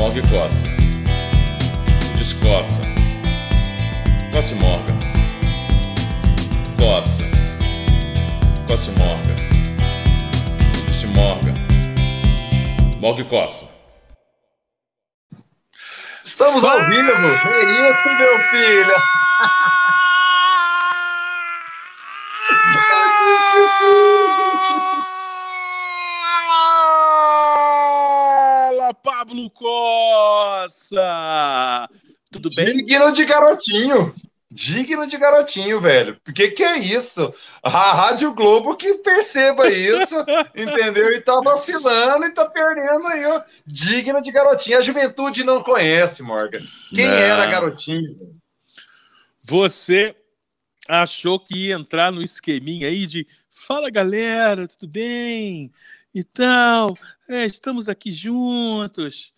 Morgue coça. Descoça. Coça e morga. Coça. Coça e morga. Disse morga. Morgue coça. Estamos ao vivo. É isso, meu filho. Fala, Pablo Costa! Tudo bem? Digno de garotinho. Digno de garotinho, velho. O que, que é isso? A Rádio Globo que perceba isso, entendeu? E tá vacilando e tá perdendo aí, ó. Digno de garotinho. A juventude não conhece, Morgan. Quem Não. era garotinho? Você achou que ia entrar no esqueminha aí de fala galera, tudo bem? E tal, é, estamos aqui juntos.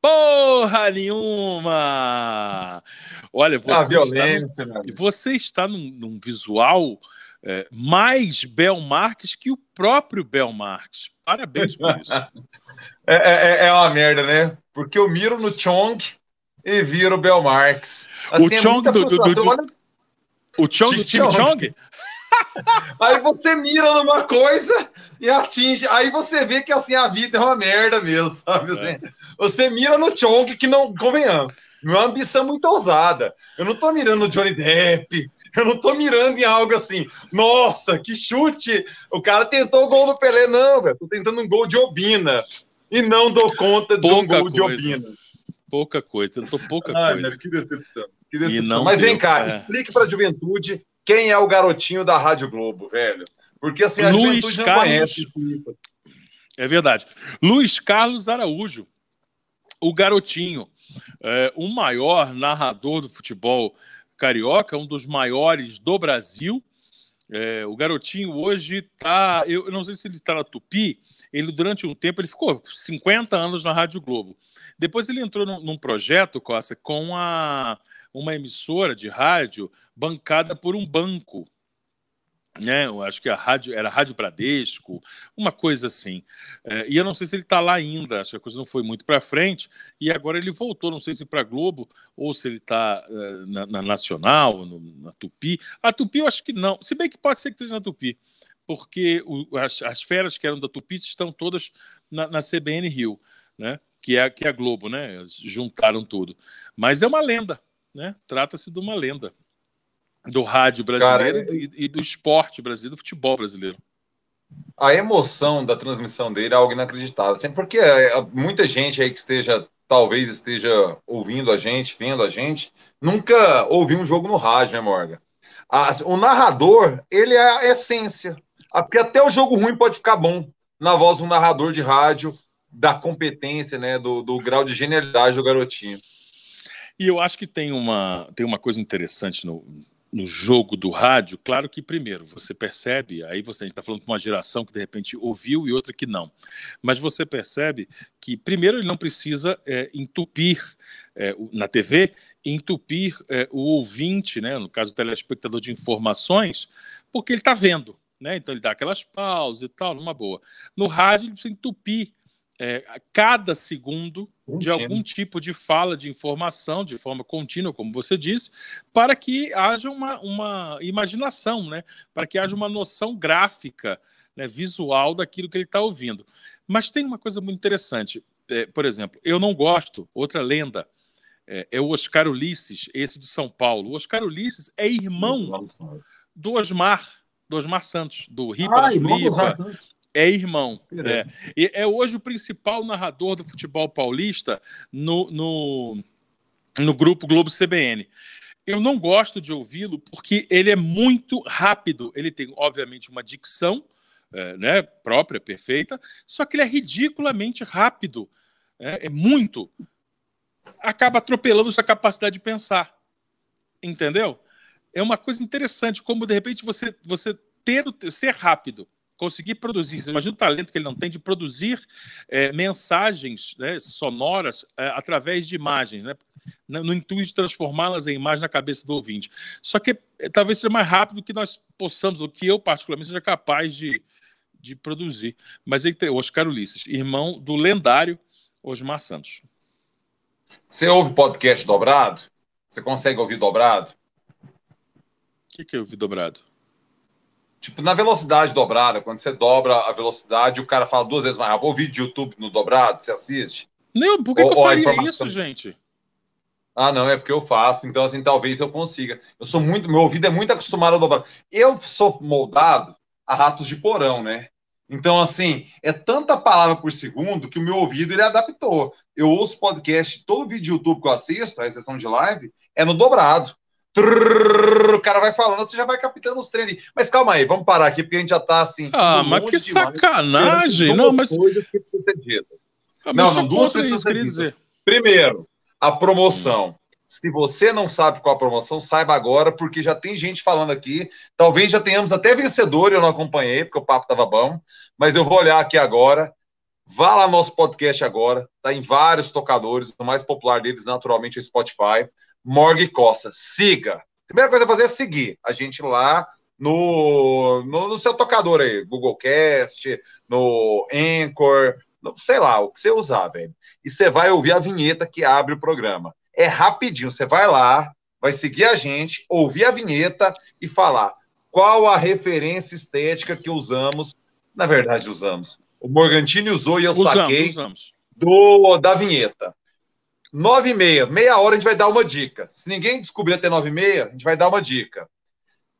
Porra nenhuma! Olha, A você está, num, você está num, num visual é, mais Bel Marques que o próprio Bel Marques. Parabéns por isso. É, é, é uma merda, né? Porque eu miro no Chong e viro o Bel Marx. O é Chong muita do- do- do- Olha, O Chong do time Chong. Aí você mira numa coisa e atinge. Aí você vê que assim a vida é uma merda mesmo, sabe? Assim, Você mira no Chong, que não, convenhamos, não é uma ambição muito ousada. Eu não tô mirando no Johnny Depp, eu não tô mirando em algo assim, nossa, que chute! O cara tentou o gol do Pelé, não, velho. Tô tentando um gol de Obina. E não dou conta de um Pouca gol de coisa. Obina. Pouca coisa, eu tô pouca Ai, coisa. velho, que decepção. Que decepção. Mas vem deu, cá, é. explique pra juventude quem é o garotinho da Rádio Globo, velho. Porque assim, a Luiz juventude não Carlos. conhece esse ícone. É verdade. Luiz Carlos Araújo, o garotinho, é, o maior narrador do futebol carioca, um dos maiores do Brasil. É, o garotinho hoje está, eu não sei se ele está na Tupi, ele durante um tempo, ele ficou 50 anos na Rádio Globo. Depois ele entrou num, num projeto, Costa, com a, uma emissora de rádio bancada por um banco. Né? Eu acho que a rádio era a Rádio Bradesco, uma coisa assim. É, e eu não sei se ele está lá ainda, acho que a coisa não foi muito para frente, e agora ele voltou, não sei se para Globo ou se ele está na, na Nacional, no- na Tupi. A Tupi eu acho que não, se bem que pode ser que esteja na Tupi, porque o- as, as feras que eram da Tupi estão todas na, na CBN Rio, né? que, é, que é a Globo, né? Juntaram tudo. Mas é uma lenda, né? trata-se de uma lenda do rádio brasileiro Cara, e, e do esporte brasileiro, do futebol brasileiro. A emoção da transmissão dele é algo inacreditável. Sempre porque é, muita gente aí que esteja, talvez esteja ouvindo a gente, vendo a gente, nunca ouviu um jogo no rádio, né, Morgan? A- o narrador, ele é a essência. Ah, Porque até o jogo ruim pode ficar bom na voz de um narrador de rádio, da competência, né, do, do grau de genialidade do garotinho. E eu acho que tem uma, tem uma coisa interessante no, no jogo do rádio. Claro que, primeiro, você percebe, aí você está falando com uma geração que de repente ouviu e outra que não. Mas você percebe que, primeiro, ele não precisa é, entupir é, na TV, entupir é, o ouvinte, né, no caso o telespectador de informações, porque ele está vendo. Né? Então ele dá aquelas pausas e tal, numa boa. No rádio, ele precisa entupir é, a cada segundo de algum tipo de fala, de informação, de forma contínua, como você disse, para que haja uma, uma imaginação, né? para que haja uma noção gráfica, né? visual daquilo que ele está ouvindo. Mas tem uma coisa muito interessante. É, por exemplo, eu não gosto, outra lenda, é, é o Oscar Ulisses, esse de São Paulo. O Oscar Ulisses é irmão do Osmar, do Osmar Santos, do Ripa Ah, É irmão. É. É. E é hoje o principal narrador do futebol paulista no, no, no grupo Globo CBN. Eu não gosto de ouvi-lo porque ele é muito rápido. Ele tem, obviamente, uma dicção é, né, própria, perfeita, só que ele é ridiculamente rápido. É, é muito. Acaba atropelando sua capacidade de pensar. Entendeu? É uma coisa interessante, como de repente você, você ter o, ser rápido conseguir produzir. Você imagina o talento que ele não tem de produzir é, mensagens né, sonoras é, através de imagens, né, no, no intuito de transformá-las em imagem na cabeça do ouvinte. Só que é, talvez seja mais rápido que nós possamos, ou que eu, particularmente, seja capaz de, de produzir. Mas ele tem Oscar Ulisses, irmão do lendário Osmar Santos. Você ouve podcast dobrado? Você consegue ouvir dobrado? O que, que eu ouvi dobrado? Tipo, na velocidade dobrada, quando você dobra a velocidade, o cara fala duas vezes mais rápido. Ou vídeo de YouTube no dobrado, você assiste? Não, por que, Ou- que eu faria informação- isso, gente? Ah, não, é porque eu faço. Então, assim, talvez eu consiga. Eu sou muito, meu ouvido é muito acostumado a dobrar. Eu sou moldado a ratos de porão, né? Então, assim, é tanta palavra por segundo que o meu ouvido ele adaptou. Eu ouço podcast, todo vídeo de YouTube que eu assisto, a exceção de live, é no dobrado. Trrr, o cara vai falando, você já vai captando os treinos. Mas calma aí, vamos parar aqui, porque a gente já tá assim. Ah, mas que sacanagem! Não, mas. coisas que precisam ser ditas. Ah, Não, não, duas coisas queria ditas. dizer. Primeiro, a promoção. Se você não sabe qual a promoção, saiba agora, porque já tem gente falando aqui. Talvez já tenhamos até vencedor, eu não acompanhei, porque o papo estava bom. Mas eu vou olhar aqui agora. Vá lá no nosso podcast agora. Está em vários tocadores. O mais popular deles, naturalmente, é o Spotify. Morgue Costa. Siga. Primeira coisa a fazer é seguir a gente lá no, no, no seu tocador aí. Google Cast, no Anchor, no- sei lá, o que você usar, velho e você vai ouvir a vinheta que abre o programa. É rapidinho, você vai lá, vai seguir a gente, ouvir a vinheta e falar qual a referência estética que usamos. Na verdade, usamos. O Morgantini usou e eu Usamos, saquei usamos. do, da vinheta. Nove e meia, meia hora a gente vai dar uma dica. Se ninguém descobrir até nove e meia, a gente vai dar uma dica.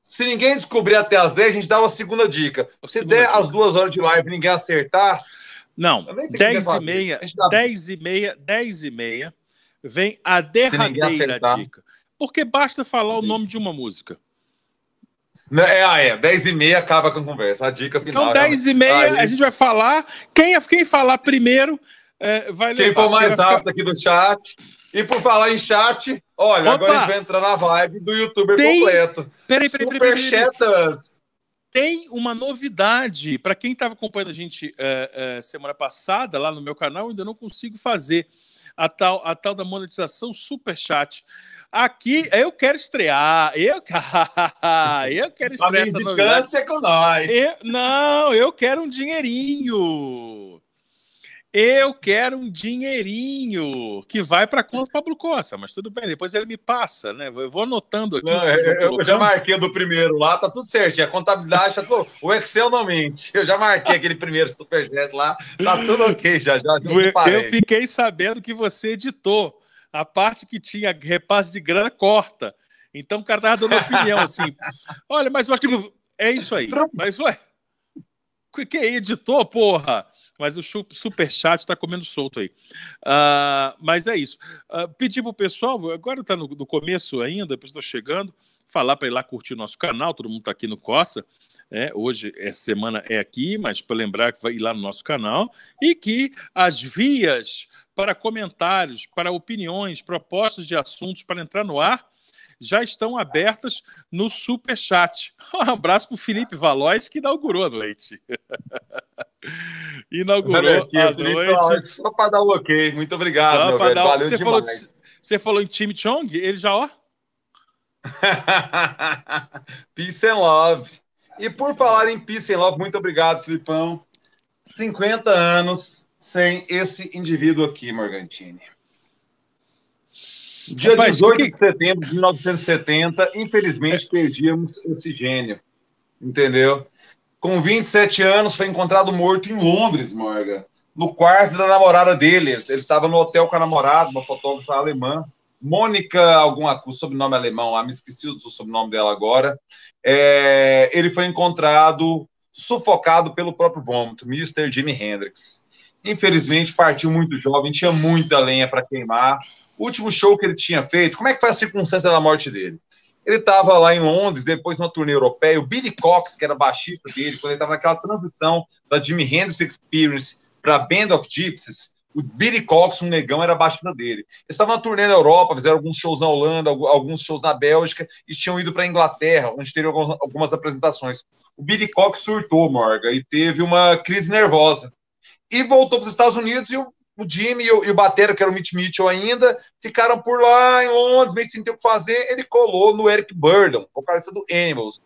Se ninguém descobrir até as 10, a gente dá uma segunda dica. A Se segunda der dica. as duas horas de live e ninguém acertar, Não, Eu nem sei o que 10 vai e meia, dá- 10 e meia, 10 e meia, vem a derradeira dica. Porque basta falar o nome de uma música. É, ah, é. 10 e meia acaba com a conversa. A dica final. Então, 10 e meia, a gente vai falar. Quem, quem falar primeiro é, vai Quem levar. for mais Quem vai ficar- rápido aqui do chat. E por falar em chat, olha, Opa! agora a gente vai entrar na vibe do youtuber Tem- completo. Peraí, peraí, peraí. Superchatas. Tem uma novidade. Para quem estava acompanhando a gente é, é, semana passada lá no meu canal, eu ainda não consigo fazer a tal, a tal da monetização super chat. Aqui eu quero estrear. Eu, eu quero estrear essa novidade. com nós. Eu- não, eu quero um dinheirinho. Eu quero um dinheirinho que vai para conta do Pablo Costa, mas tudo bem, depois ele me passa, né? Eu vou anotando aqui. Não, eu, eu eu já marquei do primeiro lá, tá tudo certinho. A contabilidade, tá tudo- o Excel não mente. Eu já marquei aquele primeiro superchat lá, tá tudo ok já. já, já Eu parei. fiquei sabendo que você editou a parte que tinha repasse de grana corta. Então o cara tava dando opinião assim. Olha, mas eu acho que é isso aí. Mas ué, que é editor, porra? Mas o chu- superchat está comendo solto aí. Ah, mas é isso. Ah, pedir pro pessoal, agora está no, no começo ainda, estou chegando, falar para ir lá curtir o nosso canal, todo mundo está aqui no Coça. É, hoje, essa semana é aqui, mas para lembrar que vai ir lá no nosso canal e que as vias para comentários, para opiniões, propostas de assuntos para entrar no ar já estão abertas no Superchat. Um abraço para o Felipe Valois, que inaugurou a noite. inaugurou aqui, a Felipe, noite. ó, só para dar o ok. Muito obrigado, Só meu dar Valeu você, falou, você falou em time Chong, ele já, ó. Peace and love. E por falar em peace and love, muito obrigado, Filipão. 50 anos sem esse indivíduo aqui, Morgantini. Dia Rapaz, 18 que- de setembro de 1970, infelizmente perdíamos esse gênio. Entendeu? Com 27 anos, foi encontrado morto em Londres, Morgan. No quarto da namorada dele. Ele estava no hotel com a namorada, uma fotógrafa alemã. Mônica, alguma coisa, sobrenome alemão, ah, me esqueci do sobrenome dela agora. É, ele foi encontrado sufocado pelo próprio vômito, Mr. Jimi Hendrix. Infelizmente, partiu muito jovem, tinha muita lenha para queimar. O último show que ele tinha feito, como é que foi a circunstância da morte dele? Ele estava lá em Londres, depois numa turnê europeia. O Billy Cox, que era baixista dele, quando ele estava naquela transição da Jimi Hendrix Experience para Band of Gypsies, o Billy Cox, um negão, era baixista dele. Eles estavam na turnê na Europa, fizeram alguns shows na Holanda, alguns shows na Bélgica e tinham ido para a Inglaterra, onde teriam algumas, algumas apresentações. O Billy Cox surtou, Morgan, e teve uma crise nervosa. E voltou para os Estados Unidos e o, o Jimmy e o, e o Batera, que era o Mitch Mitchell ainda, ficaram por lá em Londres, meio sem ter o que fazer. Ele colou no Eric Burdon, vocalista do Animals,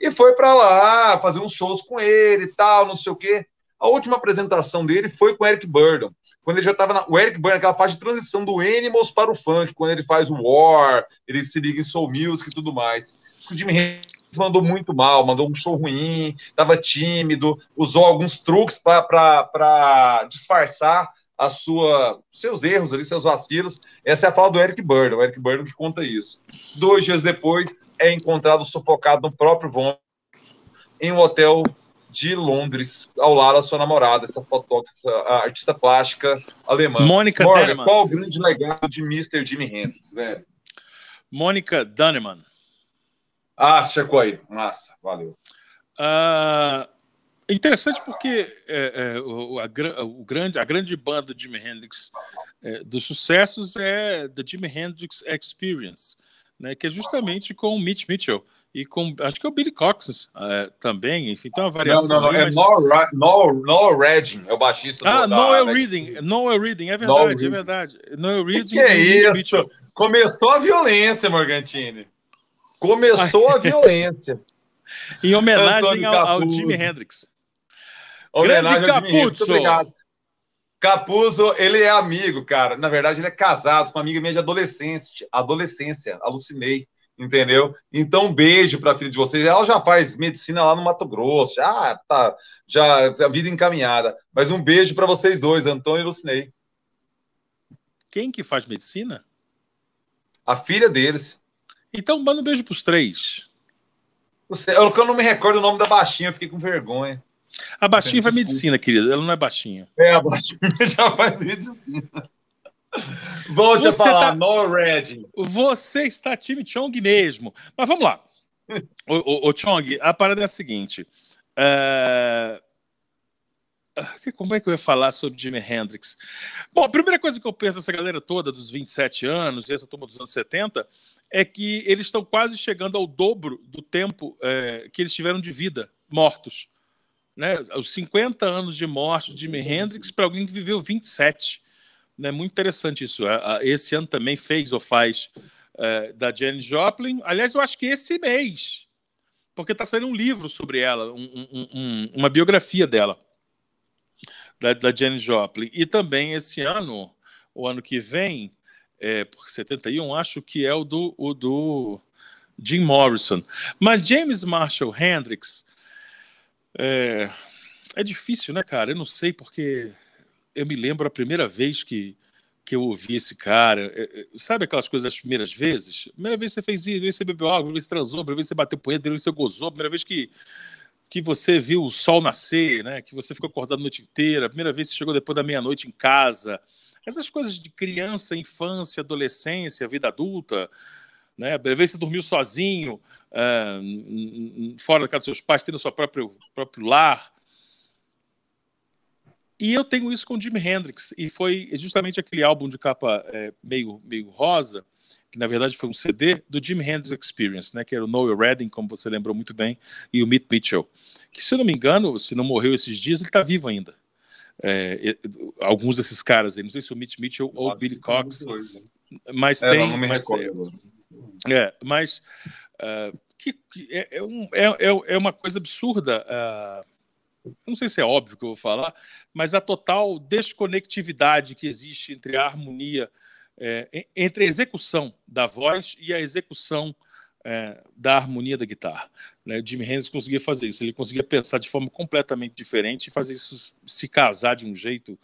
e foi para lá fazer uns shows com ele e tal, não sei o quê. A última apresentação dele foi com o Eric Burdon. quando ele já estava na. O Eric Burdon, aquela fase de transição do Animals para o funk, quando ele faz o War, ele se liga em Soul Music e tudo mais. O Hendrix mandou muito mal, mandou um show ruim, estava tímido, usou alguns truques para disfarçar a sua, seus erros ali, seus vacilos. Essa é a fala do Eric Burdon, o Eric Burdon que conta isso. Dois dias depois, é encontrado sufocado no próprio vômito em um hotel de Londres, ao lado da sua namorada, essa fotógrafa, essa artista plástica alemã. Mônica Morgan, qual o grande legado de Mr. Jimi Hendrix, velho? Mônica Dunneman. Ah, checou aí. Massa, valeu. Uh, interessante porque é, é, o, a, o, grande, a grande banda de Jimi Hendrix é, dos sucessos é The Jimi Hendrix Experience, né, que é justamente com o Mitch Mitchell e com acho que é o Billy Cox é, também, enfim, tem uma variação. Não, não, não, é mas... Noel, Noel Redding, é o baixista. Ah, Noel Reading, Noel Reading, é verdade, Noel é verdade. Noel Reading. Que, que é isso? Mitchell. Começou a violência, Morgantini. Começou a violência. em homenagem ao, ao Jimi Hendrix. Grande Capuzzo. Capuzzo, ele é amigo, cara. Na verdade, ele é casado com uma amiga minha de adolescência. Adolescência, alucinei, entendeu? Então, um beijo para a filha de vocês. Ela já faz medicina lá no Mato Grosso, já tá, já a vida encaminhada. Mas um beijo para vocês dois, Antônio e Lucinei. Quem que faz medicina? A filha deles. Então, manda um beijo pros três. Eu, eu não me recordo o nome da baixinha, eu fiquei com vergonha. A baixinha faz medicina, querida. Ela não é baixinha. É, a baixinha já faz medicina. Volte você a falar, tá... no red. Você está time Chong mesmo. Mas vamos lá. o, o, o Chong, a parada é a seguinte. Uh... Como é que eu ia falar sobre Jimi Hendrix? Bom, a primeira coisa que eu penso dessa galera toda, dos 27 anos, e essa turma dos anos 70, é que eles estão quase chegando ao dobro do tempo é, que eles tiveram de vida, mortos. Né? Os 50 anos de morte de Jimi Hendrix para alguém que viveu 27. É né? muito interessante isso. Esse ano também fez ou faz é, da Jane Joplin. Aliás, eu acho que esse mês, porque está saindo um livro sobre ela, um, um, um, uma biografia dela da, da Janis Joplin. E também esse ano, o ano que vem, é, porque 71, acho que é o do, o do Jim Morrison. Mas James Marshall Hendrix é, é difícil, né, cara? Eu não sei porque eu me lembro a primeira vez que, que eu ouvi esse cara. É, é sabe aquelas coisas das primeiras vezes? Primeira vez que você fez isso, primeira vez que você bebeu água, primeira vez que você transou, primeira vez que você bateu punheta, primeira vez que você gozou, primeira vez que que você viu o sol nascer, né? Que você ficou acordado a noite inteira, primeira vez que você chegou depois da meia-noite em casa. Essas coisas de criança, infância, adolescência, vida adulta, né? A primeira vez que você dormiu sozinho, uh, fora da casa dos seus pais, tendo seu próprio, próprio lar. E eu tenho isso com o Jimi Hendrix, e foi justamente aquele álbum de capa é, meio, meio rosa, que na verdade foi um CD do Jimi Hendrix Experience, né, que era o Noel Redding, como você lembrou muito bem, e o Mitch Mitchell, que se eu não me engano, se não morreu esses dias, ele está vivo ainda. É, alguns desses caras aí, não sei se o Mitch Mitchell ou o Billy Cox, mas é, tem, mas, é, mas uh, que, que é, é, um, é, é, é uma coisa absurda. Uh, não sei se é óbvio que eu vou falar, mas a total desconectividade que existe entre a harmonia é, entre a execução da voz e a execução é, da harmonia da guitarra. Né? Jimi Hendrix conseguia fazer isso, ele conseguia pensar de forma completamente diferente e fazer isso se casar de um jeito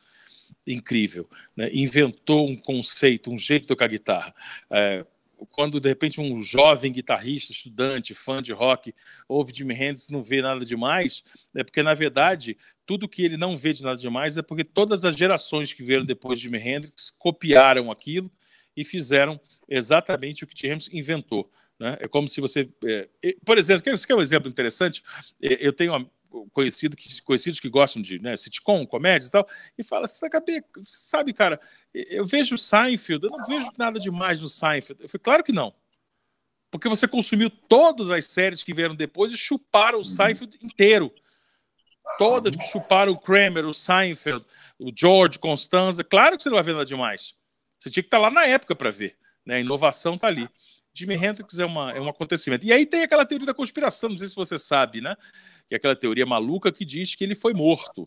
incrível. Né? Inventou um conceito, um jeito de tocar guitarra. É, quando de repente um jovem guitarrista, estudante, fã de rock, ouve Jimi Hendrix não vê nada demais, é porque na verdade tudo que ele não vê de nada demais é porque todas as gerações que vieram depois de Jimi Hendrix copiaram aquilo e fizeram exatamente o que Jimi Hendrix inventou. Né? É como se você, é, por exemplo, você quer um exemplo interessante? É, eu tenho conhecido que, conhecidos que gostam de né, sitcom, comédias e tal, e fala, você sabe, cara, eu vejo Seinfeld, eu não vejo nada demais no Seinfeld. Eu falei, claro que não. Porque você consumiu todas as séries que vieram depois e chuparam o Seinfeld inteiro. Todas que chuparam o Kramer, o Seinfeld, o George, Constanza. Claro que você não vai ver nada demais. Você tinha que estar lá na época para ver. Né? A inovação está ali. Jimi Hendrix é, uma, é um acontecimento. E aí tem aquela teoria da conspiração, não sei se você sabe, né? Que é aquela teoria maluca que diz que ele foi morto.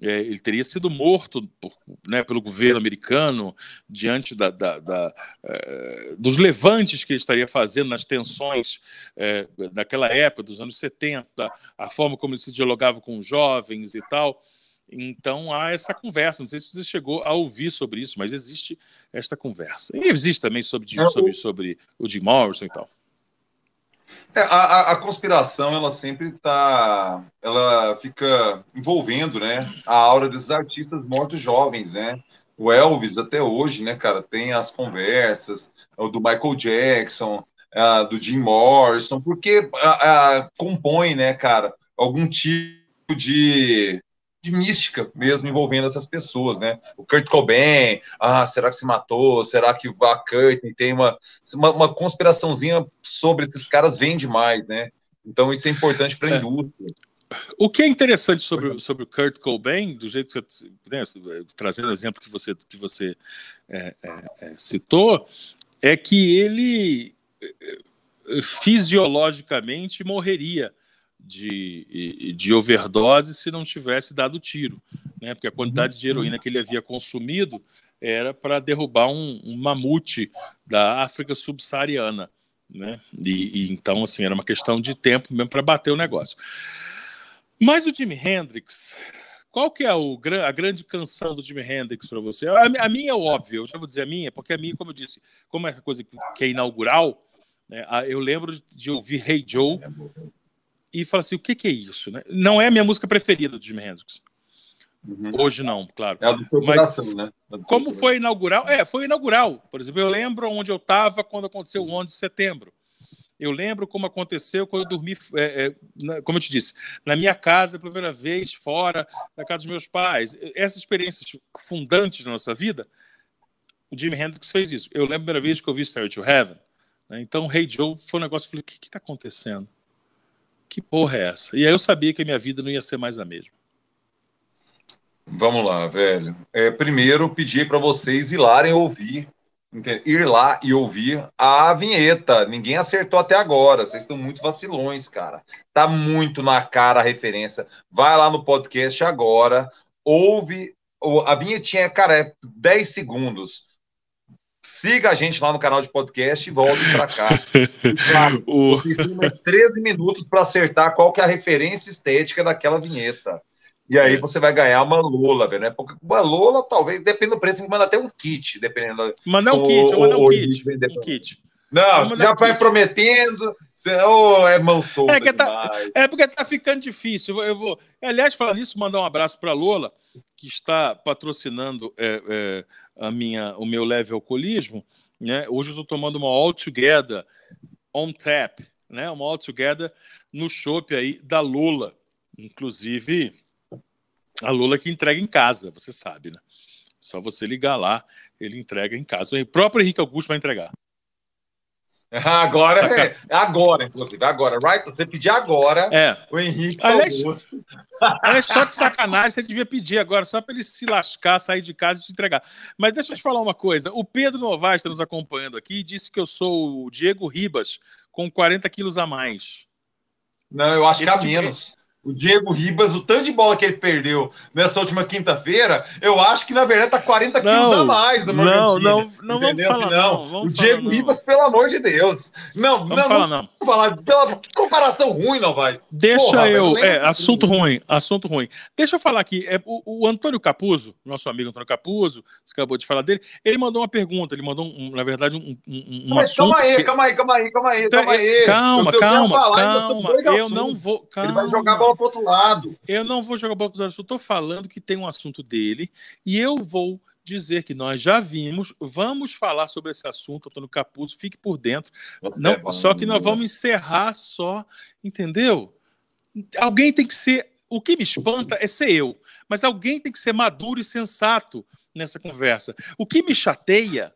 é, ele teria sido morto por, né, pelo governo americano diante da, da, da, é, dos levantes que ele estaria fazendo nas tensões é, naquela época, dos anos 70, a forma como ele se dialogava com os jovens e tal. Então há essa conversa. Não sei se você chegou a ouvir sobre isso, mas existe esta conversa. E existe também sobre, sobre, sobre o Jim Morrison e tal. É, a, a, conspiração, ela sempre está, ela fica envolvendo, né, a aura desses artistas mortos jovens, né? O Elvis até hoje, né, cara, tem as conversas, o do Michael Jackson, a, do Jim Morrison, porque a, compõe, né, cara, algum tipo de de mística mesmo envolvendo essas pessoas, né? O Kurt Cobain, ah, será que se matou? Será que a Kurt tem uma, uma, uma conspiraçãozinha sobre esses caras vende mais, né? Então isso é importante para a é. indústria. O que é interessante sobre, sobre o Kurt Cobain, do jeito que você, né, trazendo o exemplo que você, que você é, é, é citou, é que ele é, fisiologicamente morreria de, de overdose se não tivesse dado tiro, né? Porque a quantidade de heroína que ele havia consumido era para derrubar um, um, mamute da África subsaariana, né? E, e, então assim era uma questão de tempo mesmo para bater o negócio. Mas o Jimi Hendrix, qual que é o, a grande canção do Jimi Hendrix para você? A, a, minha é óbvio, eu já vou dizer a minha, porque a minha, como eu disse, como é essa coisa que é inaugural, né, eu lembro de ouvir Hey Joe e fala assim: o que, que é isso? Né? Não é a minha música preferida do Jimi Hendrix. Uhum. Hoje não, claro. É a do seu Mas, coração, né? É como coração. foi inaugural? É, foi inaugural. Por exemplo, eu lembro onde eu estava quando aconteceu o 11 de setembro. Eu lembro como aconteceu quando eu dormi, é, é, como eu te disse, na minha casa, pela primeira vez, fora da casa dos meus pais. Essas experiências fundantes da nossa vida, o Jimi Hendrix fez isso. Eu lembro a primeira vez que eu vi Stairway to Heaven. Né? Então, Hey Joe foi um negócio, eu falei, o que está acontecendo? Que porra é essa? E aí eu sabia que a minha vida não ia ser mais a mesma. Vamos lá, velho. É, primeiro, pedi para vocês ir lá e ouvir, ir lá e ouvir a vinheta. Ninguém acertou até agora. Vocês estão muito vacilões, cara. Tá muito na cara a referência. Vai lá no podcast agora, ouve a vinhetinha, cara, é 10 segundos. Siga a gente lá no canal de podcast e volte para cá. E, claro, vocês têm mais 13 minutos para acertar qual que é a referência estética daquela vinheta. E aí você vai ganhar uma Lola, velho. Né? Porque uma Lola, talvez, depende do preço, tem que mandar até um kit, dependendo. Mandar um kit, mandar um kit. Um kit. Não, você já vai prometendo, você, oh, é mão solta é, tá, é porque tá ficando difícil. Eu vou, aliás, falando nisso, mandar um abraço para Lola, que está patrocinando é, é, a minha, o meu leve alcoolismo. Né? Hoje eu estou tomando uma All Together on tap, né? uma All Together no chopp aí da Lola. Inclusive, a Lola que entrega em casa, você sabe, né? Só você ligar lá, ele entrega em casa. O próprio Henrique Augusto vai entregar. Agora é, é, agora, inclusive, agora, right? Você pedir agora é. o Henrique aliás, Augusto. Aliás, só de sacanagem você devia pedir agora, só para ele se lascar, sair de casa e te entregar. Mas deixa eu te falar uma coisa: o Pedro Novaes está nos acompanhando aqui e disse que eu sou o Diego Ribas com 40 quilos a mais. Não, eu acho Esse que há menos o Diego Ribas, o tanto de bola que ele perdeu nessa última quinta-feira, eu acho que na verdade tá 40 não, quilos a mais do Não, não, não vamos falar, assim, não. não. o Diego falar, Ribas, pelo amor de Deus. Não, vamos não, falar, não. não. falar. Pela que comparação ruim, não vai. Deixa Porra, eu. é, assunto ruim, assunto ruim. Deixa eu falar aqui. É, o, o Antônio Capuzo, nosso amigo Antônio Capuzo, você acabou de falar dele, ele mandou uma pergunta, ele mandou, um, na verdade, um. um, um Mas calma aí, que... calma aí, calma aí, calma aí, então, calma aí. Calma, calma, calma. Eu não vou. Calma. Ele vai jogar bola bola pro outro lado. Eu não vou jogar bola pro outro lado. Eu estou falando que tem um assunto dele e eu vou dizer que nós já vimos, vamos falar sobre esse assunto, Antônio Capuzzo, fique por dentro. não, é só que nós vamos encerrar só, entendeu? Alguém tem que ser. O que me espanta é ser eu, mas alguém tem que ser maduro e sensato nessa conversa. O que me chateia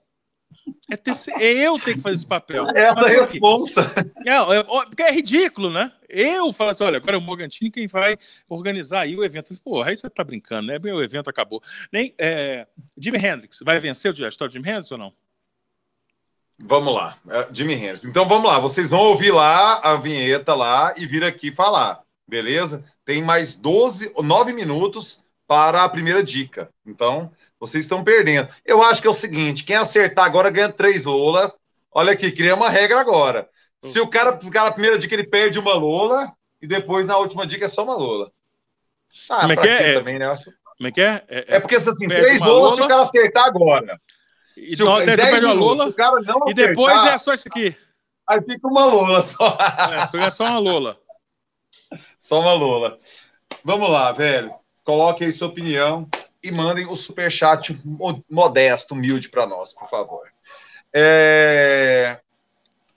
é, ter, é eu ter que fazer esse papel. Essa é a responsa. É, é, porque é ridículo, né? Eu falo assim: olha, agora é o Morgantini quem vai organizar aí o evento. Porra, aí você tá brincando, né? O evento acabou. Nem, é, Jimi Hendrix, vai vencer a história de Jimi Hendrix ou não? Vamos lá, é, Jimi Hendrix. Então vamos lá, vocês vão ouvir lá a vinheta lá e vir aqui falar, beleza? Tem mais 12, 9 minutos para a primeira dica. Então, vocês estão perdendo. Eu acho que é o seguinte: quem acertar agora ganha três Lola. Olha aqui, cria uma regra agora. Se o cara ficar na primeira dica, ele perde uma Lola, e depois na última dica é só uma Lola. Ah, Como é que é? Também, né? Como é que é? É, é porque assim, três Lolas se o cara acertar agora. E se o, então, perde uma Lola, o cara não acertar, e depois é só isso aqui. Aí fica uma Lola só. É, só uma Lola. Só uma Lola. Vamos lá, velho. Coloque aí sua opinião e mandem o superchat modesto, humilde para nós, por favor. É...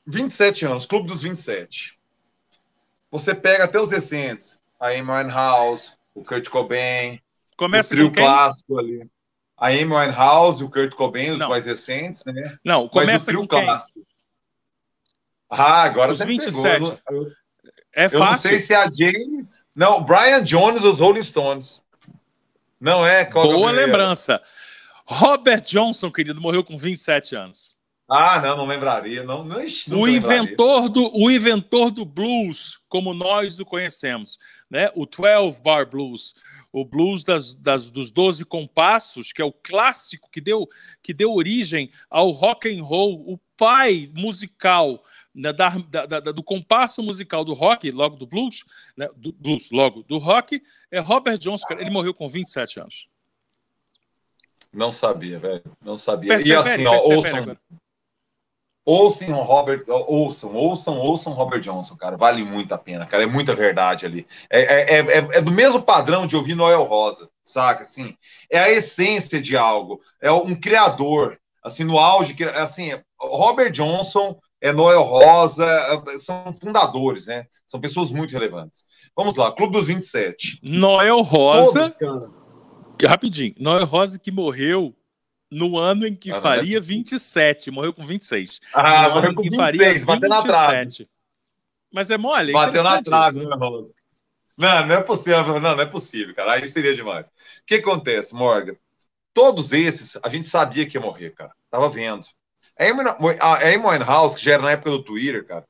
27 anos, Clube dos 27. Você pega até os recentes, a Amy Winehouse, o Kurt Cobain, Começa o trio clássico ali. A Amy Winehouse e o Kurt Cobain, os Não. mais recentes, né? Não, começa Mas o trio com clássico. Ah, agora os você 27. Pegou. Eu, é fácil. Eu não sei se é a James. Não, Brian Jones, os Rolling Stones. Não é? Qual Boa é lembrança. Robert Johnson, querido, morreu com 27 anos. Ah, não, não lembraria. Não, não, não o, inventor do, o inventor do blues, como nós o conhecemos, né? o 12 Bar Blues, o blues das, das, dos 12 compassos, que é o clássico que deu, que deu origem ao rock and roll, o pai musical né, da, da, do compasso musical do rock, logo do blues, né, do blues, logo do rock, é Robert Johnson. Ele morreu com 27 anos. Não sabia, velho. Não sabia. E assim, ó, ouçam, ouçam Robert, ouçam, ouçam, ouçam Robert Johnson, cara. Vale muito a pena, cara. É muita verdade ali. É, é, é, é do mesmo padrão de ouvir Noel Rosa, saca? Assim, é a essência de algo. É um criador, assim, no auge, assim, Robert Johnson é Noel Rosa, é, são fundadores, né? São pessoas muito relevantes. Vamos lá, Clube dos 27. Noel Rosa. Todos, rapidinho, Noel Rosa que morreu no ano em que ah, faria é 27, morreu com 26. Ah, no morreu com 26, bateu na trave. Mas é mole, é Bateu na trave, né, Rosa? Não, não é possível, não, não é possível, cara. Aí seria demais. O que acontece, Morgan? Todos esses, a gente sabia que ia morrer, cara. Tava vendo. A Amy Winehouse, que já era na época do Twitter, cara,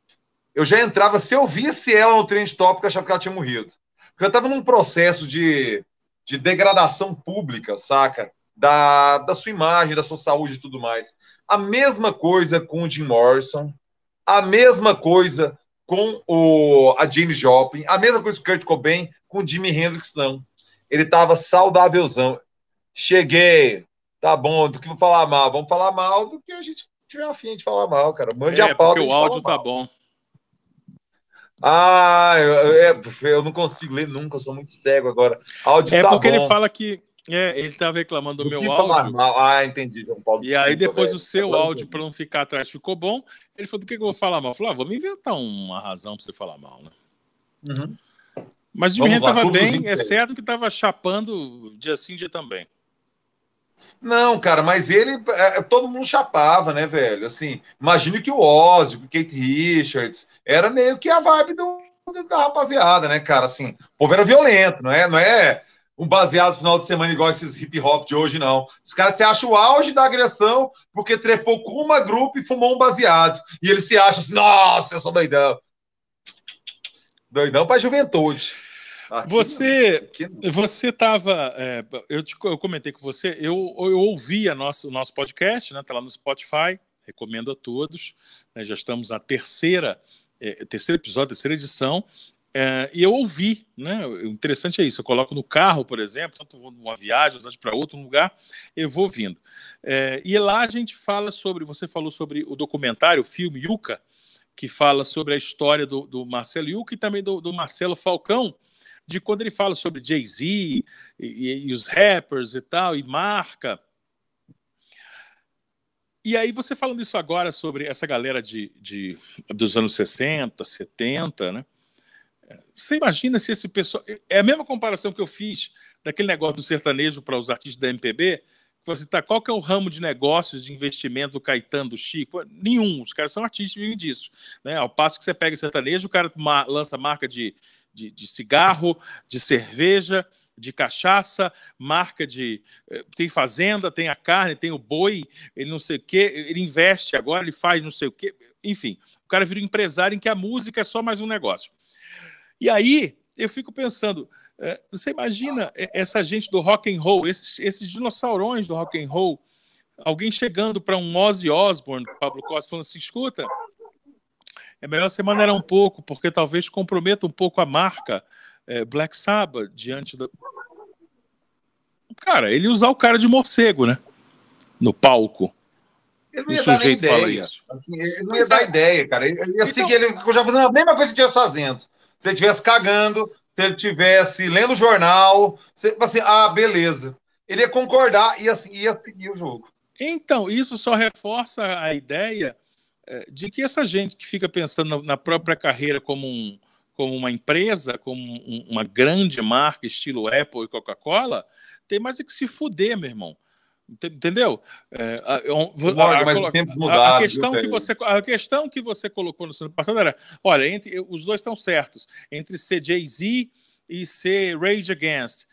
eu já entrava, se eu visse ela no trend top, eu achava que ela tinha morrido. Porque eu tava num processo de, de degradação pública, saca? Da, da sua imagem, da sua saúde e tudo mais. A mesma coisa com o Jim Morrison, a mesma coisa com o, a James Joplin, a mesma coisa com o Kurt Cobain, com o Jimi Hendrix, não. Ele tava saudávelzão. Cheguei, tá bom, do que vou falar mal? Vamos falar mal do que a gente tiver afim de falar mal, cara. Mande é, a pauta. Porque o áudio tá bom. Ah, eu, eu, eu, não consigo ler nunca, eu sou muito cego agora. Áudio é tá porque bom. ele fala que é, ele estava reclamando do, do meu áudio. Mal. Ah, entendi, João Paulo. E aí depois velho. o seu áudio, para não ficar atrás, ficou bom. Ele falou: do que, que eu vou falar mal? Eu falei: ah, vamos inventar uma razão para você falar mal, né? Uhum. Mas o Jimmy estava bem, é certo que estava chapando dia sim, dia também. Não, cara, mas ele, é, é, todo mundo chapava, né, velho? Assim, imagine que o Ozzy, o Kate Richards, era meio que a vibe do, da rapaziada, né, cara? Assim, o povo era violento, não é, não é um baseado final de semana igual esses hip hop de hoje, não. Os caras se acham o auge da agressão porque trepou com uma grupo e fumou um baseado. E ele se acha assim, nossa, eu sou doidão. Doidão pra juventude. Aqui você não, você estava. É, eu, eu comentei com você, eu, eu ouvi a nossa, o nosso podcast, né? Está lá no Spotify, recomendo a todos. Né, já estamos na terceira, é, terceiro episódio, terceira edição. É, e eu ouvi, né? O interessante é isso. Eu coloco no carro, por exemplo, tanto numa viagem, para outro lugar, eu vou ouvindo. É, e lá a gente fala sobre. Você falou sobre o documentário, o filme Yuka, que fala sobre a história do, do Marcelo Yuka e também do, do Marcelo Falcão, de quando ele fala sobre Jay-Z e, e, e, os rappers e tal, e marca. E aí, você falando isso agora sobre essa galera de, de, dos anos 60, 70, né? Você imagina se esse pessoal. É a mesma comparação que eu fiz daquele negócio do sertanejo para os artistas da MPB. Você tá, qual que é o ramo de negócios, de investimento do Caetano, do Chico? Nenhum. Os caras são artistas e vivem disso. Né? Ao passo que você pega sertanejo, o cara lança marca de de, de cigarro, de cerveja, de cachaça, marca de. Eh, tem fazenda, tem a carne, tem o boi, ele não sei o quê, ele investe agora, ele faz não sei o quê. Enfim, o cara vira um empresário em que a música é só mais um negócio. E aí eu fico pensando, É, você imagina essa gente do rock and roll, esses, esses dinossaurões do rock and roll, alguém chegando para um Ozzy Osbourne, Pablo Costa, falando assim: escuta, é melhor você maneirar um pouco, porque talvez comprometa um pouco a marca é, Black Sabbath diante da. Cara, ele usar o cara de morcego, né? No palco. Ele não ia dar nem ideia. Assim, ele não ia dar é. ideia, cara. Ele ia então... seguir ele já fazendo a mesma coisa que estivesse fazendo. Se ele estivesse cagando, se ele estivesse lendo o jornal, você, assim, ah, beleza. Ele ia concordar e ia, ia seguir o jogo. Então, isso só reforça a ideia é, de que essa gente que fica pensando na própria carreira como, um, como uma empresa, como um, uma grande marca, estilo Apple e Coca-Cola, tem mais é que se fuder, meu irmão. Entendeu? É, a, a, a, a, questão que você, a questão que você colocou no seu passado era: olha, entre, os dois estão certos, entre ser Jay-Z e ser Rage Against.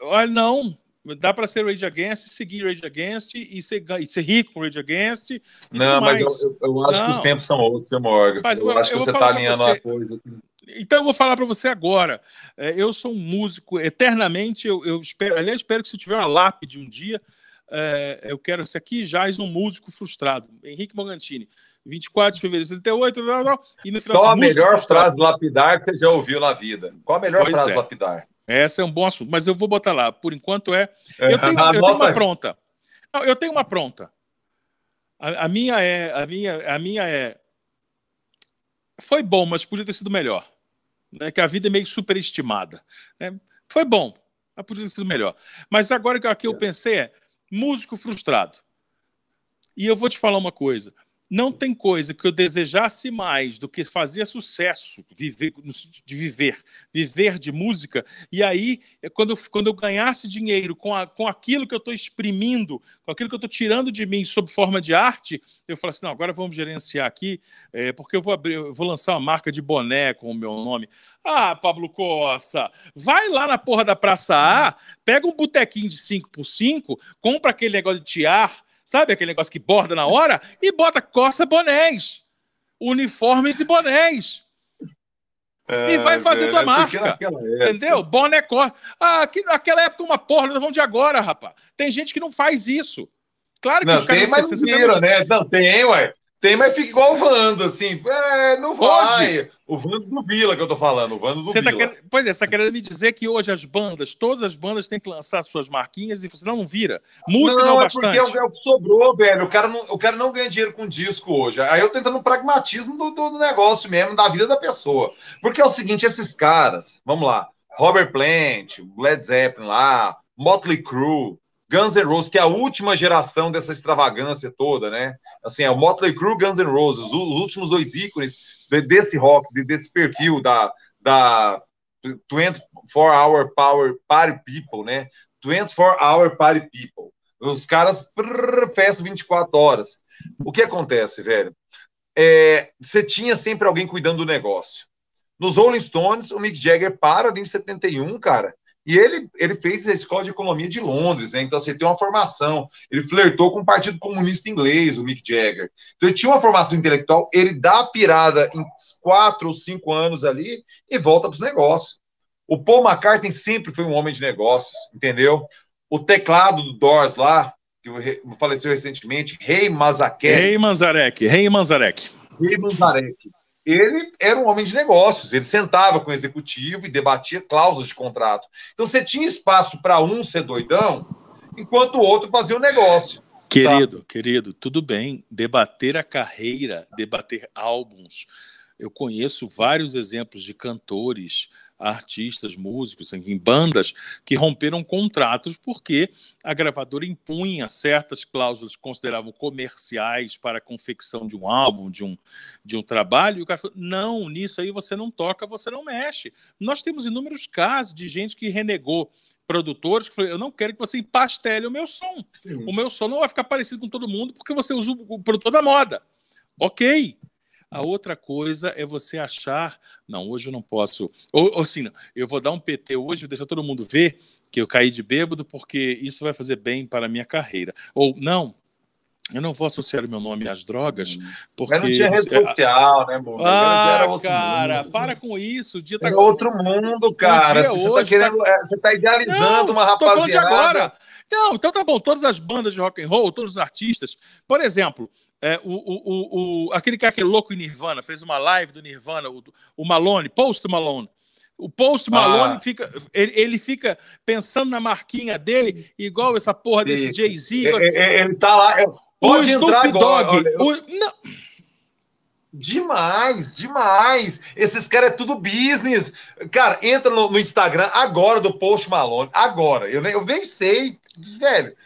Olha, não, dá para ser Rage Against, seguir Rage Against e ser, e ser rico com Rage Against. Não, mas eu, eu, acho não. que os tempos são outros, seu Morgan. Mas, eu, eu acho que você está alinhando você. uma coisa. Então eu vou falar para você agora. É, eu sou um músico eternamente. Eu, eu espero, aliás, espero que se tiver uma lápide um dia, é, eu quero ser aqui jaz um músico frustrado. Henrique Morgantini, 24 de fevereiro de 78, tal, tal, e no final. Qual a melhor frustrado. frase lapidar que você já ouviu na vida? Qual a melhor pois frase é. lapidar? Essa é um bom assunto, mas eu vou botar lá. Por enquanto é. Eu tenho, eu tenho uma pronta. Não, eu tenho uma pronta. A, a, minha é, a minha, a minha é. Foi bom, mas podia ter sido melhor. Né? Que a vida é meio superestimada. Né? Foi bom, mas podia ter sido melhor. Mas agora que aqui eu pensei é músico frustrado. E eu vou te falar uma coisa. Não tem coisa que eu desejasse mais do que fazer sucesso, viver, de viver, viver de música. E aí, é quando eu, quando eu ganhasse dinheiro com, a, com aquilo que eu estou exprimindo, com aquilo que eu estou tirando de mim sob forma de arte, eu falo assim: não, agora vamos gerenciar aqui, é, porque eu vou abrir, eu vou lançar uma marca de boné com o meu nome. Ah, Pablo Coça, vai lá na porra da Praça A, pega um botequinho de 5 por 5 compra aquele negócio de tiar sabe aquele negócio que borda na hora? E bota coça bonés, uniformes e bonés. É, e vai fazer tua é marca. Entendeu? Boné coça. Ah, aqui, naquela época uma porra, nós vamos de agora, rapaz. Tem gente que não faz isso. Claro que não, os caras tem, mas não né? Não, tem, ué. Tem, mas fica igual o Vando, assim. É, não vai. Hoje, o Vando do Vila que eu tô falando, o Vando do você Vila. Tá pois é, você tá querendo me dizer que hoje as bandas, todas as bandas têm que lançar suas marquinhas e senão não vira. Música não, não é, é bastante. porque é o que sobrou, velho. O cara, não, o cara não ganha dinheiro com disco hoje. Aí eu tentando um pragmatismo do, do, do negócio mesmo, da vida da pessoa. Porque é o seguinte, esses caras, vamos lá, Robert Plant, Led Zeppelin lá, Motley Crue, Guns N' Roses, que é a última geração dessa extravagância toda, né? Assim, é o Motley Crue, Guns N' Roses, os, últimos dois ícones desse rock, desse perfil da, da 24 Hour Power Party People, né? 24 Hour Party People. Os caras, prrr, festa 24 horas. O que acontece, velho? É, você tinha sempre alguém cuidando do negócio. Nos Rolling Stones, o Mick Jagger para ali em 71, cara, e ele, ele fez a Escola de Economia de Londres, né? Então, você assim, tem uma formação. Ele flertou com o Partido Comunista Inglês, o Mick Jagger. Então, ele tinha uma formação intelectual, ele dá a pirada em quatro ou cinco anos ali e volta para os negócios. O Paul McCartney sempre foi um homem de negócios, entendeu? O teclado do Doors lá, que faleceu recentemente, Rei Mazarek. Rei Mazarek, Rei Mazarek. Rei Mazarek ele era um homem de negócios, ele sentava com o executivo e debatia cláusulas de contrato. Então você tinha espaço para um ser doidão, enquanto o outro fazia o negócio. Querido, sabe? querido, tudo bem. Debater a carreira, debater álbuns. Eu conheço vários exemplos de cantores artistas, músicos, em bandas que romperam contratos porque a gravadora impunha certas cláusulas que consideravam comerciais para a confecção de um álbum, de um, de um trabalho, e o cara falou: não, nisso aí você não toca, você não mexe. Nós temos inúmeros casos de gente que renegou produtores que falaram, eu não quero que você empastele o meu som. Sim. O meu som não vai ficar parecido com todo mundo porque você usa o produtor da moda. Ok, a outra coisa é você achar, não, hoje eu não posso, ou, ou assim, eu vou dar um PT hoje, vou deixar todo mundo ver que eu caí de bêbado porque isso vai fazer bem para a minha carreira. Ou não, Eu não vou associar o meu nome às drogas, porque. Mas não tinha rede social, né, Bob? Ah, cara, mundo. para com isso. O dia tá... Era outro mundo, cara. dia Você tá hoje querendo. é, Você tá idealizando uma Tô falando de rapaziada. agora. Não, então tá bom. Todas as bandas de rock and roll, todos os artistas. Por exemplo, é, o, o, o, o- aquele cara que é louco em Nirvana, fez uma live do Nirvana, o, o Malone, Post Malone. O Post Malone Ah. fica. Ele, ele fica pensando na marquinha dele, igual essa porra desse Sim. Jay-Z. É, é, é, Ele tá lá. o Pode entrar Snoop. Dogg. o- não, Demais, demais. Esses caras é tudo business. Cara, entra no, no Instagram agora do Post Malone. Agora. Eu, eu nem sei, velho.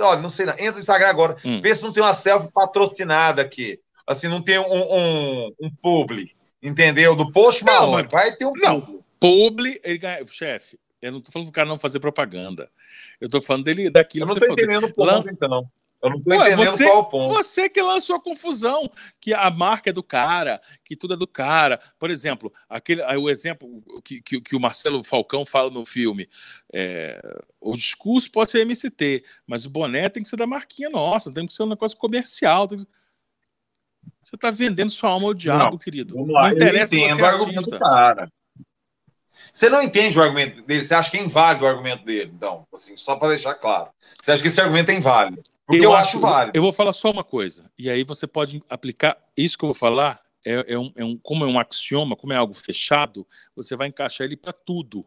Olha, não sei, não. Entra no Instagram agora. Hum. Vê se não tem uma selfie patrocinada aqui. Assim, não tem um, um, um publi. Entendeu? Do Post Não, Malone. mas- Vai ter um não. publi. publi, ele ganha. Chefe, eu não tô falando do cara não fazer propaganda. Eu tô falando dele daquilo Eu não que tô entendendo o ponto, Lan- então. Eu não tô entendendo você- qual é o ponto. Você que lançou a confusão, que a marca é do cara, que tudo é do cara. Por exemplo, aquele, o exemplo que, que, que o Marcelo Falcão fala no filme: é, o discurso pode ser MST, mas o boné tem que ser da marquinha nossa, tem que ser um negócio comercial. que- Você está vendendo sua alma ao diabo, querido. Vamos lá, não interessa eu você entendo é o argumento artista. do cara. Você não entende o argumento dele, você acha que é inválido o argumento dele, então, assim, só para deixar claro. Você acha que esse argumento é inválido? Porque eu, acho válido. Eu vou falar só uma coisa, e aí você pode aplicar isso que eu vou falar. É, é um, é um- como é um axioma, como é algo fechado, você vai encaixar ele para tudo.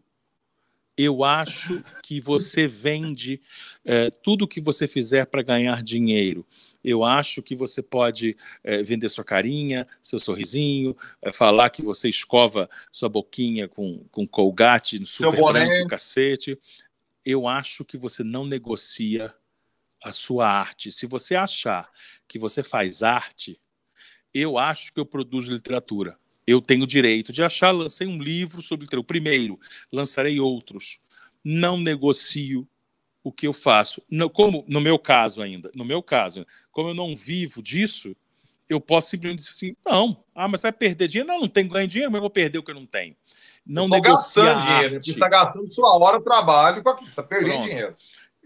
Eu acho que você vende é, tudo que você fizer para ganhar dinheiro. Eu acho que você pode é, vender sua carinha, seu sorrisinho, é, falar que você escova sua boquinha com, com colgate no Seu super boné. branco, cacete. Eu acho que você não negocia a sua arte. Se você achar que você faz arte, eu acho que eu produzo literatura. Eu tenho o direito de achar, lancei um livro sobre literatura. O primeiro, lançarei outros. Não negocio o que eu faço. Não, como no meu caso ainda, no meu caso, como eu não vivo disso, eu posso simplesmente dizer assim: não, ah, mas vai perder dinheiro? Não, não tenho ganho dinheiro, mas eu vou perder o que eu não tenho. Não negocia gastando dinheiro. Você está gastando sua hora de trabalho com aquilo. Você está perdendo Pronto. dinheiro.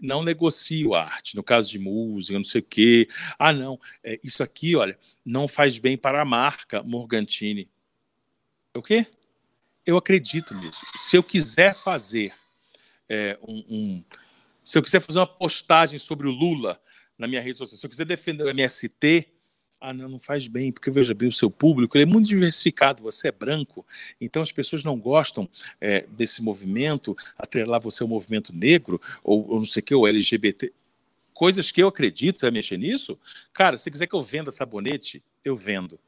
Não negocio arte, no caso de música, não sei o quê. Ah, não, é, isso aqui, olha, não faz bem para a marca Morgantini. O quê? Eu acredito nisso. Se eu quiser fazer é, um, um- Se eu quiser fazer uma postagem sobre o Lula na minha rede social, se eu quiser defender o MST, ah, não, não faz bem, porque veja bem, o seu público ele é muito diversificado, você é branco, então as pessoas não gostam é, desse movimento, atrelar você ao movimento negro, ou, ou não sei o que, ou LGBT. Coisas que eu acredito, você vai mexer nisso? Cara, se quiser que eu venda sabonete, eu vendo.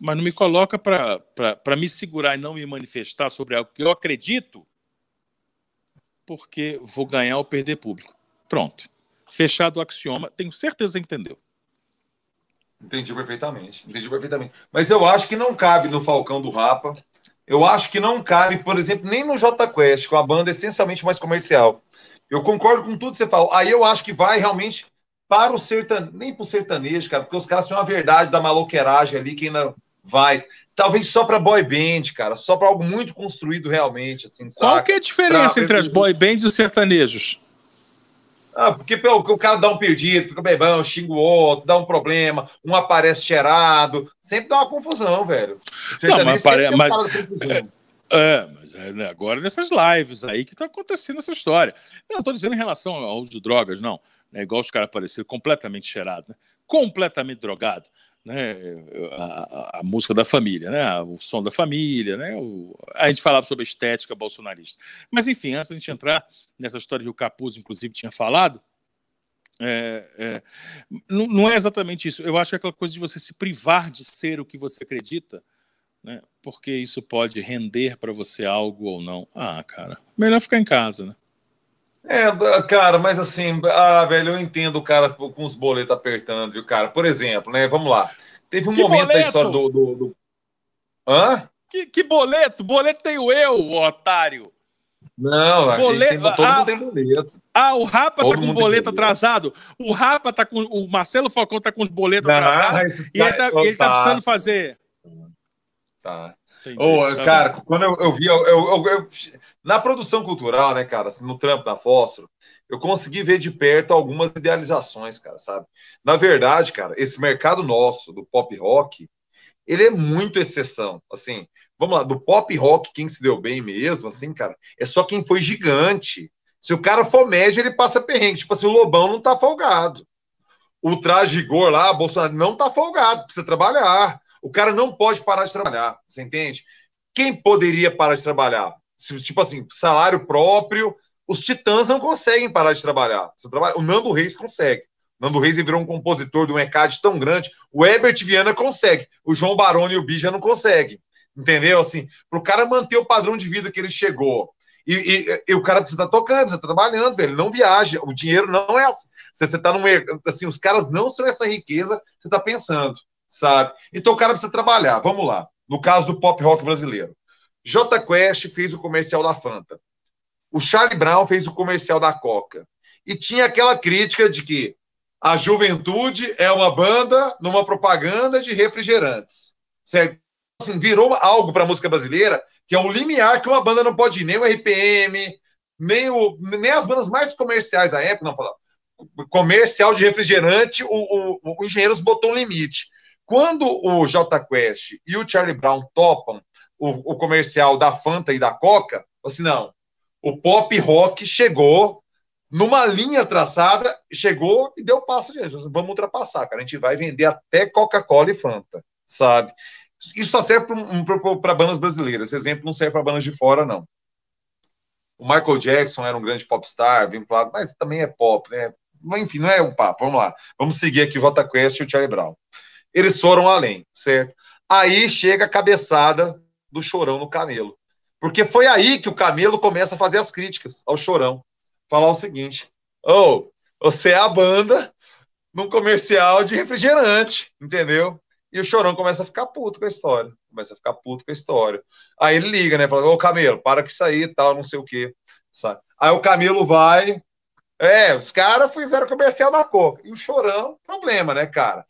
Mas não me coloca para me segurar e não me manifestar sobre algo que eu acredito, porque vou ganhar ou perder público. Pronto. Fechado o axioma, tenho certeza que entendeu. Entendi perfeitamente. Entendi perfeitamente. Mas eu acho que não cabe no Falcão do Rapa. Eu acho que não cabe, por exemplo, nem no J Quest, com a banda essencialmente mais comercial. Eu concordo com tudo que você falou. Aí eu acho que vai realmente para o sertanejo, nem para o sertanejo, cara, porque os caras têm uma verdade da maloqueiragem ali que ainda vai. Talvez só para boy band, cara, só para algo muito construído realmente, assim, Qual que é a diferença Pra- entre as boy bands e os sertanejos? Ah, porque pelo, o cara dá um perdido, fica bebão, xinga o outro, dá um problema, um aparece cheirado, sempre dá uma confusão, velho. O sertanejo mas pare- mas- confusão. É, mas é, né, agora nessas lives aí que tá acontecendo essa história. Eu não tô dizendo em relação ao uso de drogas, não. É igual os caras apareceram completamente cheirados, né? completamente drogado. Né? A, a- música da família, né? o som da família, né? O- a gente falava sobre a estética bolsonarista. Mas, enfim, antes de a gente entrar nessa história que o Capuz, inclusive, tinha falado, é, é, não, não é exatamente isso. Eu acho que é aquela coisa de você se privar de ser o que você acredita, né? Porque isso pode render para você algo ou não. Ah, cara, melhor ficar em casa, né? É, cara, mas assim, ah, velho, eu entendo o cara com os boletos apertando, viu, cara? Por exemplo, né? Vamos lá. Teve um Que momento da boleto? história do, do, do- Hã? Que, que boleto? Boleto tenho eu, otário. Não, a Boleto- gente tem, todo ah, mundo tem boleto. Ah, o Rapa Todo tá com boleto atrasado. O Rapa tá com. O Marcelo Falcão tá com os boletos atrasados. E ele tá, e ele tá precisando fazer. Tá. Entendi, Ô, tá cara, bom. quando eu, eu vi, eu, eu- eu- na produção cultural, né, cara, assim, no trampo da Fósforo, eu consegui ver de perto algumas idealizações, cara, sabe? Na verdade, cara, esse mercado nosso do pop rock, ele é muito exceção. Assim, vamos lá, do pop rock, quem se deu bem mesmo, assim, cara, é só quem foi gigante. Se o cara for médio, ele passa perrengue. Tipo assim, o Lobão não tá folgado. O traje rigor lá, Bolsonaro, não tá folgado, precisa trabalhar. O cara não pode parar de trabalhar, você entende? Quem poderia parar de trabalhar? Tipo assim, salário próprio, os titãs não conseguem parar de trabalhar. O Nando Reis consegue. O Nando Reis virou um compositor de um ECAD tão grande. O Herbert Viana consegue. O João Baroni e o Bija não conseguem. Entendeu? Assim, para o cara manter o padrão de vida que ele chegou. E, e, e o cara precisa estar tocando, precisa estar trabalhando, velho. Ele não viaja. O dinheiro não é assim. Você está num. Assim, os caras não são essa riqueza que você está pensando, sabe? Então o cara precisa trabalhar. Vamos lá. No caso do pop rock brasileiro. J Quest fez o comercial da Fanta. O Charlie Brown fez o comercial da Coca. E tinha aquela crítica de que a juventude é uma banda numa propaganda de refrigerantes. Certo? Assim, virou algo para a música brasileira que é um limiar que uma banda não pode ir, nem o RPM, nem, o, nem as bandas mais comerciais da época, não, comercial de refrigerante, o, o, o Engenheiros botou um limite. Quando o J Quest e o Charlie Brown topam o, o comercial da Fanta e da Coca, assim, não, o pop rock chegou numa linha traçada, chegou e deu passo de vamos ultrapassar, cara. A gente vai vender até Coca-Cola e Fanta, sabe? Isso só serve para bandas brasileiras. Esse exemplo não serve para bandas de fora, não. O Michael Jackson era um grande popstar, vinculado, mas também é pop, né? Enfim, não é um papo. Vamos lá. Vamos seguir aqui o J Quest e o Charlie Brown. Eles foram além, certo? Aí chega a cabeçada do chorão no camelo. Porque foi aí que o Camelo começa a fazer as críticas ao Chorão. Falar o seguinte: Ô, oh, você é a banda num comercial de refrigerante, entendeu? E o Chorão começa a ficar puto com a história. Começa a ficar puto com a história. Aí ele liga, né? Fala, ô Camelo, para com isso aí e tal, não sei o quê. Sabe? Aí o Camelo vai. É, os caras fizeram comercial na Coca. E o Chorão, problema, né, cara?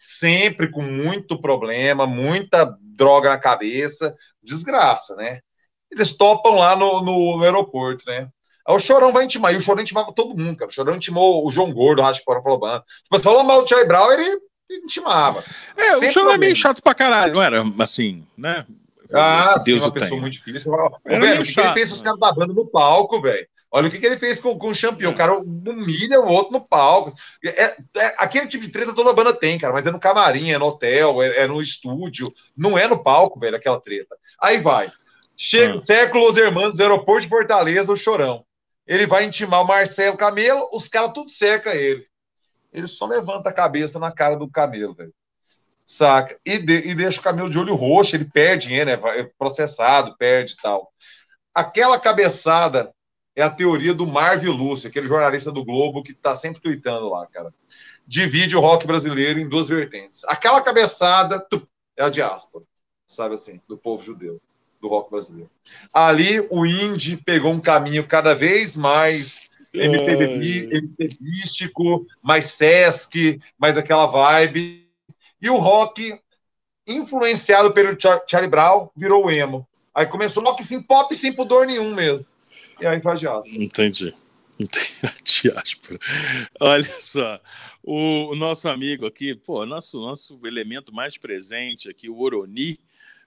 Sempre com muito problema, muita droga na cabeça, desgraça, né? Eles topam lá no, no, no aeroporto, né? Aí o Chorão vai intimar, e o Chorão intimava todo mundo, cara. O Chorão intimou o João Gordo, o Raspa falou. Tipo, você falou mal do Charlie Brown, ele intimava. É, Sempre o Chorão é meio chato pra caralho, não era assim, né? Ah, Deus sim, uma pessoa muito difícil. velho, o que ele fez com os caras da banda no palco, velho? Olha o que, que ele fez com, com o Champion. É. O cara humilha o outro no palco. É, é, aquele tipo de treta toda banda tem, cara, mas é no camarim, é no hotel, é, é no estúdio. Não é no palco, velho, aquela treta. Aí vai. Chega, ah. século Los Hermanos, aeroporto de Fortaleza, o chorão. Ele vai intimar o Marcelo Camelo, os caras tudo cerca ele. Ele só levanta a cabeça na cara do Camelo, velho. Saca? E, de, e deixa o Camelo de olho roxo, ele perde né? É processado, perde e tal. Aquela cabeçada é a teoria do Marvin Lúcio, aquele jornalista do Globo que está sempre tweetando lá, cara. Divide o rock brasileiro em duas vertentes. Aquela cabeçada é a diáspora, sabe assim, do povo judeu, do rock brasileiro. Ali o indie pegou um caminho cada vez mais MPBístico, mais Sesc, mais aquela vibe. E o rock, influenciado pelo Charlie Brown, virou emo. Aí começou rock sem pop sem pudor nenhum mesmo aí faz diáspora. Entendi. Entendi. diáspora. Olha só, o, nosso amigo aqui, pô, nosso, nosso elemento mais presente aqui, o Oroni,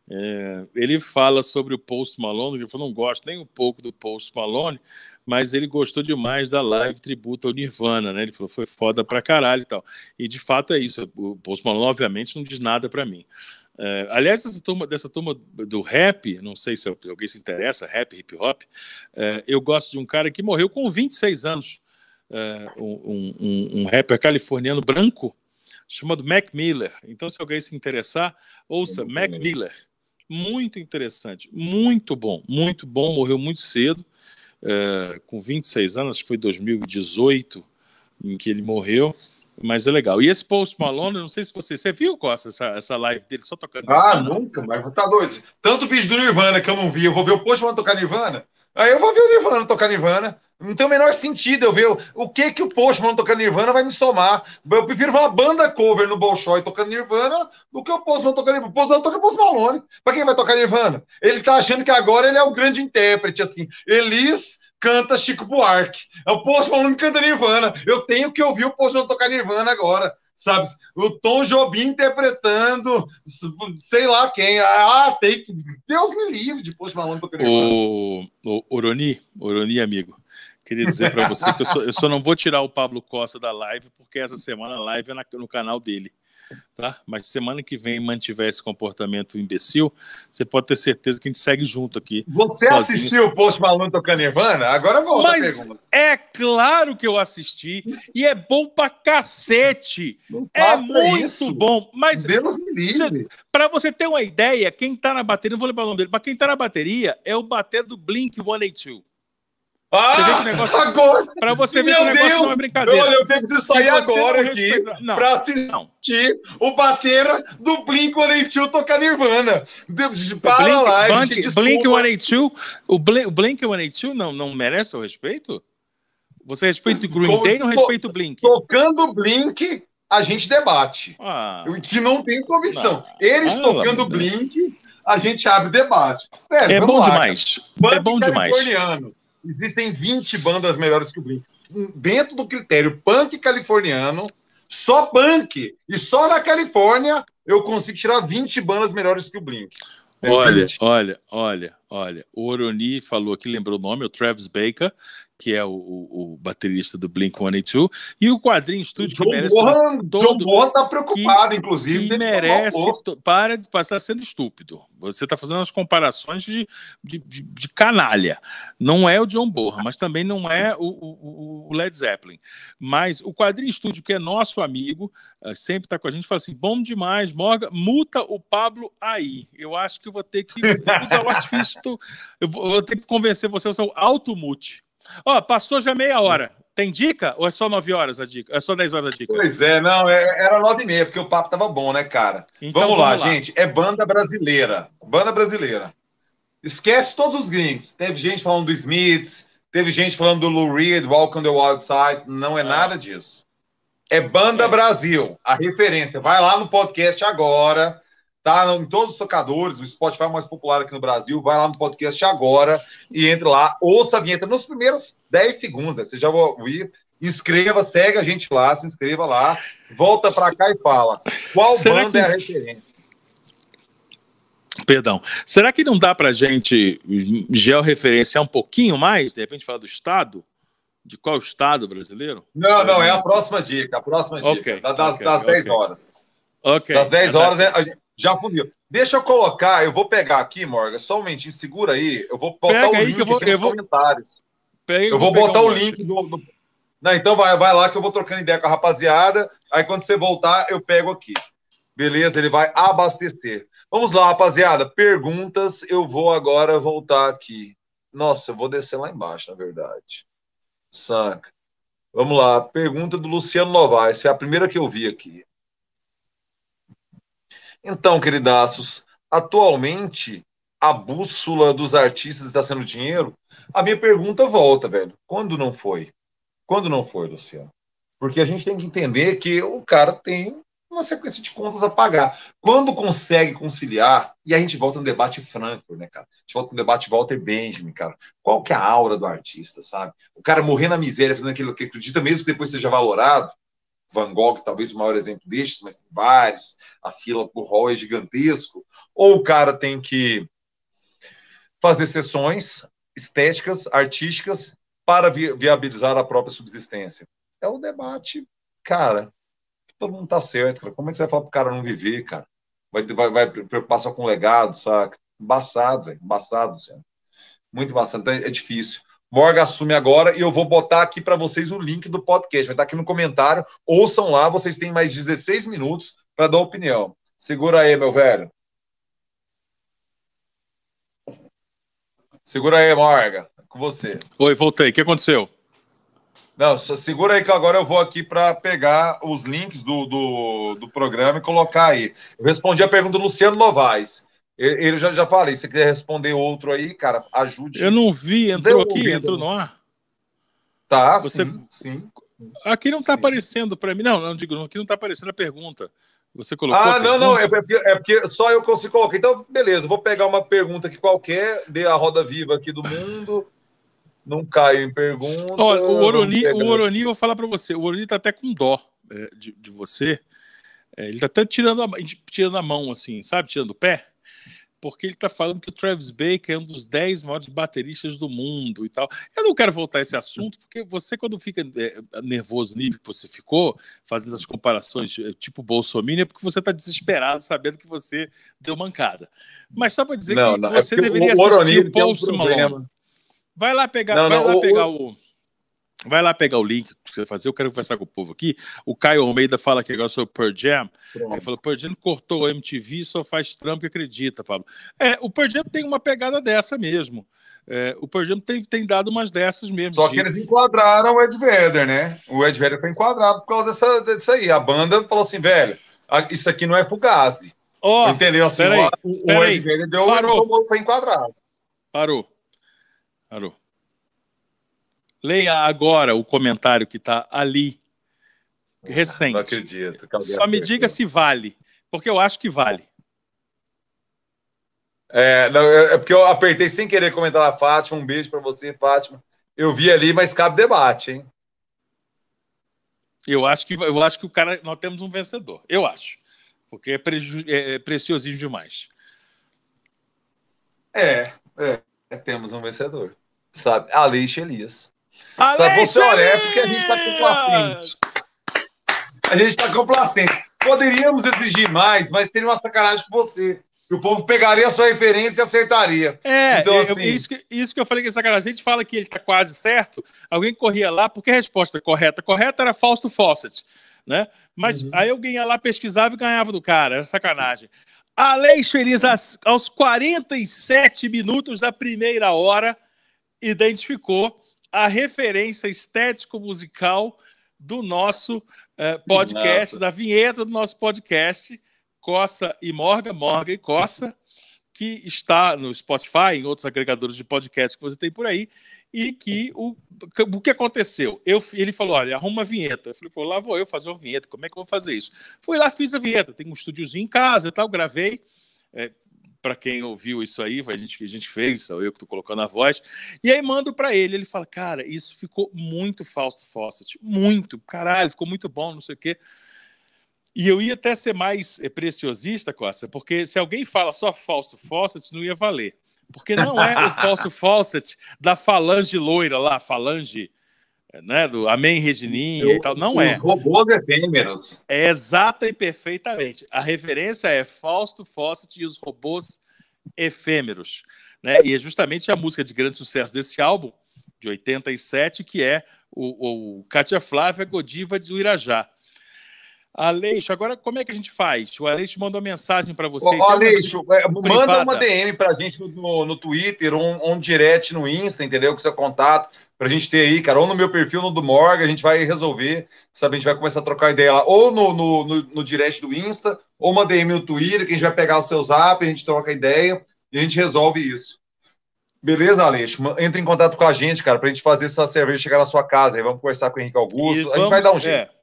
é, ele fala sobre o Post Malone, ele falou, não gosto nem um pouco do Post Malone, mas ele gostou demais da live tributo ao Nirvana, né? Ele falou, foi foda pra caralho e tal. E de fato é isso, o Post Malone obviamente não diz nada para mim. Uh, aliás, essa turma, dessa turma do rap, não sei se alguém se interessa, rap, hip hop, uh, eu gosto de um cara que morreu com 26 anos, uh, um, um, um, rapper californiano branco, chamado Mac Miller. Então, se alguém se interessar, ouça é Mac Miller. Muito interessante, muito bom, muito bom, morreu muito cedo, com 26 anos, acho que foi 2018 em que ele morreu mas é legal. E esse Post Malone, não sei se você. Você viu, Costa, essa, essa live dele só tocando? Ah, Nirvana? nunca, mas tá doido. Tanto vídeo do Nirvana que eu não vi, eu vou ver o Post Malone tocar Nirvana. Aí eu vou ver o Nirvana tocar Nirvana. Não tem o menor sentido eu ver o, o que que o Post Malone tocando Nirvana vai me somar. Eu prefiro ver uma banda cover no Bolshoi tocando Nirvana do que o Post Malone tocando Nirvana. O Post Malone toca Post Malone. Pra quem vai tocar Nirvana? Ele tá achando que agora ele é o grande intérprete, assim. Elis canta Chico Buarque. É o Post Malone canta Nirvana. Eu tenho que ouvir o Post Malone tocar Nirvana agora. Sabe? O Tom Jobim interpretando, sei lá quem. Ah, tem que. Deus me livre de Post Malone tocar Nirvana. O, o Oroni, Oroni, amigo. Queria dizer para você que eu só, eu só, não vou tirar o Pablo Costa da live, porque essa semana a live é na, no canal dele tá? Mas semana que vem mantiver esse comportamento imbecil, você pode ter certeza que a gente segue junto aqui. Você sozinho. assistiu o Post Malone tocando Nirvana? Agora volta Mas a pergunta. é claro que eu assisti e é bom pra cacete. É muito isso. bom. Mas Deus me livre. Para você ter uma ideia, quem tá na bateria, não vou lembrar o nome dele, mas quem tá na bateria é o bater do Blink 182. Ah, você vê que o negócio. Agora! Pra você ver que o negócio Deus, não é brincadeira. Eu, eu preciso sair agora aqui não, pra assistir não. o batera do Blink 182 tocar Nirvana. Para Blink, lá, Blink, Blink 182, o Blink, o Blink 182 não, não merece o respeito? Você respeita o Green Day ou respeita o Blink? Tocando Blink, a gente debate. Ah, que não tem convicção. Não. Eles ah, tocando Blink, a gente abre debate. é bom lá, demais. É bom demais existem 20 bandas melhores que o Blink. Dentro do critério punk californiano, só punk, e só na Califórnia eu consigo tirar 20 bandas melhores que o Blink. É olha, 20. olha, olha, olha. O Oroni falou aqui, lembrou o nome, o Travis Baker, que é o, o, o baterista do Blink 182, e o quadrinho estúdio que merece. Bohan, todo, John Bohan tá preocupado, que, inclusive. Que merece. Para de estar sendo estúpido. Você está fazendo as comparações de, de, de, de, canalha. Não é o John Bohan, mas também não é o, o, Led Zeppelin. Mas o quadrinho estúdio, que é nosso amigo, eh, sempre está com a gente, fala assim: bom demais, Morgan, multa o Pablo aí. Eu acho que vou ter que usar o artifício. eu vou ter que convencer você a usar o automute. Ó, passou já meia hora. Tem dica ou é só 9 horas a dica? É só 10 horas a dica? Pois é, não, é, era 9 e meia, porque o papo tava bom, né, cara? Então, vamos, vamos lá, lá, gente. É banda brasileira. Banda brasileira. Esquece todos os gringos. Teve gente falando do Smiths, teve gente falando do Lou Reed, Walk on the Wild Side. Não é ah. nada disso. É Banda é. Brasil, a referência. Vai lá no podcast agora Tá em todos os tocadores, o Spotify é mais popular aqui no Brasil. Vai lá no podcast agora e entre lá, ouça a vinheta nos primeiros 10 segundos. Né? Você já vai ouvir. Inscreva, segue a gente lá, se inscreva lá, volta para cá e fala qual Será banda que... é a referência. Perdão. Será que não dá para gente georreferenciar um pouquinho mais? De repente falar do estado? De qual estado brasileiro? Não, não, é a próxima dica. A próxima dica. Okay, das, okay, das 10 okay. horas. Ok. Das 10 horas, é, já fundiu. Deixa eu colocar, eu vou pegar aqui, Morgan, só um momentinho, segura aí. Eu vou botar Pega o link vou, aqui nos vou... comentários. Pega, eu vou, vou botar um o link do, do... Não, então vai, vai lá que eu vou trocando ideia com a rapaziada. Aí quando você voltar, eu pego aqui. Beleza? Ele vai abastecer. Vamos lá, rapaziada. Perguntas. Eu vou agora voltar aqui. Nossa, eu vou descer lá embaixo, na verdade. Saca. Vamos lá. Pergunta do Luciano Novaes. Foi a primeira que eu vi aqui. Então, queridaços, atualmente a bússola dos artistas está sendo dinheiro? A minha pergunta volta, velho. Quando não foi? Quando não foi, Luciano? Porque a gente tem que entender que o cara tem uma sequência de contas a pagar. Quando consegue conciliar, e a gente volta no debate Frankfurt, né, cara? A gente volta no debate Walter Benjamin, cara. Qual que é a aura do artista, sabe? O cara morrer na miséria fazendo aquilo que acredita, mesmo que depois seja valorado, Van Gogh, talvez o maior exemplo destes, mas vários, a fila por hall é gigantesco, ou o cara tem que fazer sessões estéticas, artísticas, para vi viabilizar a própria subsistência. É o debate, cara, todo mundo tá certo, cara. Como é que você vai falar pro cara não viver, cara? Vai, vai, vai preocupar só com o legado, saca? Embaçado, velho, embaçado, Luciano. Muito embaçado, então é difícil. Morgan assume agora e eu vou botar aqui para vocês o link do podcast. Vai estar aqui no comentário. Ouçam lá, vocês têm mais 16 minutos para dar opinião. Segura aí, meu velho. Segura aí, Morgan. É com você. Oi, voltei. O que aconteceu? Não, segura aí que agora eu vou aqui para pegar os links do, do, do programa e colocar aí. Eu respondi a pergunta do Luciano Novaes. Ele já, já falei, se você quiser responder outro aí, cara, ajude. Eu não vi, entrou aqui, ouvido. entrou no ar. Tá, você... sim, sim. Aqui não está aparecendo para mim. Não, não digo, aqui não está aparecendo a pergunta. Você colocou. Ah, não, não, é porque, é porque só eu consigo colocar. Então, beleza, vou pegar uma pergunta aqui qualquer, dê a roda viva aqui do mundo. Não caiu em pergunta. Olha, o Oroni, o Oroni, vou falar para você, o Oroni tá até com dó é, de, de você. É, ele tá até tirando a, tirando a mão, assim, sabe? Tirando o pé porque ele está falando que o Travis Baker é um dos 10 maiores bateristas do mundo e tal. Eu não quero voltar a esse assunto, porque você, quando fica é, nervoso, nível que você ficou, fazendo essas comparações é, tipo Bolsonaro, é porque você está desesperado, sabendo que você deu mancada. Mas só para dizer não, que não, é você é deveria o assistir o Post um Malone. Vai lá pegar, não, vai lá o, pegar o... Vai lá pegar o link que você fazer. Eu quero conversar com o povo aqui. O Caio Almeida fala aqui agora sobre o Pearl Jam. Pronto. Ele falou: Pearl Jam cortou o MTV só faz trampo e acredita, Pablo. É, o Pearl Jam tem uma pegada dessa mesmo. É, o Pearl Jam tem, tem dado umas dessas mesmo. Só que eles enquadraram o Ed Vedder, né? O Ed Vedder foi enquadrado por causa dessa, disso aí. A banda falou assim, velho, isso aqui não é Fugazi. Oh, Entendeu? Assim, peraí, o, o Ed Vedder deu, Parou. foi enquadrado. Parou. Parou. Leia agora o comentário que está ali, recente. Não acredito. Só me diga se vale, porque eu acho que vale. É, não, é porque eu apertei sem querer comentar a Fátima. Um beijo para você, Fátima. Eu vi ali, mas cabe debate, hein? Eu acho que eu acho que o cara nós temos um vencedor. Eu acho, porque é, preju, é, é preciosismo demais. É, é, temos um vencedor. Sabe, Aleixo Elias. Só você olhar é porque a gente está complacente. A gente está complacente. Poderíamos exigir mais, mas teria uma sacanagem com você. o povo pegaria a sua referência e acertaria. É, então, assim... isso, que, isso que eu falei que é sacanagem. A gente fala que ele está quase certo, alguém corria lá, porque a resposta correta correta era Fausto Fawcett. Né? Mas uhum. aí alguém ia lá, pesquisava e ganhava do cara. Era sacanagem. Aleixo Feliz, aos 47 minutos da primeira hora, identificou a referência estético-musical do nosso uh, podcast, Nossa. da vinheta do nosso podcast, Coça e Morga, Morga e Coça, que está no Spotify, em outros agregadores de podcast que você tem por aí, e que o, o que aconteceu? Eu, ele falou: olha, arruma uma vinheta. Eu falei, pô, lá vou eu fazer uma vinheta, como é que eu vou fazer isso? Fui lá, fiz a vinheta, tem um estúdiozinho em casa e tal, gravei. É, para quem ouviu isso aí, a gente, a gente fez, eu que estou colocando a voz, e aí mando para ele, ele fala, cara, isso ficou muito Fausto Fawcett, muito, caralho, ficou muito bom, não sei o quê. E eu ia até ser mais eh, preciosista, Costa, porque se alguém fala só Fausto Fawcett, não ia valer. Porque não é o Fausto Fawcett da falange loira lá, falange né, do Amém Regininha eu, e tal. Não os é. Os robôs efêmeros. É exata e perfeitamente. A referência é Fausto Fawcett e os robôs efêmeros. Né? E é justamente a música de grande sucesso desse álbum, de 87, que é o, o Cátia Flávia Godiva do Irajá. Aleixo, agora como é que a gente faz? O Aleixo mandou mensagem para você. Ô, Aleixo, é, manda uma DM para a gente no, no Twitter, um, um direct no Insta, entendeu? Com seu contato, para a gente ter aí, cara, ou no meu perfil, no do Morgan, a gente vai resolver, sabe? A gente vai começar a trocar ideia lá, ou no, no, no, no direct do Insta, ou uma DM no Twitter, que a gente vai pegar o seu zap, a gente troca ideia e a gente resolve isso. Beleza, Aleixo? Entra em contato com a gente, cara, para a gente fazer essa cerveja chegar na sua casa. Aí vamos conversar com o Henrique Augusto. Vamos, a gente vai dar um jeito. É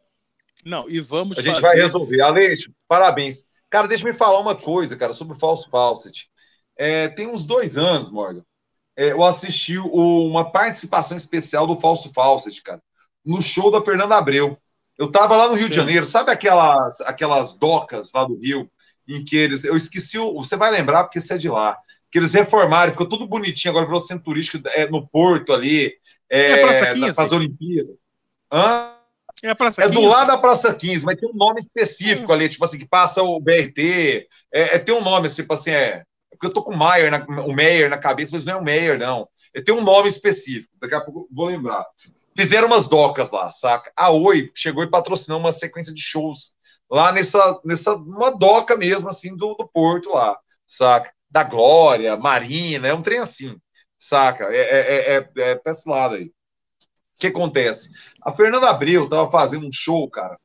não, e vamos A gente fazer... vai resolver. Aleixo, parabéns. Cara, deixa eu me falar uma coisa, cara, sobre o Falso Fawcett. É, tem uns dois anos, Morgan, é, eu assisti o, uma participação especial do Falso Fawcett, cara, no show da Fernanda Abreu. Eu tava lá no Rio Sim. de Janeiro, sabe aquelas, aquelas docas lá do Rio, em que eles. Eu esqueci, você vai lembrar porque você é de lá. Que eles reformaram, ficou tudo bonitinho, agora virou centro turístico é, no Porto ali, é, é para as Olimpíadas. Hã? É a Praça é 15. do lado da Praça 15, mas tem um nome específico hum. ali, tipo assim, que passa o BRT. É, é, tem um nome, assim, tipo assim, é. Porque eu tô com o Maier, na, o Meyer na cabeça, mas não é o Meyer, não. É, tem um nome específico, daqui a pouco vou lembrar. Fizeram umas docas lá, saca? A Oi chegou e patrocinou uma sequência de shows lá nessa, nessa uma doca mesmo, assim, do, do Porto lá, saca? Da Glória, Marina, é um trem assim, saca? É, é, é, é, é pra esse lado aí que acontece? A Fernanda Abreu estava fazendo um show, cara,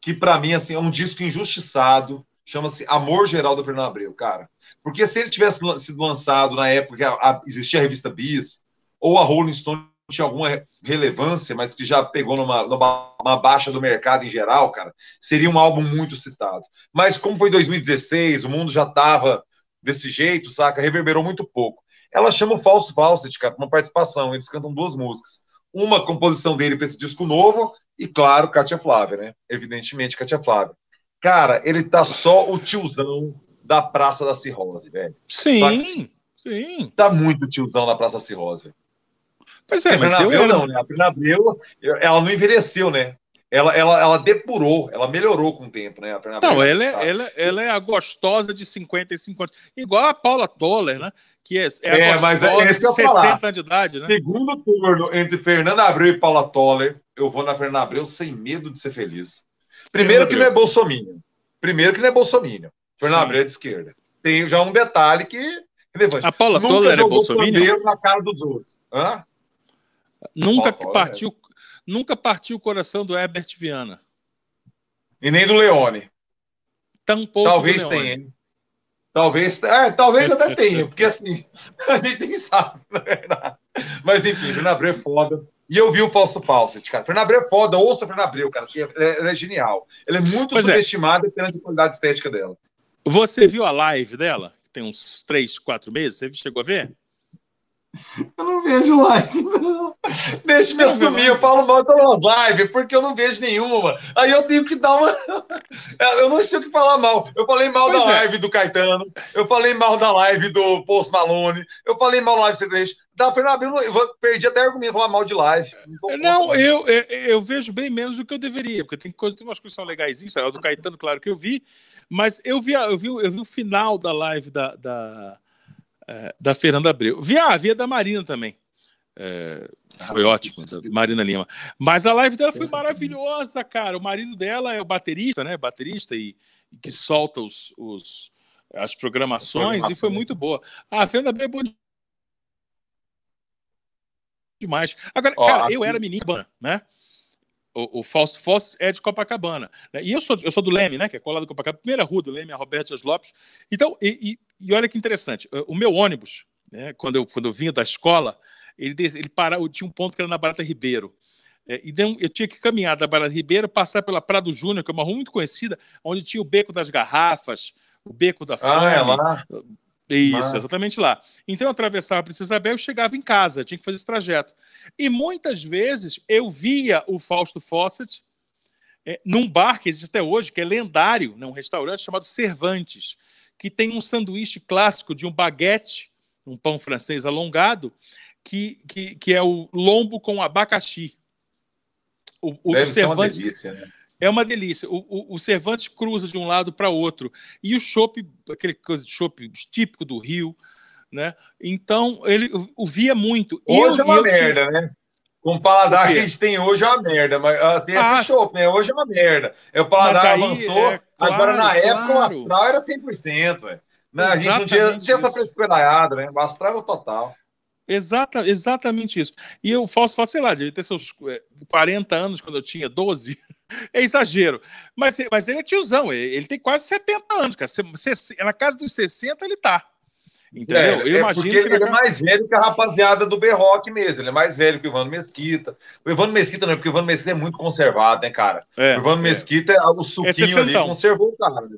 que para mim assim, é um disco injustiçado, chama-se Amor Geral da Fernanda Abreu, cara. Porque se ele tivesse sido lançado na época que a, a, existia a revista Bis, ou a Rolling Stone tinha alguma relevância, mas que já pegou numa, numa baixa do mercado em geral, cara, seria um álbum muito citado. Mas como foi 2016, o mundo já estava desse jeito, saca? Reverberou muito pouco. ela chama o Falso Fawcett, cara, uma participação. Eles cantam duas músicas. Uma composição dele para esse disco novo, e claro, Katia Flávia, né? Evidentemente, Katia Flávia. Cara, ele tá só o tiozão da Praça da Cirrose, velho. Sim, sim. Tá muito tiozão da Praça da Cirrose, velho. Pois é, mas eu Abreu, não, né? A Abreu, ela não envelheceu, né? Ela, ela, ela depurou, ela melhorou com o tempo, né? A não, ela é, ela, ela é a gostosa de 55 anos. Igual a Paula Toller, né? Que é, é a é, gostosa é de 60 anos de idade, né? Segundo turno entre Fernanda Abreu e Paula Toller, eu vou na Fernanda Abreu sem medo de ser feliz. Primeiro que não é Bolsonaro. Primeiro que não é Bolsonaro. Fernanda Abreu é de esquerda. Tem já um detalhe que relevante. A Paula Nunca Toller é Bolsonaro? na cara dos outros. Hã? Nunca que partiu, nunca partiu o coração do Herbert Viana. E nem do Leone. Tampouco Talvez tenha. Talvez, é, talvez até tenha, porque assim, a gente nem sabe, na verdade. Mas enfim, Fernando Abreu é foda. E eu vi o Fausto Fawcett, cara. Fernando Abreu é foda, ouça Fernando Abreu, cara. Assim, ela, é genial. Ela é muito pois é. subestimada é. pela qualidade estética dela. Você viu a live dela? Tem uns três, quatro meses? Você chegou a ver? Eu não vejo live, não. Deixa me assumir, eu falo mal todas as lives, porque eu não vejo nenhuma. Aí eu tenho que dar uma. Eu não sei o que falar mal. Eu falei mal pois da é. live do Caetano, eu falei mal da live do Post Malone, eu falei mal da live C3. Da Fernanda eu perdi até argumento falar mal de live. Não, não eu, eu, eu, vejo bem menos do que eu deveria, porque tem, coisa, tem umas coisas que são legais. O do Caetano, claro que eu vi, mas eu vi, eu vi, eu vi o final da live da, da é, da Fernanda Abreu. Vi a via da Marina também. É, foi ah, ótimo, Marina Lima. Mas a live dela foi maravilhosa, cara. O marido dela é o baterista, né? Baterista e, e que solta os, os, as programações e foi muito boa. Ah, a Fernanda Abreu é boa demais. Agora, Ó, cara, aqui... eu era menino, né? o, o Falso Falso é de Copacabana. Né? E eu sou, eu sou do Leme, né? Que é colado do Copacabana, primeira rua do Leme, a Roberto Dias Lopes. Então, e, e, e, olha que interessante, o meu ônibus, né, quando, eu, quando eu vinha da escola, ele, ele parava, tinha um ponto que era na Barata Ribeiro. É, e deu, eu tinha que caminhar da Barata Ribeiro, passar pela Prado Júnior, que é uma rua muito conhecida, onde tinha o Beco das Garrafas, o Beco da Fome. Ah, é lá? Isso, Mas... exatamente lá. Então eu atravessava a Princesa Isabel e chegava em casa, tinha que fazer esse trajeto. E muitas vezes eu via o Fausto Fawcett é, num bar que existe até hoje, que é lendário, né, um restaurante chamado Cervantes, que tem um sanduíche clássico de um baguete, um pão francês alongado, que, que, que é o lombo com abacaxi. O, o Deve Cervantes, uma delícia, né? É uma delícia. O, o, o Cervantes cruza de um lado para outro. E o chopp, aquele coisa de chopp típico do Rio, né? Então, ele o via muito. Hoje eu, é uma merda, né? Com o paladar que a gente tem hoje é uma merda, mas assim, ah, esse chopp, né? Hoje é uma merda. É, o paladar aí, avançou, é, claro, agora na época claro. o astral era 100%, velho. Né? A gente não tinha, não tinha essa frescuraiada, né? O astral era o total. Exata, exatamente isso. E eu faço, faço, sei lá, devia ter seus 40 é, anos quando eu tinha 12. É exagero. Mas, mas ele é tiozão, ele, ele tem quase 70 anos, cara. Na casa dos 60 ele tá. Entendeu? É, eu é imagino porque ele, ele é mais velho que a rapaziada do B-Rock mesmo. Ele é mais velho que o Ivano Mesquita. O Ivano Mesquita não, porque o Ivano Mesquita é muito conservado, né, cara? É, o Ivano é. Mesquita, é, o suquinho ali conservou o cara. Né?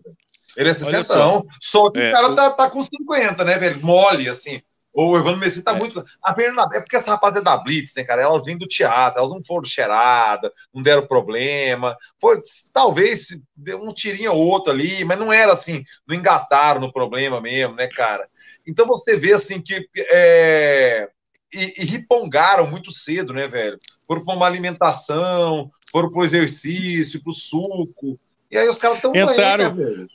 Ele é 60 só. só que o cara tá, tá com 50, né, velho? Mole, assim. O Evandro Messi tá é. muito. A Fernanda, é porque essa rapaziada da Blitz, né, cara? Elas vêm do teatro, elas não foram cheirada, não deram problema. Foi, talvez deu um tirinho ou outro ali, mas não era assim, não engataram no problema mesmo, né, cara? Então você vê assim que. É, e, e ripongaram muito cedo, né, velho? Foram para uma alimentação, foram para o exercício, para o suco. E aí os caras estão entraram, né,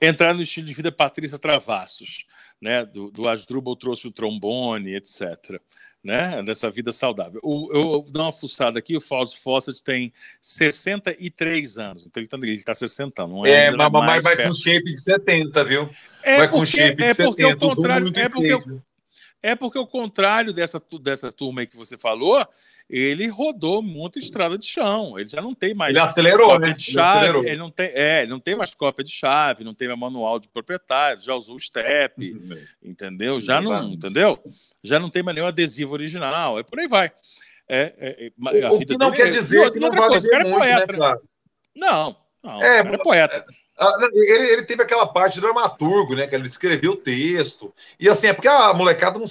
entraram no estilo de vida Patrícia Travassos né, do, do Asdrubal trouxe o trombone, etc. Né, dessa vida saudável. O, eu, eu dou uma fuçada aqui, o Fausto Fawcett tem 63 anos, então ele está tá 60, não é? É, mas, mas vai perto. com shape de 70, viu? É vai porque, com shape de é 70, porque o contrário, é porque, é porque o contrário dessa, dessa turma aí que você falou, ele rodou muita estrada de chão. Ele já não tem mais. Ele acelerou, né? De chave, ele, ele, não tem, é, ele não tem mais cópia de chave, não tem mais manual de proprietário, já usou o step, uhum. entendeu? Já não, entendeu? Já não tem mais nenhum adesivo original, é por aí vai. É, é, é o que não quer é dizer que não vai coisa, o cara é muito, é poeta. Né, claro. Não, não, é, o cara é poeta. Ele, ele teve aquela parte dramaturgo, né? Que ele escreveu o texto. E assim, é porque a molecada não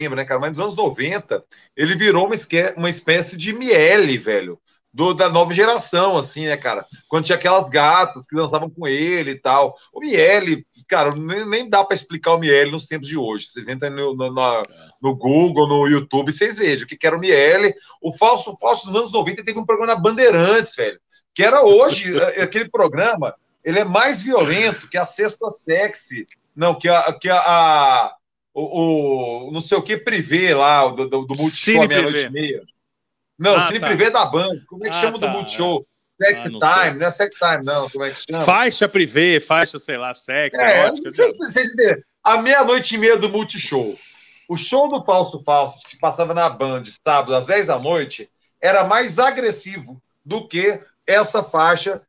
lembra, né, cara? Mas nos anos 90, ele virou uma, uma espécie de miele, velho. Do, da nova geração, assim, né, cara? Quando tinha aquelas gatas que dançavam com ele e tal. O Miele, cara, nem, nem dá para explicar o Miele nos tempos de hoje. Vocês entram no, no, no, no Google, no YouTube, vocês vejam o que, que era o Miele. O Falso, o Falso nos anos 90 teve um programa na Bandeirantes, velho. Que era hoje, aquele programa, ele é mais violento que a Sexta Sexy. Não, que a, que a, a o, o, não sei o que privê lá, do, do, do Multishow à meia-noite e meia. Não, ah, Cine tá. Privê da Band. Como é que ah, chama tá. do Multishow? Sex ah, Time, sei. não é Sex Time, não. Como é que chama? Faixa privê, faixa, sei lá, sex, é, erótica. A meia-noite e meia do Multishow. O show do Falso Falso, que passava na Band sábado às 10 da noite, era mais agressivo do que essa faixa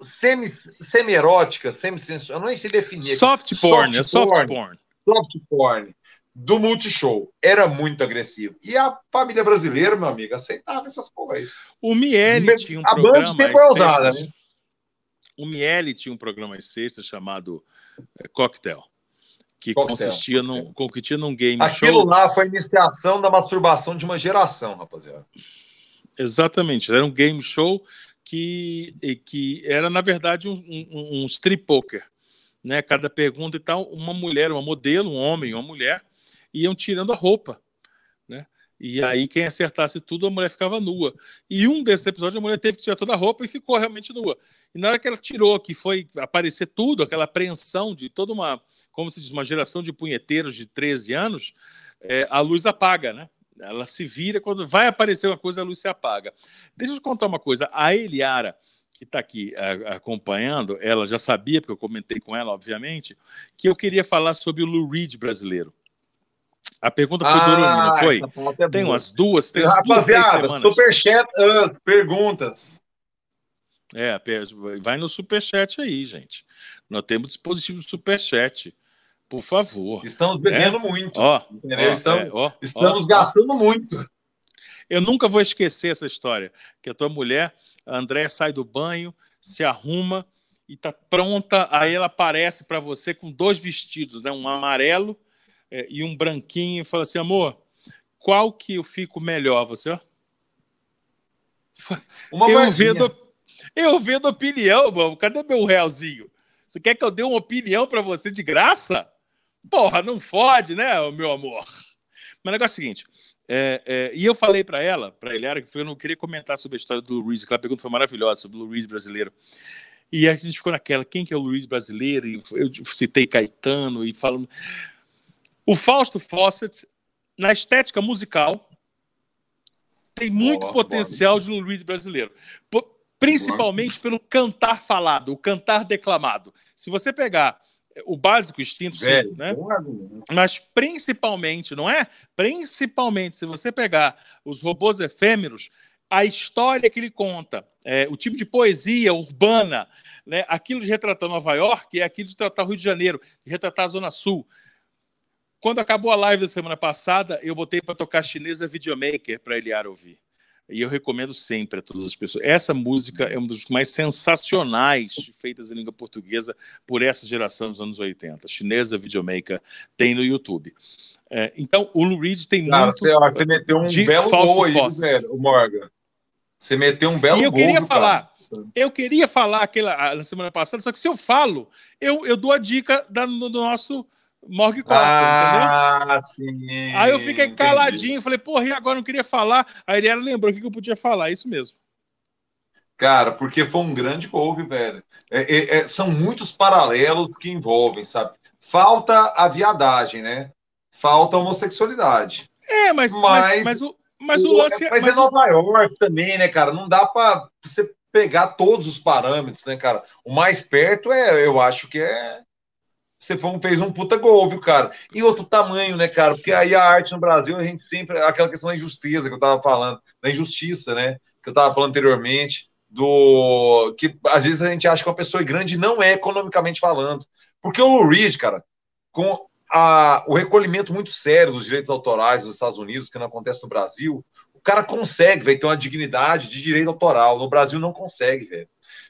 semi, semi-erótica, semi-sensual. Eu não sei definir. Soft porn, soft é soft porn. Porn soft porn do Multishow era muito agressivo. E a família brasileira, meu amigo, aceitava essas coisas. O Miele tinha um a programa. A Band sempre é usada, né? O Miele tinha um programa às sextas chamado é, Cocktail. Que cocktail, consistia cocktail. num, consistia num game Aquilo show. lá foi a iniciação da masturbação de uma geração, rapaziada. Exatamente. Era um game show que, que era, na verdade, um, um, um strip poker né, cada pergunta e tal, uma mulher, uma modelo, um homem, uma mulher, iam tirando a roupa, né? E aí quem acertasse tudo, a mulher ficava nua. E um desses episódios, a mulher teve que tirar toda a roupa e ficou realmente nua. E na hora que ela tirou, que foi aparecer tudo, aquela apreensão de toda uma, como se diz, uma geração de punheteiros de 13 anos, é, a luz apaga, né? Ela se vira, quando vai aparecer uma coisa, a luz se apaga. Deixa eu contar uma coisa. A Eliara, que está aqui a, acompanhando, ela já sabia, porque eu comentei com ela, obviamente, que eu queria falar sobre o Lou Reed brasileiro. A pergunta foi ah, do não foi? É tem umas duas, tem umas duas, semanas. Superchat, uh, perguntas. É, vai no superchat aí, gente. Nós temos dispositivo de superchat. Por favor. Estamos bebendo é? muito. Ó, ó, estamos, é, ó, estamos gastando muito. Eu nunca vou esquecer essa história, que a tua mulher, a André, sai do banho, se arruma e tá pronta, aí ela aparece para você com dois vestidos, né? um amarelo é, e um branquinho, e fala assim, amor, qual que eu fico melhor? Você, ó. Uma eu vendo, eu vendo opinião, mano. Cadê meu realzinho? Você quer que eu dê uma opinião para você de graça? Porra, não fode, né, meu amor? Mas o negócio é o seguinte: é, é, e eu falei para ela, para Eliara, que eu não queria comentar sobre a história do Luiz, que ela pergunta foi maravilhosa sobre o Luiz brasileiro. E a gente ficou naquela, quem que é o Luiz brasileiro? E eu citei Caetano e falando. O Fausto Fawcett, na estética musical, tem muito boa, potencial boa. de Luiz brasileiro. Principalmente boa. pelo cantar falado, o cantar declamado. Se você pegar o básico instinto, sim, né? Mas principalmente, não é? Principalmente, se você pegar os robôs efêmeros, a história que ele conta, é, o tipo de poesia urbana, né? aquilo de retratar Nova York é aquilo de tratar o Rio de Janeiro, de retratar a Zona Sul. Quando acabou a live da semana passada, eu botei para tocar chinesa videomaker para Eliar ouvir. E eu recomendo sempre a todas as pessoas. Essa música é uma das mais sensacionais feitas em língua portuguesa por essa geração dos anos 80. Chinesa Videomaker tem no YouTube. É, então, o Lou Reed tem Cara, muito. Você, você meteu um belo gol aí, velho, Morgan. Você meteu um belo e eu gol, queria falar, cara. eu queria falar aquela na semana passada, só que se eu falo, eu, eu dou a dica da, do nosso Morgue Costa, ah, entendeu? Sim, Aí eu fiquei caladinho, entendi. falei, porra, e agora não queria falar. Aí ele era lembrou o que eu podia falar, é isso mesmo. Cara, porque foi um grande gol, velho. É, é, é, são muitos paralelos que envolvem, sabe? Falta a viadagem, né? Falta a homossexualidade. É, mas, mas, mas, mas o, mas o, o lance. É, mas, mas é Nova York também, né, cara? Não dá para você pegar todos os parâmetros, né, cara? O mais perto é, eu acho que é você fez um puta gol, viu, cara? E outro tamanho, né, cara? Porque aí a arte no Brasil, a gente sempre. Aquela questão da injustiça que eu tava falando, da injustiça, né? Que eu tava falando anteriormente, do. Que às vezes a gente acha que uma pessoa grande não é economicamente falando. Porque o Lou Reed, cara, com a, o recolhimento muito sério dos direitos autorais dos Estados Unidos, que não acontece no Brasil, o cara consegue, velho, ter uma dignidade de direito autoral. No Brasil não consegue, velho.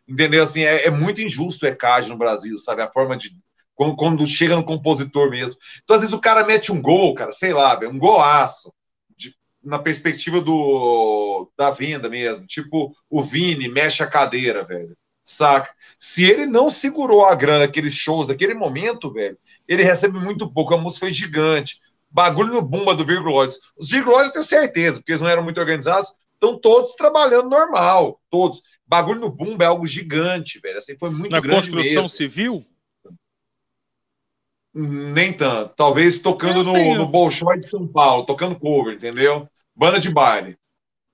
Entendeu? Assim, é, é muito injusto o ECAD no Brasil, sabe? A forma de quando, quando, chega no compositor mesmo. Então, às vezes, o cara mete um gol, cara, sei lá, um golaço, de, na perspectiva do, da venda mesmo. Tipo, o Vini mexe a cadeira, velho. Saca? Se ele não segurou a grana, aqueles shows daquele momento, velho, ele recebe muito pouco. A música foi gigante. Bagulho no Bumba do Virguloides. Os Virguloides eu tenho certeza, porque eles não eram muito organizados, estão todos trabalhando normal. Todos. Bagulho no Bumba é algo gigante, velho. Assim, foi muito Na grande construção mesmo. civil? Nem tanto. Talvez tocando no, no Bolshoi de São Paulo, tocando cover, entendeu? Banda de baile.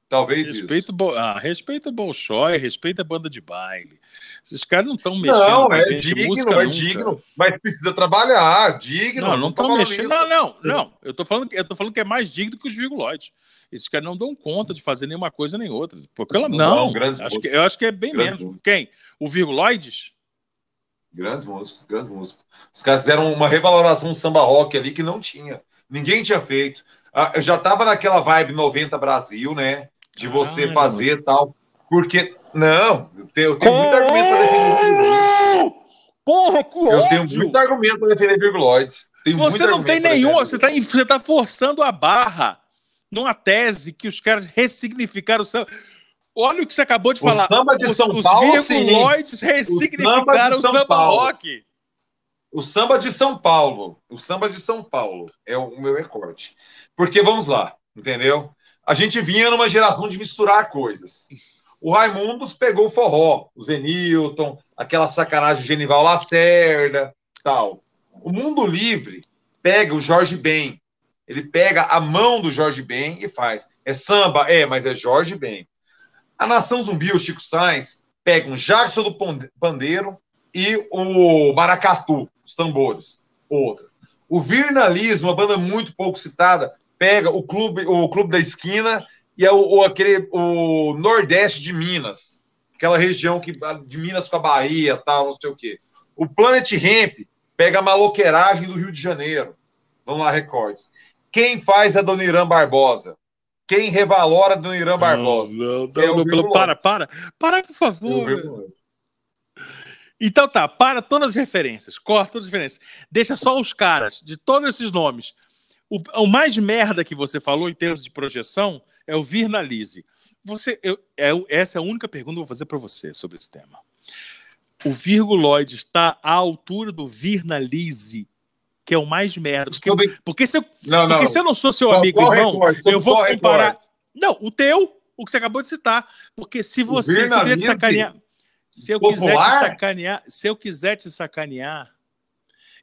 Talvez respeito isso. Bo... Ah, respeita o Bolshoi, respeita a banda de baile. Esses caras não estão mexendo. Não, é digno, é digno, mas precisa trabalhar, digno. Não, não estão mexendo. Não, não, não. Eu tô falando, eu tô falando que é mais digno que os virguloides. Esses caras não dão conta de fazer nenhuma coisa nem outra. Porque ela... Não, não acho que, eu acho que é bem menos. Músicos. Quem? O virguloides? Grandes músicos, grandes músicos. Os caras fizeram uma revaloração samba rock ali que não tinha. Ninguém tinha feito. Ah, eu já tava naquela vibe 90 Brasil, né? de você Caramba. fazer tal. Porque, não, eu tenho, eu tenho muito argumento para defender Porra, que Eu tenho muito argumento para defender virguloides. Você não tem nenhum, você está você tá forçando a barra numa tese que os caras ressignificaram o samba. Olha o que você acabou de falar. O samba de São os, Paulo, os virguloides ressignificaram o samba, samba rock. O samba de São Paulo. O samba de São Paulo é o meu recorte. Porque, vamos lá, entendeu? a gente vinha numa geração de misturar coisas. O Raimundos pegou o forró, o Zenilton, aquela sacanagem Genival Lacerda, tal. O Mundo Livre pega o Jorge Ben. Ele pega a mão do Jorge Ben e faz. É samba? É, mas é Jorge Ben. A Nação Zumbi, o Chico Sainz, pega um Jackson do Pandeiro e o Maracatu, os tambores. Outra. O Virnalismo, uma banda muito pouco citada, pega o clube, o clube da esquina e é o, o, aquele o Nordeste de Minas, aquela região que de Minas com a Bahia, tal, não sei o quê. O Planet Ramp pega a maloqueiragem do Rio de Janeiro. Vamos lá, recordes. Quem faz a Dona Irã Barbosa? Quem revalora Dona Irã Barbosa? Não, não, é não, não para, para, para, por favor. Então tá, para todas as referências, corta todas as referências. Deixa só os caras de todos esses nomes o, o, mais merda que você falou em termos de projeção é o Virnalize. Você, eu, é, essa é a única pergunta que eu vou fazer para você sobre esse tema. O virguloide está à altura do Virnalize, que é o mais merda. Porque, porque, se, eu, não, porque não. se eu não sou seu qual, amigo qual irmão, eu vou comparar. Não, o teu, o que você acabou de citar. Porque se você se eu te sacanear. Se eu quiser te sacanear, se eu quiser te sacanear,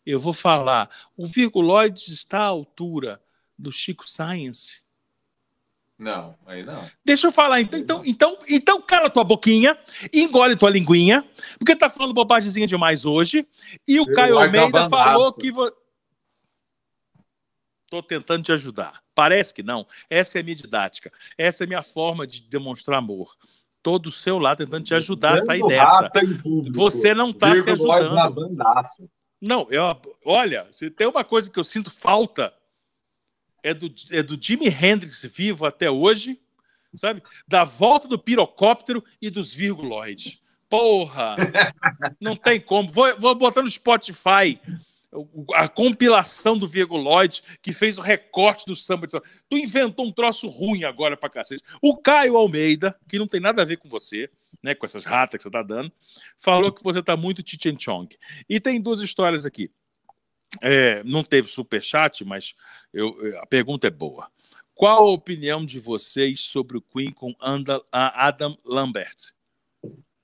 eu vou falar, o virguloide está à altura do Chico Science? Não, aí não. Deixa eu falar, então, então, então, então cala tua boquinha, engole tua linguinha, porque tá falando bobagemzinha demais hoje, e o eu Caio Almeida falou que... Vo... Tô tentando te ajudar. Parece que não. Essa é a minha didática. Essa é a minha forma de demonstrar amor. Todo o seu lado tentando te ajudar a sair dessa. Você não está se ajudando. Não, eu, olha, se tem uma coisa que eu sinto falta é do, é do Jimi Hendrix vivo até hoje, sabe? Da volta do pirocóptero e dos virguloides. Porra! Não tem como. Vou, vou botar no Spotify a compilação do Virguloide que fez o recorte do samba de samba. Tu inventou um troço ruim agora pra cacete. O Caio Almeida, que não tem nada a ver com você, né, com essas ratas que você tá dando, falou que você tá muito Chichen Chong. E tem duas histórias aqui. É, não teve super chat, mas eu, a pergunta é boa. Qual a opinião de vocês sobre o Queen com Adam Lambert?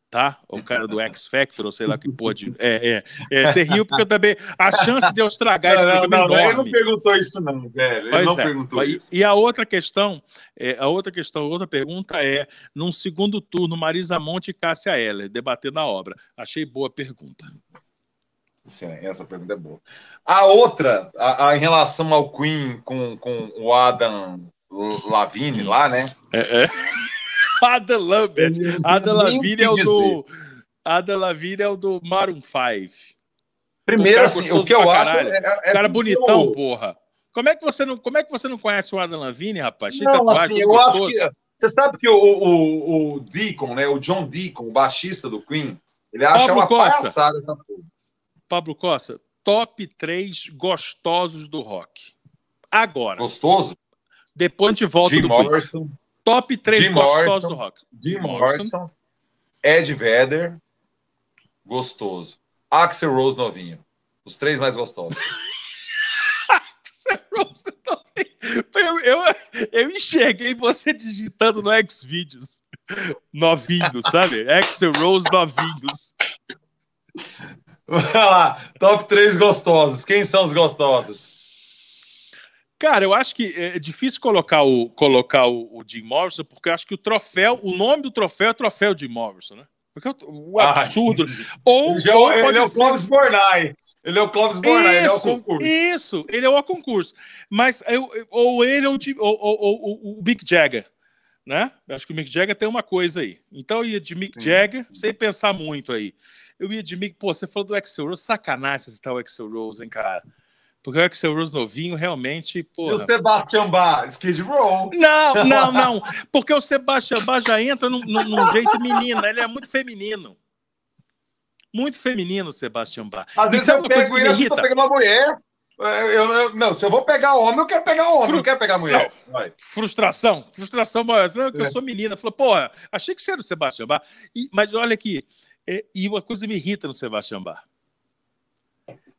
Tá? O cara do X Factor, ou sei lá que pode. É, é, é, você riu porque eu também. A chance de eu estragar esse programa não, não, Ele não perguntou isso, não, velho. Ele pois não é. perguntou e, isso. E a outra questão, é, a outra questão, a outra pergunta é: num segundo turno, Marisa Monte e Cássia Heller, debatendo a obra. Achei boa pergunta. Sim, essa pergunta é boa. A outra, a, a, em relação ao Queen com, com o Adam Lavigne lá, né? É. é. Ada Lambert. Ada Lavigne é o do. Ada Lavigne é o do Maroon 5. Primeiro, o assim, o que eu acho. É, é, cara bonitão, eu... porra. Como é, que você não, como é que você não conhece o Adam Lavigne, rapaz? Não, assim, eu gostoso. acho que. Você sabe que o, o, o Deacon, né? O John Deacon, o baixista do Queen, ele acha Pablo uma Costa. palhaçada essa porra. Pablo Costa, top 3 gostosos do rock. Agora. Gostoso? Depois a gente volta Jim do Morrison. Queen. Top 3 Jim gostosos do rock. Jim Morrison. Ed Vedder. Gostoso. Axel Rose novinho. Os três mais gostosos. Eu, eu, eu enxerguei você digitando no Xvideos novinhos, sabe? Axel Rose novinhos. Vai lá, top 3 gostosos. Quem são os gostosos? Cara, eu acho que é difícil colocar o, colocar o, o Jim Morrison, porque eu acho que o troféu, o nome do troféu é troféu Jim Morrison, né? Porque o, o absurdo. Ah, ou, ele, é, ou ele é o. Clóvis Bornai. Ele é o Clóvis Bornai, ele é o concurso. Isso, ele é o concurso. Mas eu, ou ele ou, ou, ou, o Mick Jagger, né? Eu acho que o Mick Jagger tem uma coisa aí. Então eu ia de Mick Sim. Jagger, sem pensar muito aí. Eu ia de Mick, pô, você falou do Axel Rose, sacanagem citar o Axel Rose, hein, cara? Porque o Axel Rose novinho realmente. Porra... E o Sebastian Bach, Skid Row. Não, não, não. Porque o Sebastian Bach já entra num, num, jeito menino, ele é muito feminino. Muito feminino o Sebastian Bach. Às vezes eu pego ele, eu tô pegando uma mulher. Eu, eu, não, se eu vou pegar homem, eu quero pegar homem, Fru... não quero pegar mulher. Não, frustração, frustração, mas não, que eu sou menina. Falou, porra, achei que você era o Sebastian Bach. E, mas olha aqui, e uma coisa me irrita no Sebastian Bach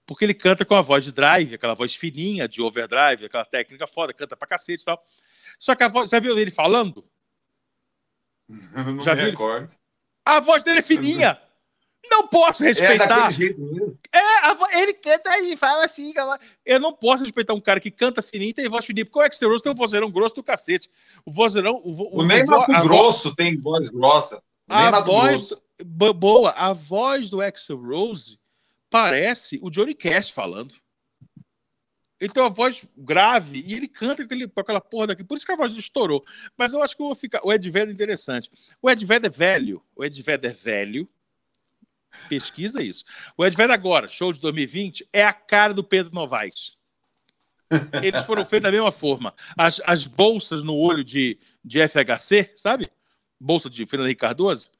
porque ele canta com a voz de drive, aquela voz fininha de overdrive, aquela técnica foda, canta pra cacete e tal. Só que a voz, você viu ele falando? Não Já viu recordo. Ele... A voz dele é fininha. Não posso respeitar. É, é a, ele canta e fala assim, galera. Eu não posso respeitar um cara que canta fininho e tem voz fininha, porque o Axel Rose tem um vozeirão grosso do cacete. O vozeirão. O, o, o o Mato Grosso vo... tem voz grossa. a voz. Boa, a voz do Axel Rose parece o Johnny Cash falando. Ele tem uma voz grave e ele canta com, aquele, aquela porra daqui. Por isso que a voz estourou. Mas eu acho que eu vou ficar. O Ed Vedder é interessante. O Ed Vedder é velho. O Ed Vedder é velho. Pesquisa isso. O Ed Vedder agora, show de 2020, é a cara do Pedro Novaes. Eles foram feitos da mesma forma. As, as bolsas no olho de, de FHC, sabe? Bolsa de Fernando Henrique Cardoso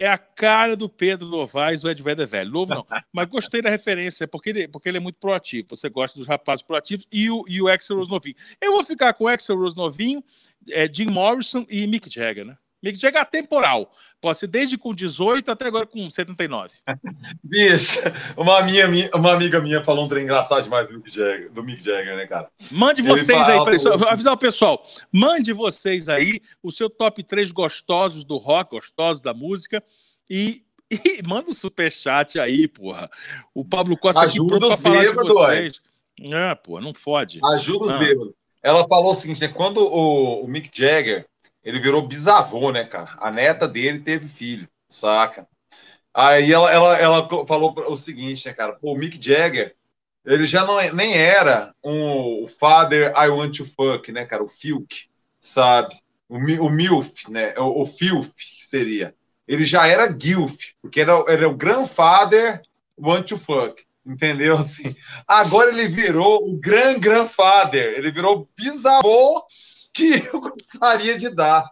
é a cara do Pedro Novaes, o Ed Vedder velho. Novo não. Mas gostei da referência, porque ele, porque ele é muito proativo. Você gosta dos rapazes proativos e o, e o Axel Rose novinho. Eu vou ficar com o Axel Rose novinho, é, Jim Morrison e Mick Jagger, né? Mick Jagger é atemporal. Pode ser desde com 18 até agora com 79. Bicho, uma, minha, uma amiga minha falou um trem engraçado demais do Mick Jagger, do Mick Jagger né, cara? Mande vocês aí, para avisar o pessoal. Mande vocês aí o seu top 3 gostosos do rock, gostosos da música. E, e manda um superchat aí, porra. O Pablo Costa Ajuda aqui pra falar de vocês. É, pô, não fode. Ajuda os ah. bêbados. Ela falou o seguinte, né? Quando o, o Mick Jagger ele virou bisavô, né, cara? A neta dele teve filho, saca? Aí ela, ela, ela falou o seguinte, né, cara? o Mick Jagger, ele já não, é, nem era um, o father I want to fuck, né, cara? O Filk, sabe? O, o MILF, né? O, o Filf seria. Ele já era Gilf, porque era, era o grandfather want to fuck. Entendeu? Assim, agora ele virou o grand grandfather, ele virou bisavô que eu gostaria de dar.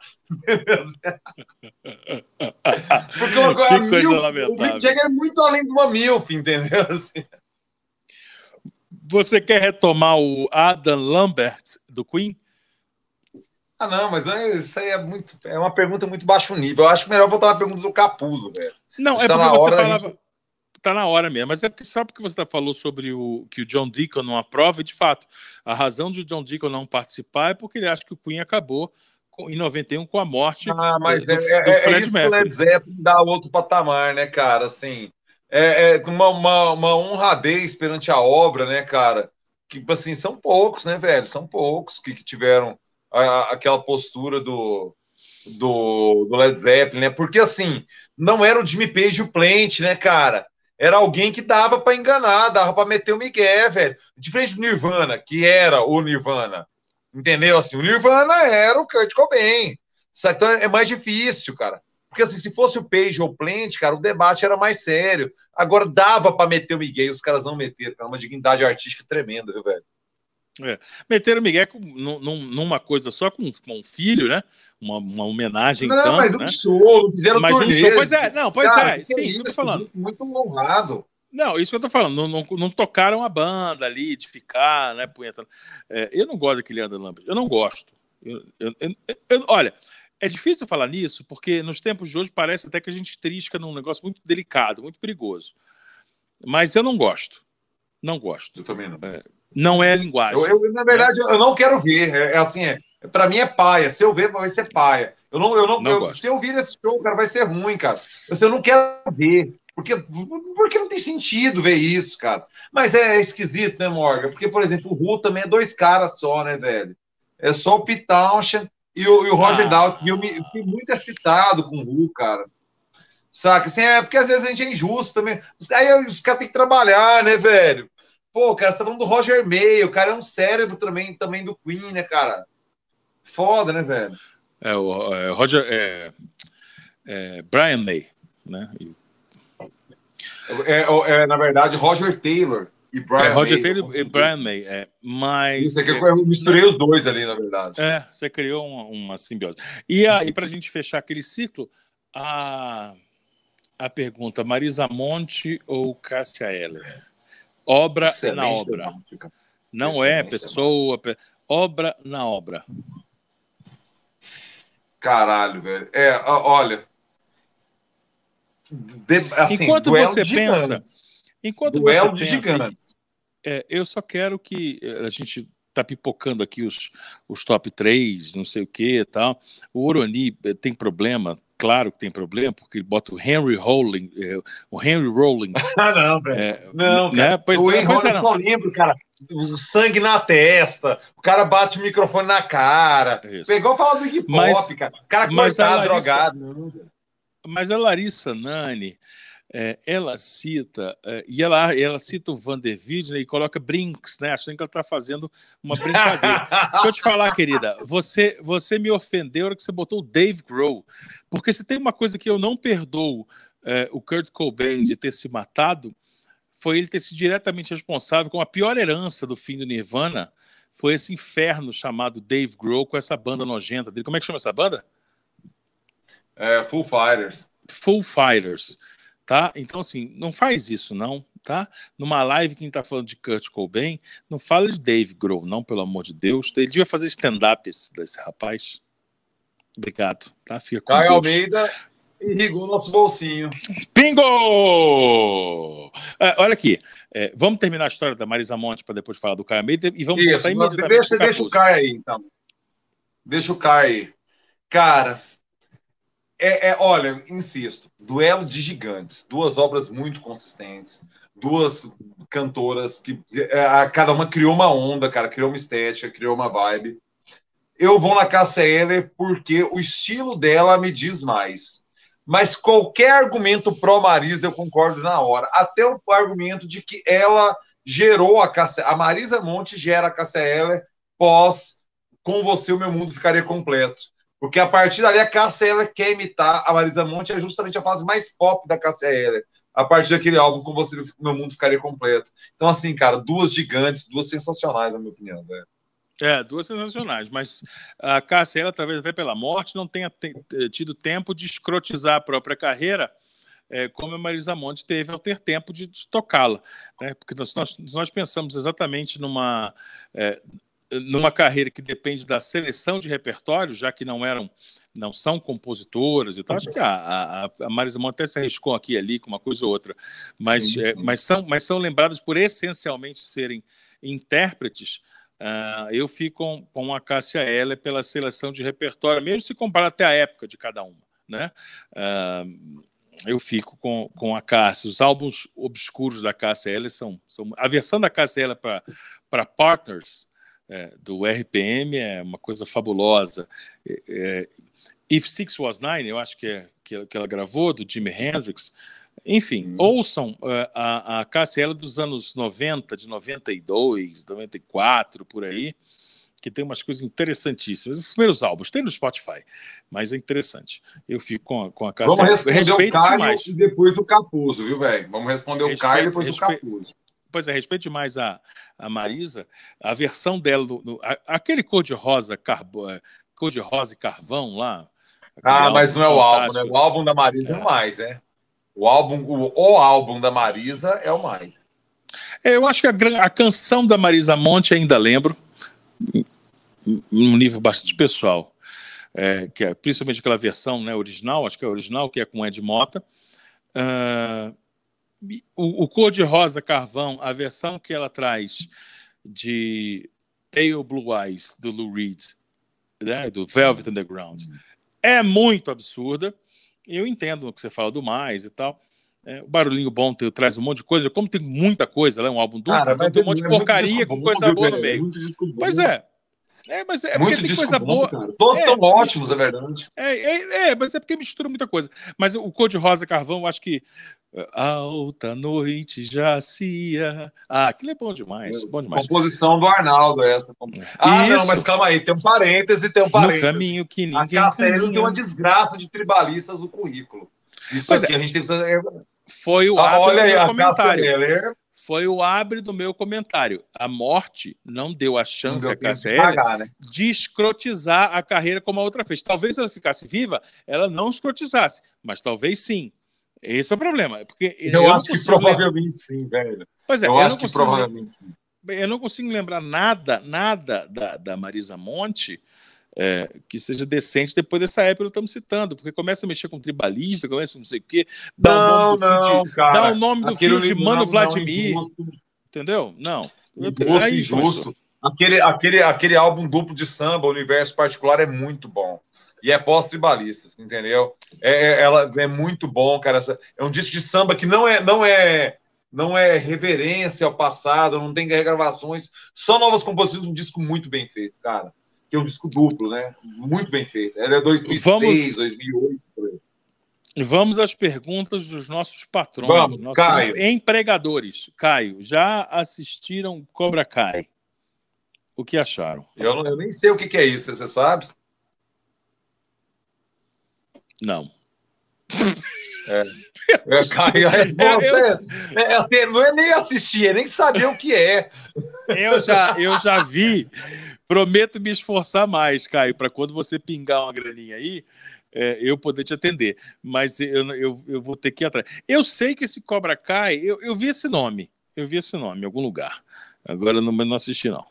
Porque o, que coisa milf, lamentável. o Mick Jagger é muito além de uma MILF, entendeu? Assim. Você quer retomar o Adam Lambert do Queen? Ah, não, mas isso aí é muito. É uma pergunta muito baixo nível. Eu acho melhor botar uma pergunta do Capuzo, velho. Não, é tá porque você falava. Gente tá na hora mesmo. Mas é porque sabe que você falou sobre o que o John Deacon não aprova, e de fato, a razão de o John Deacon não participar é porque ele acha que o Queen acabou em 91 com a morte ah, mas do, é, do é, Fred é isso Mercury. que o Led Zeppelin dá outro patamar, né, cara? Assim, é, é uma, uma, uma honradez perante a obra, né, cara? Que, assim, são poucos, né, velho? São poucos que, que tiveram a, aquela postura do, do, do Led Zeppelin, né? Porque, assim, não era o Jimmy Page e o Plant, né, cara? Era alguém que dava para enganar, dava para meter o Miguel, velho. Diferente do Nirvana, que era o Nirvana. Entendeu? Assim, o Nirvana era o Kurt Cobain. Então é mais difícil, cara. Porque assim, se fosse o Page ou o Plant, cara, o debate era mais sério. Agora dava para meter o Miguel, os caras não meteram. É uma dignidade artística tremenda, viu, velho? É. Meteram o Miguel com, num, numa coisa só com, com um filho, né? Uma, uma homenagem. Não, campo, mas né? um show, fizeram mas um show, Pois é, não, pois Cara, é, sim, é isso que eu tô falando. Muito, muito honrado. Não, isso que eu tô falando, não, não, não tocaram a banda ali, de ficar, né, punheta. É, eu não gosto daquele Adam Lambert, eu não gosto. Eu, eu, eu, olha, é difícil falar nisso, porque nos tempos de hoje parece até que a gente trisca num negócio muito delicado, muito perigoso. Mas eu não gosto. Não gosto. Eu também não. É, não é linguagem. Eu, na verdade, eu não quero ver. É, é assim, é, para mim é paia. Se eu ver, vai ser paia. Eu não, eu não, não eu, se eu vir esse show, cara, vai ser ruim, cara. Eu, não quero ver. Porque, porque não tem sentido ver isso, cara. Mas é esquisito, né, Morgan? Porque, por exemplo, o Ru também é dois caras só, né, velho? É só o Pete Townshend e o, e o Roger ah. E eu me fiquei muito excitado com o Ru, cara. Saca? Assim, é porque às vezes a gente é injusto também. Aí os caras têm que trabalhar, né, velho? Pô, cara, você tá falando do Roger May, o cara é um cérebro também, também do Queen, né, cara? Foda, né, velho? É, o é, Roger. É, é, Brian May, né? É, é, na verdade, Roger Taylor e Brian é, Roger May. Taylor e Brian May, é, mas... Isso aqui eu misturei os dois ali, na verdade. É, você criou uma, uma simbiose. E aí, para a gente fechar aquele ciclo, a, a pergunta, Marisa Monte ou Cássia Eller? Obra Excelente na obra. Não Excelente é pessoa, obra na obra. Caralho, velho. É, olha. De, assim, enquanto você pensa, enquanto duelo você pensa, É, eu só quero que eh, a gente tá pipocando aqui os, os top 3, não sei o que tal. O Oroni eh, tem problema, claro que tem problema, porque ele bota o Henry Rollins, eh, o Henry Rollins. ah, não, velho. É, não, né? Pois, o Henry Rollins, é, só lembro, cara, o sangue na testa, o cara bate o microfone na cara. Isso. Pegou falar do hip hop, mas, cara. O cara cortado, drogado. Mas a Larissa Nani, é, ela cita, é, e ela, ela cita o Van der Wiedden e coloca Brinks, né? Achando que ela está fazendo uma brincadeira. Deixa eu te falar, querida, você, você me ofendeu na hora que você botou o Dave Grohl, porque se tem uma coisa que eu não perdoo é, o Kurt Cobain de ter se matado, foi ele ter sido diretamente responsável com a pior herança do fim do Nirvana, foi esse inferno chamado Dave Grohl com essa banda nojenta dele. Como é que chama essa banda? É, Full Fighters. Full Fighters tá? Então, assim, não faz isso, não, tá? Numa live, quem tá falando de Kurt Cobain, não fala de Dave Grohl, não, pelo amor de Deus. Ele devia fazer stand-up esse, desse rapaz. Obrigado, tá? Fica com Caio Almeida irrigou nosso bolsinho. Bingo! É, olha aqui, é, vamos terminar a história da Marisa Monte para depois falar do Caio Almeida e vamos Isso, imediatamente deixa, deixa o Caio aí, então. Deixa o Caio aí. Cara, é, é, olha, insisto, duelo de gigantes, duas obras muito consistentes, duas cantoras que é, cada uma criou uma onda, cara, criou uma estética, criou uma vibe. Eu vou na Cássia Eller porque o estilo dela me diz mais. Mas qualquer argumento pró Marisa eu concordo na hora. Até o argumento de que ela gerou a Cássia, a Marisa Monte gera a Cássia Eller pós com você o meu mundo ficaria completo porque a partir dali a Cássia Eller quer imitar a Marisa Monte, é justamente a fase mais pop da Cássia Eller. A partir daquele álbum, com você, meu mundo ficaria completo. Então, assim, cara, duas gigantes, duas sensacionais, na minha opinião. Né? É, duas sensacionais, mas a Cássia, ela, talvez até pela morte, não tenha tido tempo de escrotizar a própria carreira, é, como a Marisa Monte teve ao ter tempo de, de tocá-la. Né? Porque nós, nós, nós, pensamos exatamente numa. É, numa carreira que depende da seleção de repertório, já que não eram não são compositoras e tal. Acho que a, a, a Marisa Monte até se arriscou aqui e ali com uma coisa ou outra, mas, sim, é, sim. É, mas, são, mas são lembradas por essencialmente serem intérpretes. Uh, eu fico com, com a Cássia Eller pela seleção de repertório, mesmo se comparar até a época de cada uma. Né? Uh, eu fico com, com a Cássia. Os álbuns obscuros da Cássia Eller são, são. A versão da Cássia Eller para Partners é, do RPM é uma coisa fabulosa. É, é, If Six Was Nine, eu acho que, é, que, que ela gravou, do Jimi Hendrix. Enfim, hum. ouçam uh, a, a Cassia dos anos 90, de 92, 94, por aí, que tem umas coisas interessantíssimas. Os primeiros álbuns, tem no Spotify, mas é interessante. Eu fico com, a, com a Cassia. Vamos responder Respeito o Caio demais. e depois o Capuzo, viu, velho? Vamos responder o Caio e depois respe... o Capuzo pois é, respeite mais a, a Marisa, a versão dela, do, do a, aquele cor-de-rosa carbo, é, cor-de-rosa e carvão lá. Ah, mas não é o álbum, né? O álbum da Marisa é, mais, é. O álbum, o, o álbum da Marisa é o mais. É, eu acho que a, a, canção da Marisa Monte ainda lembro, num nível bastante pessoal, é, que é, principalmente aquela versão né, original, acho que é original, que é com Ed Mota. Uh, o, o Cor de Rosa Carvão, a versão que ela traz de Pale Blue Eyes, do Lou Reed, né, do Velvet Underground, é muito absurda. Eu entendo o que você fala do mais e tal. É, o barulhinho bom tem, traz um monte de coisa. Como tem muita coisa, é um álbum duplo, Cara, tem um monte de porcaria com coisa boa no meio. Pois é, é, mas é porque tem coisa boa. Cara. Todos é, são ótimos, é verdade. É, é, é, mas é porque mistura muita coisa. Mas o Cor de Rosa Carvão, acho que Alta noite já cia. Ah, aquilo é bom demais, bom demais. Composição do Arnaldo, essa. Ah, Isso. não, mas calma aí, tem um parêntese, tem um parêntese. No caminho que ninguém. A Cassério tem uma desgraça de tribalistas no currículo. Isso pois aqui é. a gente tem que. Foi o ah, olha aí, comentário foi o abre do meu comentário. A morte não deu a chance deu a pagar, né? de escrotizar a carreira como a outra fez. Talvez ela ficasse viva, ela não escrotizasse, mas talvez sim. Esse é o problema. Porque eu, eu acho que provavelmente lembrar... sim, velho. Pois é, eu, eu acho que provavelmente sim. Eu não consigo lembrar nada, nada da, da Marisa Monte é, que seja decente depois dessa época que estamos citando, porque começa a mexer com tribalista, começa não sei o quê, dá não, o nome do não, filho cara, dá o nome do filho de Mano não, Vladimir. entendeu? Não. Injusto, Aí, injusto. Aquele, aquele, aquele álbum duplo de samba, Universo Particular, é muito bom. E é pós-tribalista, entendeu? É, é, ela é muito bom, cara. É um disco de samba que não é, não é, não é reverência ao passado, não tem regravações, só novas composições, um disco muito bem feito, cara que é um disco duplo, né? Muito bem feito. Ela é 2006, Vamos... 2008. Vamos às perguntas dos nossos patrões, Vamos, nossos Caio. empregadores. Caio, já assistiram Cobra Kai? O que acharam? Eu, não, eu nem sei o que, que é isso, você sabe? Não. É. É, Caio, é, é, é, assim, não é nem assistir, é nem saber o que é. Eu já, eu já vi Prometo me esforçar mais, Caio, para quando você pingar uma graninha aí, é, eu poder te atender. Mas eu, eu, eu vou ter que ir atrás. Eu sei que esse Cobra Kai, eu, eu vi esse nome. Eu vi esse nome em algum lugar. Agora não, não assisti, não.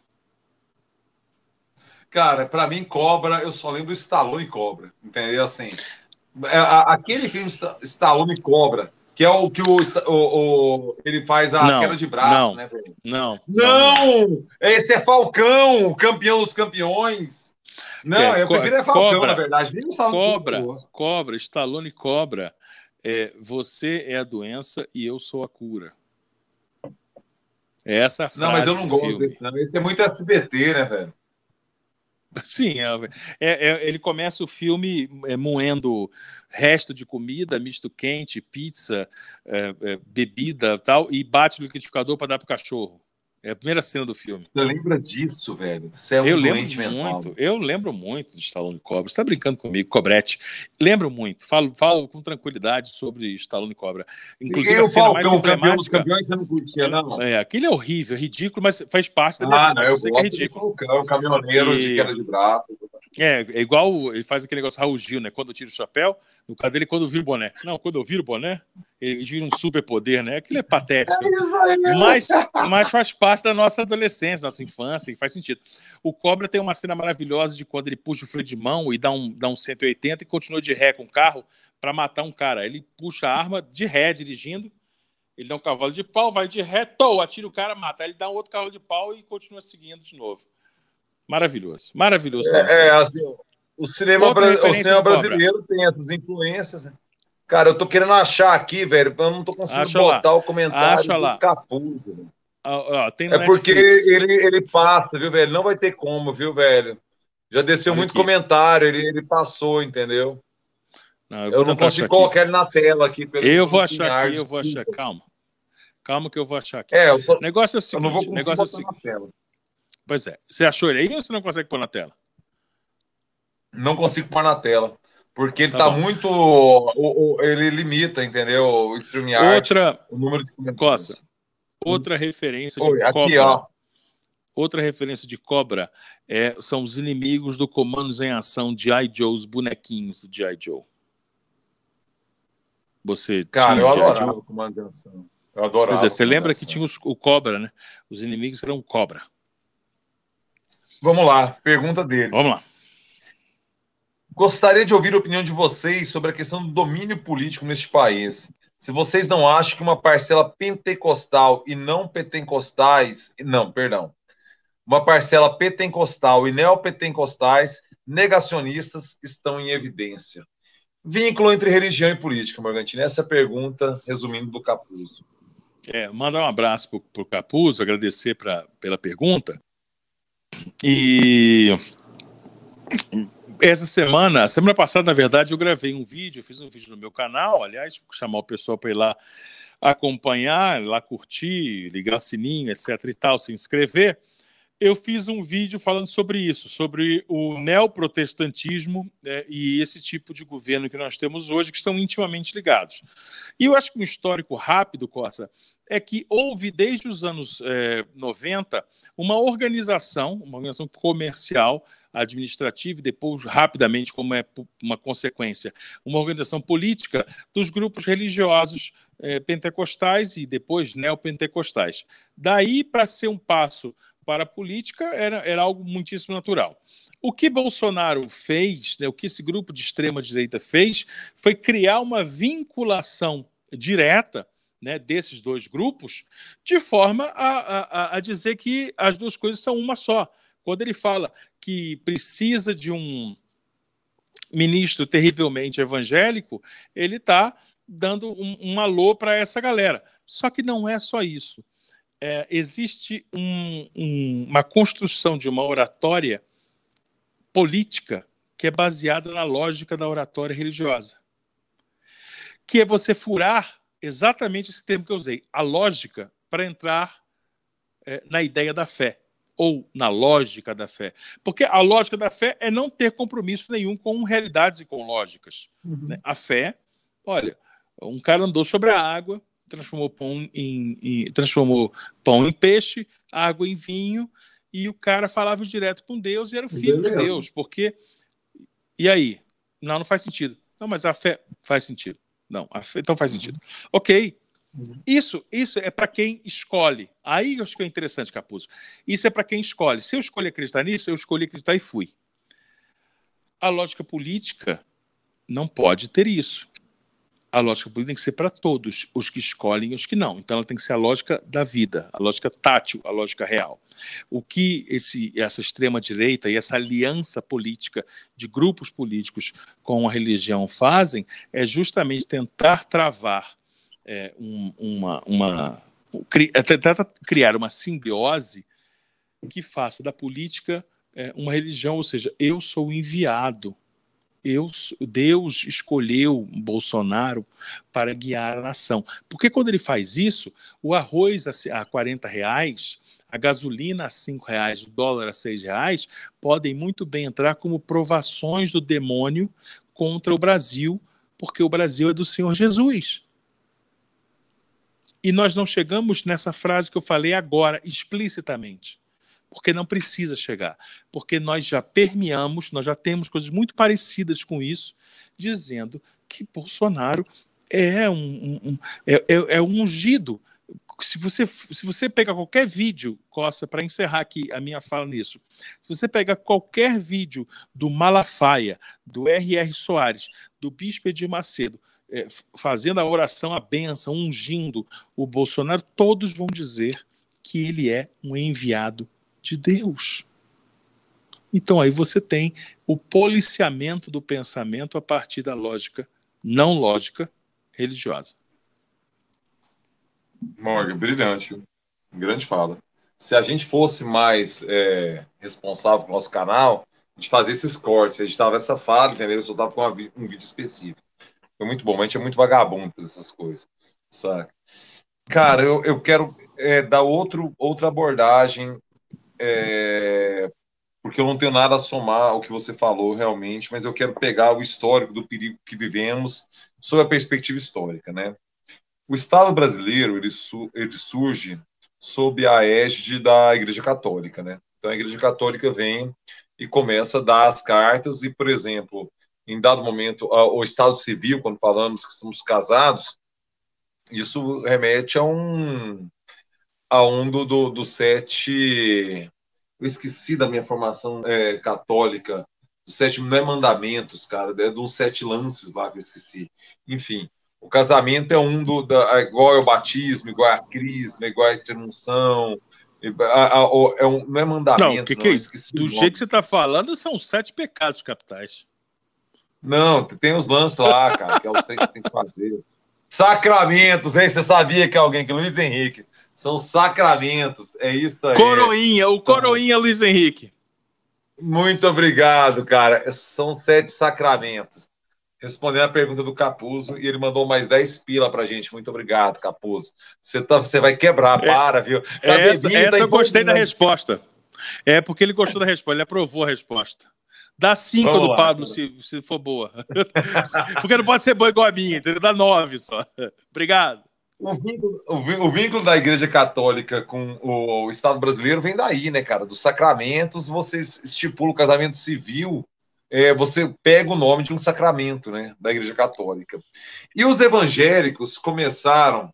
Cara, para mim, Cobra, eu só lembro Stallone Cobra. Entendeu? Assim, é, aquele filme Stallone Cobra que é o que o, o, o ele faz a não, queda de braço, não, né, velho? Não, não. Não! Esse é Falcão, o campeão dos campeões. Não, é, eu prefiro é Falcão, cobra, na verdade. Nem cobra, cobra, Stallone cobra. É, você é a doença e eu sou a cura. É essa a frase Não, mas eu não gosto filme. desse, não. Esse é muito SBT, né, velho? Sim, é, é, é, ele começa o filme é, moendo resto de comida, misto quente, pizza, é, é, bebida tal, e bate no liquidificador para dar para o cachorro. É a primeira cena do filme. Você lembra disso, velho? Você é um eu lembro muito, Eu lembro muito de Stallone Cobra. Você está brincando comigo, Cobrete. Lembro muito. Falo, falo com tranquilidade sobre Stallone Cobra. Inclusive, e a cena mais emblemática... Campeões, você não curtia, não? É, aquele é horrível, é ridículo, mas faz parte da ah. Não, eu, sei que é ridículo. Falcão, caminhoneiro e... de queda de braço. É, é igual ele faz aquele negócio Raul Gil, né? Quando eu tiro o chapéu, no caso dele, quando eu viro o boné. Não, quando eu viro o boné, ele vira um super poder, né? Aquilo é patético. É isso aí, mas, mas faz parte da nossa adolescência, nossa infância, e faz sentido. O Cobra tem uma cena maravilhosa de quando ele puxa o freio de mão e dá um, dá um 180 e continua de ré com o carro para matar um cara. Ele puxa a arma de ré dirigindo, ele dá um cavalo de pau, vai de ré, tô, atira o cara, mata. Ele dá um outro cavalo de pau e continua seguindo de novo. Maravilhoso, maravilhoso. É, é assim, o cinema, o cinema brasileiro tem essas influências. Né? Cara, eu tô querendo achar aqui, velho, eu não tô conseguindo Acha botar lá. o comentário Acha lá. do Capuz. Ah, é porque ele, ele passa, viu, velho? Não vai ter como, viu, velho? Já desceu Olha muito aqui. comentário, ele, ele passou, entendeu? Não, eu, eu não consigo colocar ele na tela aqui. eu vou achar aqui, eu vou achar. Calma. Calma que eu vou achar aqui. É, só... O negócio é o seguinte. Eu não vou negócio é o seguinte. Pois é. Você achou ele aí ou você não consegue pôr na tela? Não consigo pôr na tela. Porque ele tá, tá muito. O, o, ele limita, entendeu? O StreamYard. Outra. O número de Coça. Outra referência de Oi, aqui, cobra. Ó. Outra referência de cobra é, são os inimigos do Comandos em Ação de I. Joe, os bonequinhos do G.I. Joe. você Cara, eu adorava o Comando de Ação. Eu adorava. Pois é, você lembra que tinha os- o Cobra, né? Os inimigos eram Cobra. Vamos lá, pergunta dele. Vamos lá. Gostaria de ouvir a opinião de vocês sobre a questão do domínio político neste país. Se vocês não acham que uma parcela pentecostal e não pentecostais, não, perdão, uma parcela pentecostal e neopentecostais negacionistas estão em evidência. Vínculo entre religião e política, Morgantini. Essa é a pergunta, resumindo, do Capuzzo. É, mandar um abraço para o Capuz, agradecer pra, pela pergunta. E essa semana, semana passada, na verdade, eu gravei um vídeo, fiz um vídeo no meu canal, aliás, chamar o pessoal para ir lá acompanhar, lá curtir, ligar o sininho, etc e tal, se inscrever. Eu fiz um vídeo falando sobre isso, sobre o neoprotestantismo né, e esse tipo de governo que nós temos hoje, que estão intimamente ligados. E eu acho que um histórico rápido, Costa, é que houve, desde os anos eh, 90, uma organização, uma organização comercial, administrativa, e depois, rapidamente, como é uma consequência, uma organização política dos grupos religiosos eh, pentecostais e depois neopentecostais. Daí, para ser um passo para a política, era, era algo muitíssimo natural. O que Bolsonaro fez, né, o que esse grupo de extrema-direita fez, foi criar uma vinculação direta né, desses dois grupos, de forma a, a, a dizer que as duas coisas são uma só. Quando ele fala que precisa de um ministro terrivelmente evangélico, ele está dando um, um alô para essa galera. Só que não é só isso. É, existe um, um, uma construção de uma oratória política que é baseada na lógica da oratória religiosa, que é você furar exatamente esse termo que eu usei, a lógica, para entrar é, na ideia da fé ou na lógica da fé. Porque a lógica da fé é não ter compromisso nenhum com realidades e com lógicas. Uhum. Né? A fé, olha, um cara andou sobre a água, transformou pão em, em, transformou pão em peixe, água em vinho, e o cara falava direto com Deus e era o filho de Deus. Porque. E aí? Não, não faz sentido. Não, mas a fé faz sentido. Não, a fé, então faz sentido. Ok. Isso, isso é para quem escolhe. Aí eu acho que é interessante, Capuzzo. Isso é para quem escolhe. Se eu escolhi acreditar nisso, eu escolhi acreditar e fui. A lógica política não pode ter isso. A lógica política tem que ser para todos, os que escolhem e os que não. Então ela tem que ser a lógica da vida, a lógica tátil, a lógica real. O que esse, essa extrema-direita e essa aliança política de grupos políticos com a religião fazem é justamente tentar travar é, um, uma, uma cri, tentar criar uma simbiose que faça da política é, uma religião, ou seja, eu sou enviado, eu, Deus escolheu Bolsonaro para guiar a nação. Porque quando ele faz isso, o arroz a 40 reais, a gasolina a 5 reais, o dólar a 6 reais, podem muito bem entrar como provações do demônio contra o Brasil, porque o Brasil é do Senhor Jesus. E nós não chegamos nessa frase que eu falei agora, explicitamente. Porque não precisa chegar. Porque nós já permeamos, nós já temos coisas muito parecidas com isso, dizendo que Bolsonaro é um, um é, é, é um ungido. Se você, se você pegar qualquer vídeo, Costa, para encerrar aqui a minha fala nisso, se você pegar qualquer vídeo do Malafaia, do R.R. Soares, do Bispo de Macedo, é, fazendo a oração, a benção, ungindo o Bolsonaro, todos vão dizer que ele é um enviado de Deus. Então aí você tem o policiamento do pensamento a partir da lógica não lógica religiosa. Morgan, brilhante. Grande fala. Se a gente fosse mais é, responsável com o nosso canal, a gente fazia esses cortes, a gente tava essa fala, entendeu? Eu só tava com uma, um vídeo específico. Foi muito bom, mas a gente é muito vagabundo essas coisas. Saca? Cara, eu, eu quero é, dar outro, outra abordagem, é, porque eu não tenho nada a somar ao que você falou realmente, mas eu quero pegar o histórico do perigo que vivemos sob a perspectiva histórica, né? O Estado brasileiro ele, su ele surge sob a égide da Igreja Católica, né? Então a Igreja Católica vem e começa a dar as cartas e, por exemplo, em dado momento, o estado civil, quando falamos que somos casados, isso remete a um a um do, do, do sete. Eu esqueci da minha formação é, católica. Os sete não é mandamentos, cara, é dos sete lances lá que eu esqueci. Enfim, o casamento é um do. Da, é igual ao batismo, igual a crisma, igual a extremunção. É um, não é mandamento. Não, que que não, é Do jeito que você está falando, são sete pecados capitais. Não, tem os lances lá, cara, que é os três que tem que fazer. Sacramentos, hein? Você sabia que é alguém que Luiz Henrique. São sacramentos, é isso aí. Coroinha, o Coroinha Luiz Henrique. Muito obrigado, cara. São sete sacramentos. Respondendo a pergunta do Capuzo, e ele mandou mais 10 pila pra gente. Muito obrigado, Capuzo. Você, tá, você vai quebrar, para, viu? Tá essa, essa eu gostei da resposta. É porque ele gostou da resposta, ele aprovou a resposta. Dá cinco do lá, Pablo se, se for boa. Porque não pode ser boa igual a minha, entendeu? Dá nove só. Obrigado. O vínculo, o vínculo, da Igreja Católica com o Estado brasileiro vem daí, né, cara? Dos sacramentos, você estipula o casamento civil, é, você pega o nome de um sacramento, né, da Igreja Católica. E os evangélicos começaram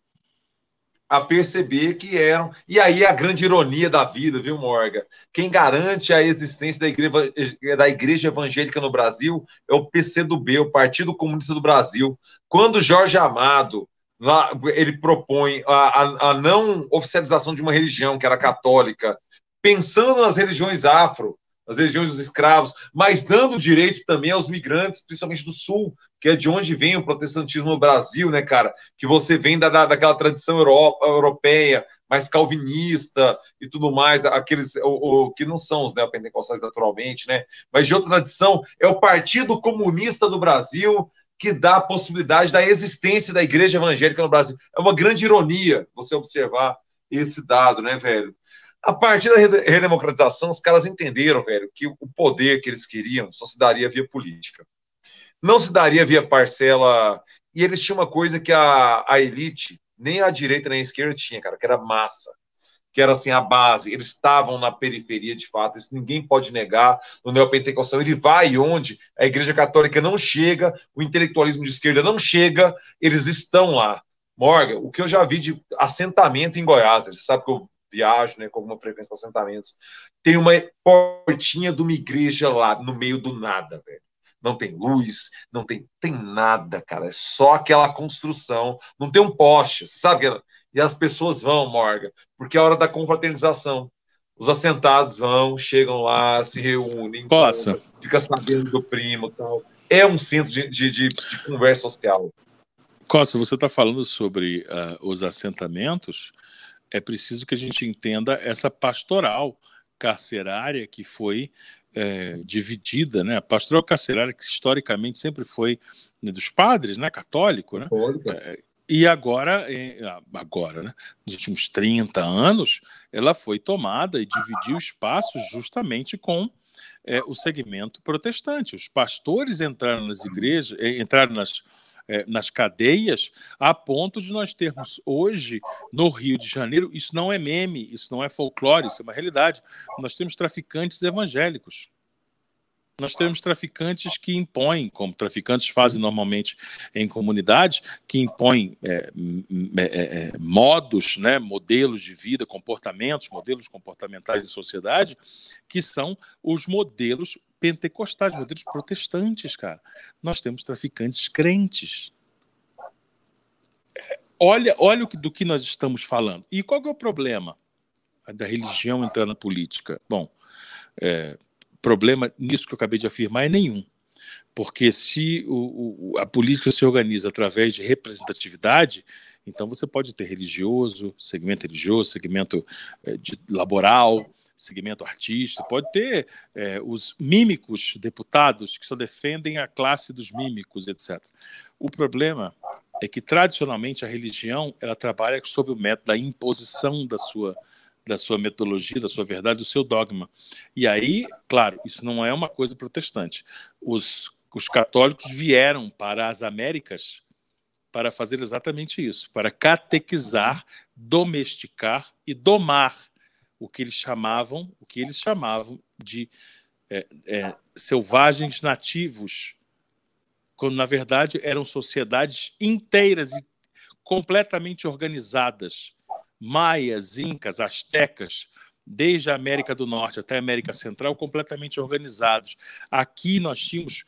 a perceber que eram. E aí a grande ironia da vida, viu, Morga? Quem garante a existência da igreja, da igreja evangélica no Brasil é o PCdoB, o Partido Comunista do Brasil. Quando Jorge Amado ele propõe a, a, a não oficialização de uma religião que era católica, pensando nas religiões afro, as regiões dos escravos, mas dando direito também aos migrantes, principalmente do Sul, que é de onde vem o protestantismo no Brasil, né, cara? Que você vem da daquela tradição Europa, europeia, mais calvinista e tudo mais, aqueles o, o, que não são os neopentecostais naturalmente, né? Mas de outra tradição, é o Partido Comunista do Brasil que dá a possibilidade da existência da igreja evangélica no Brasil. É uma grande ironia você observar esse dado, né, velho? A partir da redemocratização, os caras entenderam, velho, que o poder que eles queriam só se daria via política. Não se daria via parcela. E eles tinham uma coisa que a, a elite, nem a direita nem a esquerda tinha, cara, que era massa. Que era assim a base. Eles estavam na periferia de fato. Isso ninguém pode negar. No neopentecostal, ele vai onde a Igreja Católica não chega, o intelectualismo de esquerda não chega, eles estão lá. Morgan, o que eu já vi de assentamento em Goiás, você sabe que eu viajo né, com alguma frequência para assentamentos. Tem uma portinha de uma igreja lá no meio do nada, velho. Não tem luz, não tem, tem nada, cara. É só aquela construção. Não tem um poste, sabe? E as pessoas vão, Morgan, porque é a hora da confraternização. Os assentados vão, chegam lá, se reúnem, Possa. fica sabendo do primo tal. É um centro de, de, de, de conversa social. Costa, você está falando sobre uh, os assentamentos é preciso que a gente entenda essa pastoral carcerária que foi é, dividida, né? A pastoral carcerária que historicamente sempre foi né, dos padres, né? Católico, né? É, e agora, agora, né? Nos últimos 30 anos, ela foi tomada e dividiu espaços justamente com é, o segmento protestante. Os pastores entraram nas igrejas, é, entraram nas é, nas cadeias, a ponto de nós termos hoje, no Rio de Janeiro, isso não é meme, isso não é folclore, isso é uma realidade. Nós temos traficantes evangélicos. Nós temos traficantes que impõem, como traficantes fazem normalmente em comunidades, que impõem é, é, é, modos, né, modelos de vida, comportamentos, modelos comportamentais de sociedade, que são os modelos pentecostais, modelos protestantes, cara. Nós temos traficantes crentes. Olha, olha do que nós estamos falando. E qual é o problema da religião entrar na política? Bom, é, problema nisso que eu acabei de afirmar é nenhum. Porque se o, o, a política se organiza através de representatividade, então você pode ter religioso, segmento religioso, segmento é, de, laboral, segmento artístico, pode ter é, os mímicos deputados que só defendem a classe dos mímicos, etc. O problema é que tradicionalmente a religião ela trabalha sob o método da imposição da sua da sua metodologia, da sua verdade, do seu dogma. E aí, claro, isso não é uma coisa protestante. Os, os católicos vieram para as Américas para fazer exatamente isso, para catequizar, domesticar e domar o que eles chamavam, o que eles chamavam de é, é, selvagens nativos quando na verdade eram sociedades inteiras e completamente organizadas. Maias, incas, astecas, desde a América do Norte até a América Central, completamente organizados. Aqui nós tínhamos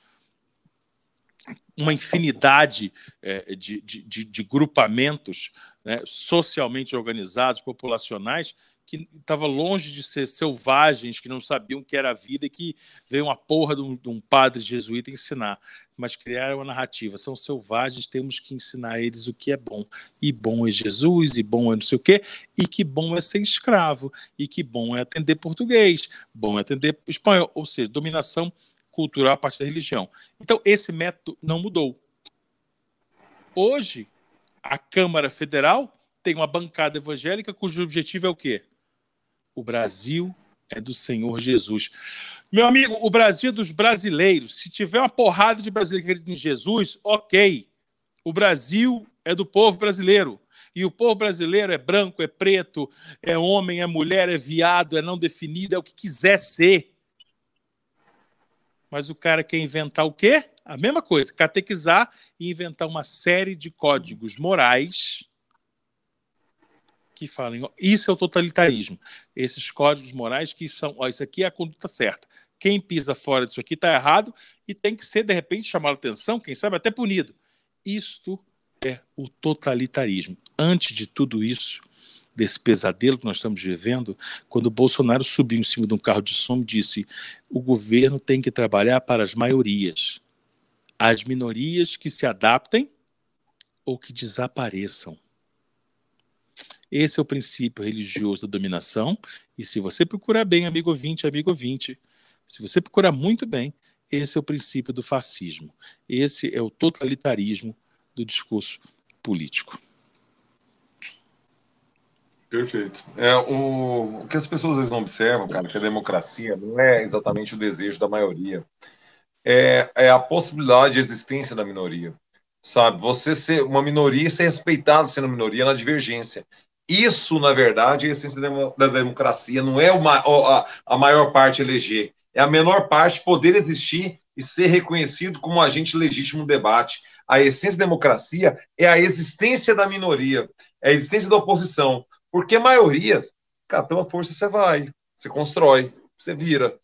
uma infinidade é, de, de, de, grupamentos né, socialmente organizados, populacionais, que estava longe de ser selvagens, que não sabiam o que era a vida e que veio uma porra de um, de um, padre jesuíta ensinar. Mas criaram uma narrativa. São selvagens, temos que ensinar eles o que é bom. E bom é Jesus, e bom é não sei o quê, e que bom é ser escravo, e que bom é atender português, bom é atender espanhol, ou seja, dominação cultural a partir da religião. Então, esse método não mudou. Hoje, a Câmara Federal tem uma bancada evangélica cujo objetivo é o quê? O Brasil é do Senhor Jesus. Meu amigo, o Brasil é dos brasileiros. Se tiver uma porrada de brasileiros que em Jesus, ok. O Brasil é do povo brasileiro. E o povo brasileiro é branco, é preto, é homem, é mulher, é viado, é não definido, é o que quiser ser. Mas o cara quer inventar o quê? A mesma coisa, catequizar e inventar uma série de códigos morais que falam. Isso é o totalitarismo. Esses códigos morais que são. Ó, isso aqui é a conduta certa. Quem pisa fora disso aqui está errado e tem que ser, de repente, chamado atenção, quem sabe até punido. Isto é o totalitarismo. Antes de tudo isso, desse pesadelo que nós estamos vivendo, quando o Bolsonaro subiu em cima de um carro de som e disse: o governo tem que trabalhar para as maiorias, as minorias que se adaptem ou que desapareçam. Esse é o princípio religioso da dominação, e se você procurar bem, amigo ouvinte, amigo ouvinte, se você procurar muito bem, esse é o princípio do fascismo. Esse é o totalitarismo do discurso político. Perfeito. É, o, o que as pessoas às vezes não observam, cara, que a democracia não é exatamente o desejo da maioria. É, é a possibilidade de existência da minoria. Sabe? Você ser uma minoria e ser respeitado sendo minoria na divergência. Isso, na verdade, é a essência da democracia. Não é uma, a, a maior parte eleger. É a menor parte poder existir e ser reconhecido como agente legítimo no debate. A essência da democracia é a existência da minoria, é a existência da oposição. Porque a maioria, cara, pela força você vai, você constrói, você vira.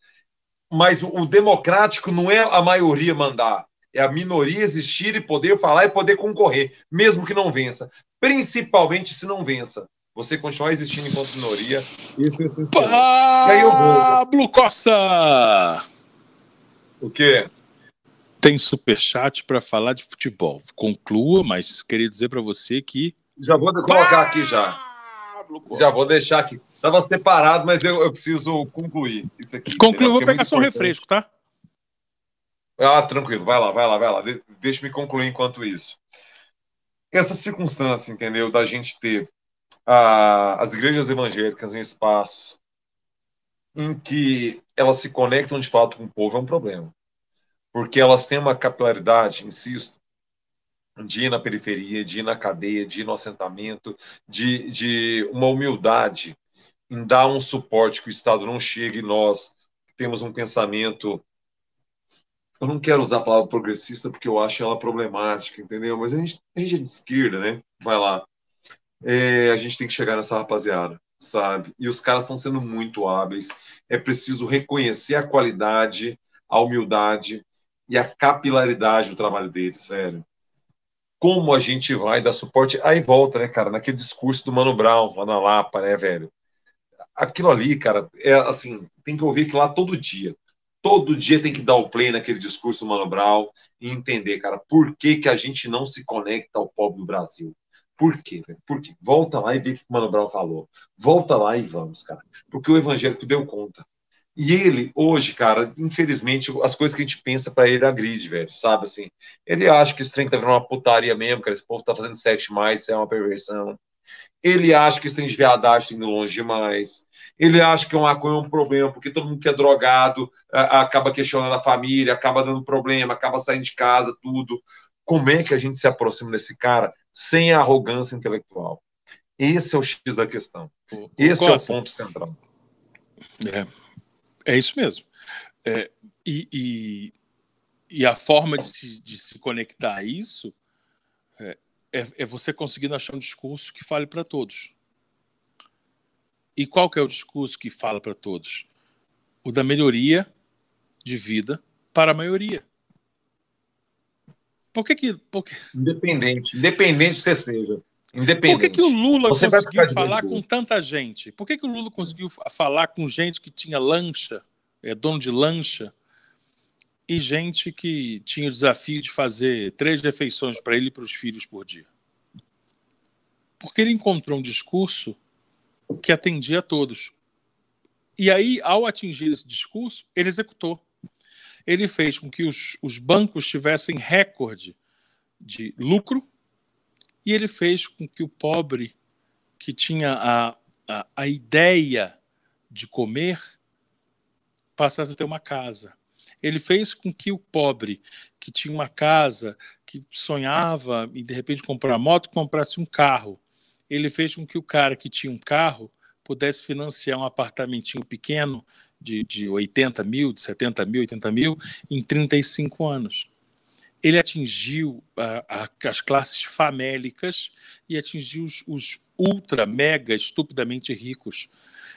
Mas o, democrático não é a maioria mandar, é a minoria existir e poder falar e poder concorrer, mesmo que não vença. Principalmente se não vença. Você continuar existindo enquanto minoria, isso é essencial. Pablo e. Costa! O quê? Tem superchat para falar de futebol. Conclua, mas queria dizer para você que. Já vou colocar aqui já. Já vou deixar aqui. Estava separado, mas eu, eu, preciso concluir isso aqui. Conclui, vou é pegar só um refresco, tá? Ah, tranquilo, vai lá, vai lá, vai lá. De deixa me concluir enquanto isso. Essa circunstância, entendeu, da gente ter a, as igrejas evangélicas em espaços em que elas se conectam de fato com o povo é um problema. Porque elas têm uma capilaridade, insisto, de ir na periferia, de ir na cadeia, de ir no assentamento, de, de uma humildade em dar um suporte que o Estado não chegue e nós temos um pensamento. Eu não quero usar a palavra progressista porque eu acho ela problemática, entendeu? Mas a gente, a gente é de esquerda, né? Vai lá. É, a gente tem que chegar nessa rapaziada, sabe? E os caras estão sendo muito hábeis. É preciso reconhecer a qualidade, a humildade e a capilaridade do trabalho deles, velho como a gente vai dar suporte. Aí volta, né, cara, naquele discurso do Mano Brown, lá na Lapa, né, velho? Aquilo ali, cara, é assim, tem que ouvir aquilo lá todo dia. Todo dia tem que dar o play naquele discurso Mano Brown e entender, cara, por que, que a gente não se conecta ao povo do Brasil. Por quê? Velho? Por quê? Volta lá e vê o que o Mano Brown falou. Volta lá e vamos, cara. Porque o evangélico deu conta. E ele, hoje, cara, infelizmente, as coisas que a gente pensa para ele agride, velho, sabe assim? Ele acha que esse trem tá virando uma putaria mesmo, cara, esse povo tá fazendo sexo mais, isso é uma perversão. Ele acha que esse trem de viadagem tá indo longe demais. Ele acha que o maconha é um problema, porque todo mundo que é drogado acaba questionando a família, acaba dando problema, acaba saindo de casa, tudo. Como é que a gente se aproxima desse cara sem arrogância intelectual? Esse é o X da questão. Esse é o ponto central. É. É isso mesmo. É, e, e, e a forma de se, de se conectar a isso é, é, você conseguindo achar um discurso que fale para todos. E qual que é o discurso que fala para todos? O da melhoria de vida para a maioria. Por que que... Por que... Independente, independente você seja. Independente. Por que, que o Lula você conseguiu falar com tanta gente? Por que, que o Lula conseguiu falar com gente que tinha lancha, é, dono de lancha, e gente que tinha o desafio de fazer três refeições para ele e para os filhos por dia? Porque ele encontrou um discurso que atendia a todos. E aí, ao atingir esse discurso, ele executou. Ele fez com que os, os bancos tivessem recorde de lucro e ele fez com que o pobre, que tinha a, a, a ideia de comer, passasse a ter uma casa. Ele fez com que o pobre, que tinha uma casa, que sonhava em de repente comprar moto, comprasse um carro. Ele fez com que o cara que tinha um carro pudesse financiar um apartamentinho pequeno de, de 80 mil, de 70 mil, 80 mil, em 35 anos ele atingiu a, a, as classes famélicas e atingiu os, os, ultra, mega, estupidamente ricos.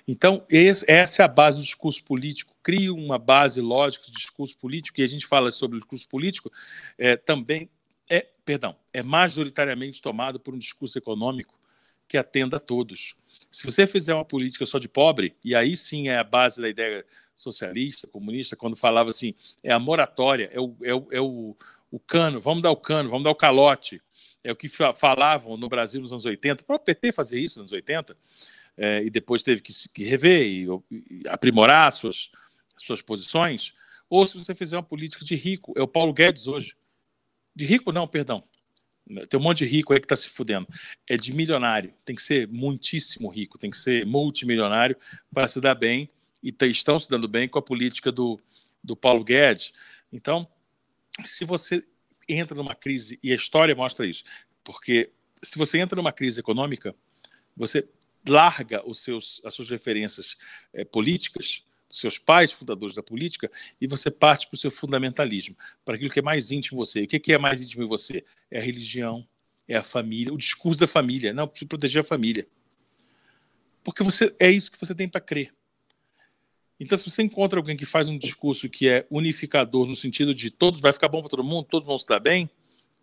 Então, esse, essa é a base do discurso político. Cria uma base lógica de discurso político, e a gente fala sobre o discurso político, é, também é, perdão, é majoritariamente tomado por um discurso econômico que atenda a todos. Se você fizer uma política só de pobre, e aí sim é a base da ideia socialista, comunista, quando falava assim, é a moratória, é o, é o, é o, o cano, vamos dar o cano, vamos dar o calote. É o que falavam no Brasil nos anos 80. O próprio PT fazia isso nos anos 80, é, e depois teve que, que rever e, e aprimorar suas, suas posições. Ou se você fizer uma política de rico, é o Paulo Guedes hoje. De rico, não, perdão. Tem um monte de rico aí que está se fudendo. É de milionário. Tem que ser muitíssimo rico, tem que ser multimilionário para se dar bem. E estão se dando bem com a política do, do Paulo Guedes. Então, se você entra numa crise, e a história mostra isso, porque se você entra numa crise econômica, você larga os seus, as suas referências é, políticas, seus pais fundadores da política, e você parte para o seu fundamentalismo, para aquilo que é mais íntimo em você. E o que é mais íntimo em você? É a religião, é a família, o discurso da família. Não, preciso proteger a família. Porque você é isso que você tem para crer. Então, se você encontra alguém que faz um discurso que é unificador, no sentido de todos vai ficar bom para todo mundo, todos vão se dar bem,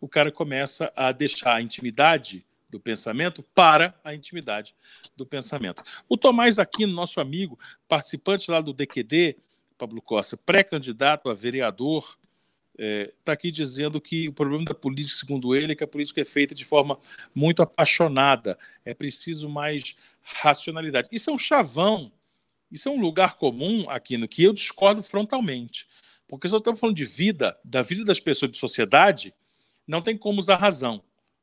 o cara começa a deixar a intimidade do pensamento para a intimidade do pensamento. O Tomás Aquino, nosso amigo, participante lá do DQD, Pablo Costa, pré-candidato a vereador, está é, tá aqui dizendo que o problema da política, segundo ele, é que a política é feita de forma muito apaixonada. É preciso mais racionalidade. Isso é um chavão isso é um lugar comum aqui no que eu discordo frontalmente. Porque se eu estou falando de vida, da vida das pessoas de sociedade, não tem como usar razão.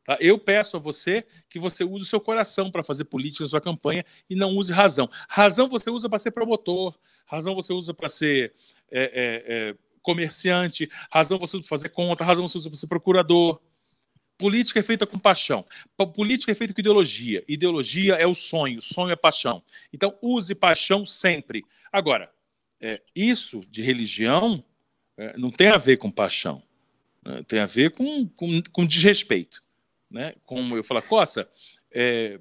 Tá? Eu peço a você que você use o seu coração para fazer política na sua campanha e não use razão. Razão você usa para ser promotor, razão você usa para ser é, é, é, comerciante, razão você usa para fazer conta, razão você usa para ser procurador. Política é feita com paixão. Política é feita com ideologia. Ideologia é o sonho, sonho é paixão. Então, use paixão sempre. Agora, é, isso de religião é, não tem a ver com paixão. Né? Tem a ver com, com, com desrespeito. Né? Como eu falo, Costa, é,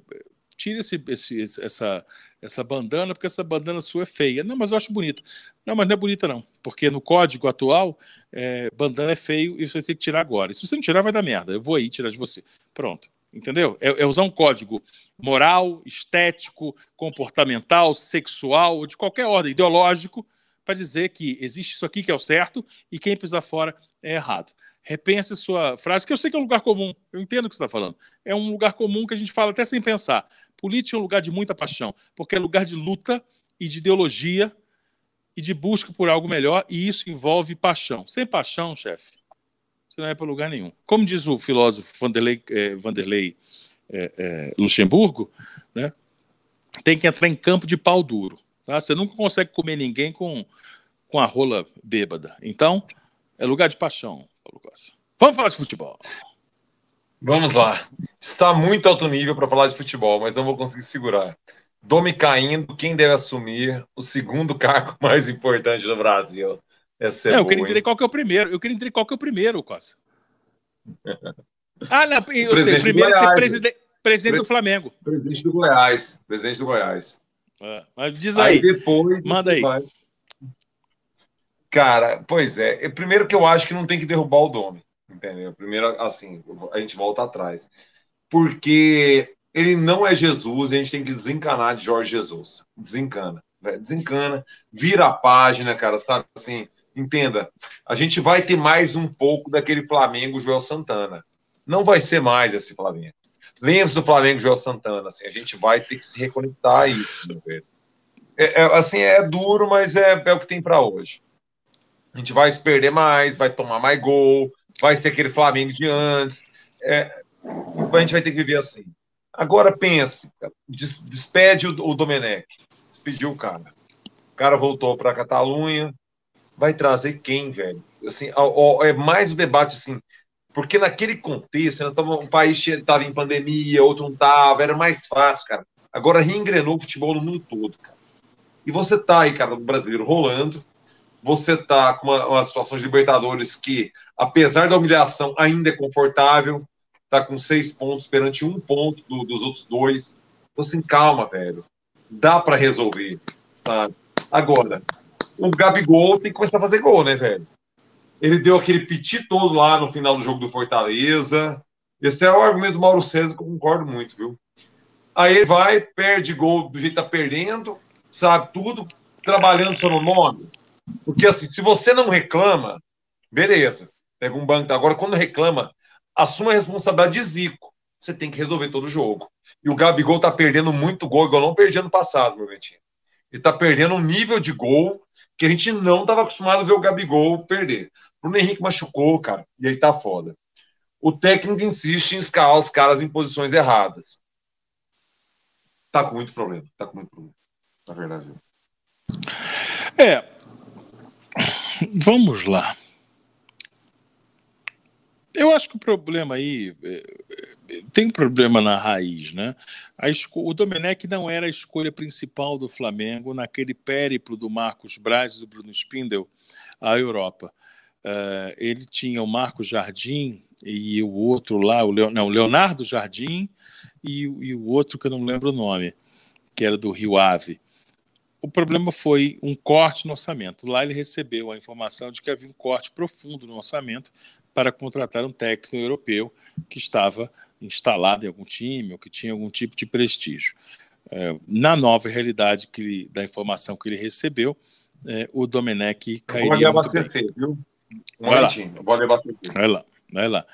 tira esse, esse, essa, essa bandana, porque essa bandana sua é feia. Não, mas eu acho bonita. Não, mas não é bonita, não. Porque no código atual, é, bandana é feio e você tem que tirar agora. E se você não tirar, vai dar merda. Eu vou aí tirar de você. Pronto. Entendeu? É, é usar um código moral, estético, comportamental, sexual, de qualquer ordem, ideológico, para dizer que existe isso aqui que é o certo e quem pisar fora é errado. Repense sua frase, que eu sei que é um lugar comum, eu entendo o que você está falando. É um lugar comum que a gente fala até sem pensar. Política é um lugar de muita paixão, porque é lugar de luta e de ideologia e de busca por algo melhor, e isso envolve paixão. Sem paixão, chefe, você não é para lugar nenhum. Como diz o filósofo Vanderlei, eh, Vanderlei eh, eh, Luxemburgo, né, tem que entrar em campo de pau duro. Tá? Você nunca consegue comer ninguém com, com a rola bêbada. Então, é lugar de paixão, Paulo Costa. Vamos falar de futebol. Vamos lá. Está muito alto nível para falar de futebol, mas não vou conseguir segurar. Domi caindo, quem deve assumir o segundo cargo mais importante do Brasil? Essa é, é eu queria entender qual que é o primeiro. Eu queria entender qual que é o primeiro, Costa. ah, não, eu sei. Primeiro ser presidente, presidente do Flamengo. Presidente do Goiás. Presidente do Goiás. É, mas diz aí. aí depois. Manda aí. Vai... Cara, pois é. Primeiro que eu acho que não tem que derrubar o Domi. Entendeu? Primeiro, assim, a gente volta atrás. Porque ele não é Jesus e a gente tem que desencanar de Jorge Jesus. Desencana. Desencana. Vira a página, cara, sabe? Assim, entenda. A gente vai ter mais um pouco daquele Flamengo Joel Santana. Não vai ser mais esse Flamengo. Lembre-se do Flamengo Joel Santana. Assim, a gente vai ter que se reconectar a isso, meu velho. É, é, assim, é duro, mas é, é o que tem para hoje. A gente vai se perder mais, vai tomar mais gol, vai ser aquele Flamengo de antes. É, a gente vai ter que viver assim. Agora pense, despede o, o Domenech, despediu o cara. O cara voltou para Catalunha, vai trazer quem, velho? Assim, é mais o debate assim, porque naquele contexto, né, tava, um país estava em pandemia, outro não estava, era mais fácil, cara. Agora reengrenou o futebol no mundo todo, cara. E você tá aí, cara, o brasileiro rolando, você tá com uma, uma situação de Libertadores que, apesar da humilhação, ainda é confortável, tá com seis pontos perante um ponto do, dos outros dois. Então, assim, calma, velho. Dá para resolver, sabe? Agora, o Gabigol tem que começar a fazer gol, né, velho? Ele deu aquele piti todo lá no final do jogo do Fortaleza. Esse é o argumento do Mauro César que eu concordo muito, viu? Aí ele vai, perde gol do jeito que tá perdendo, sabe? Tudo trabalhando só no nome. Porque assim, se você não reclama, beleza, pega um banco. Agora, quando reclama, assuma a responsabilidade de Zico. Você tem que resolver todo o jogo. E o Gabigol tá perdendo muito gol, igual não perdia no passado, meu Betinho. Ele tá perdendo um nível de gol que a gente não estava acostumado a ver o Gabigol perder. Bruno Henrique machucou, cara, e aí tá foda. O técnico insiste em escalar os caras em posições erradas. Tá com muito problema, tá com muito problema, na verdade. É. Vamos lá. Eu acho que o problema aí é, é, tem um problema na raiz, né? o Domenech não era a escolha principal do Flamengo naquele périplo do Marcos Braz e do Bruno Spindel à Europa. Uh, ele tinha o Marcos Jardim e o outro lá, o não, Leonardo Jardim e, e o outro que eu não lembro o nome, que era do Rio Ave o problema foi um corte no orçamento. Lá ele recebeu a informação de que havia um corte profundo no orçamento para contratar um técnico europeu que estava instalado em algum time ou que tinha algum tipo de prestígio. É, na nova realidade que da informação que ele recebeu, é, o Domenech cairia. Vou levar CC, viu? Um vai lá. Vou. Vai lá, vai lá.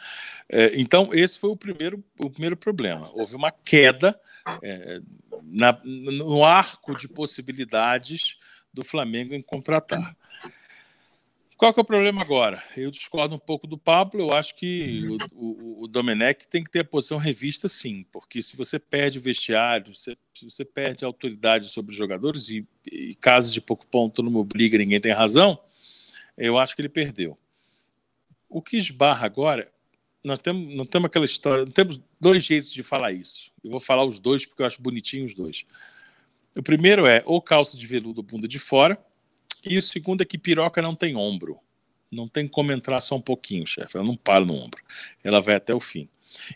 É, então, esse foi o primeiro, o primeiro problema. Houve uma queda é, na, no arco de possibilidades do Flamengo em contratar. Qual que é o problema agora? Eu discordo um pouco do Pablo, eu acho que o, o, o Domenech tem que ter a posição revista sim, porque se você perde o vestiário, se, se você perde a autoridade sobre os jogadores, e, e casos de pouco ponto todo mundo briga, ninguém tem razão, eu acho que ele perdeu. O que esbarra agora nós temos, não temos aquela história, temos dois jeitos de falar isso. Eu vou falar os dois porque eu acho bonitinho os dois. O primeiro é ou calça de veludo bunda de fora, e o segundo é que piroca não tem ombro. Não tem como entrar só um pouquinho, chefe. Ela não para no ombro. Ela vai até o fim.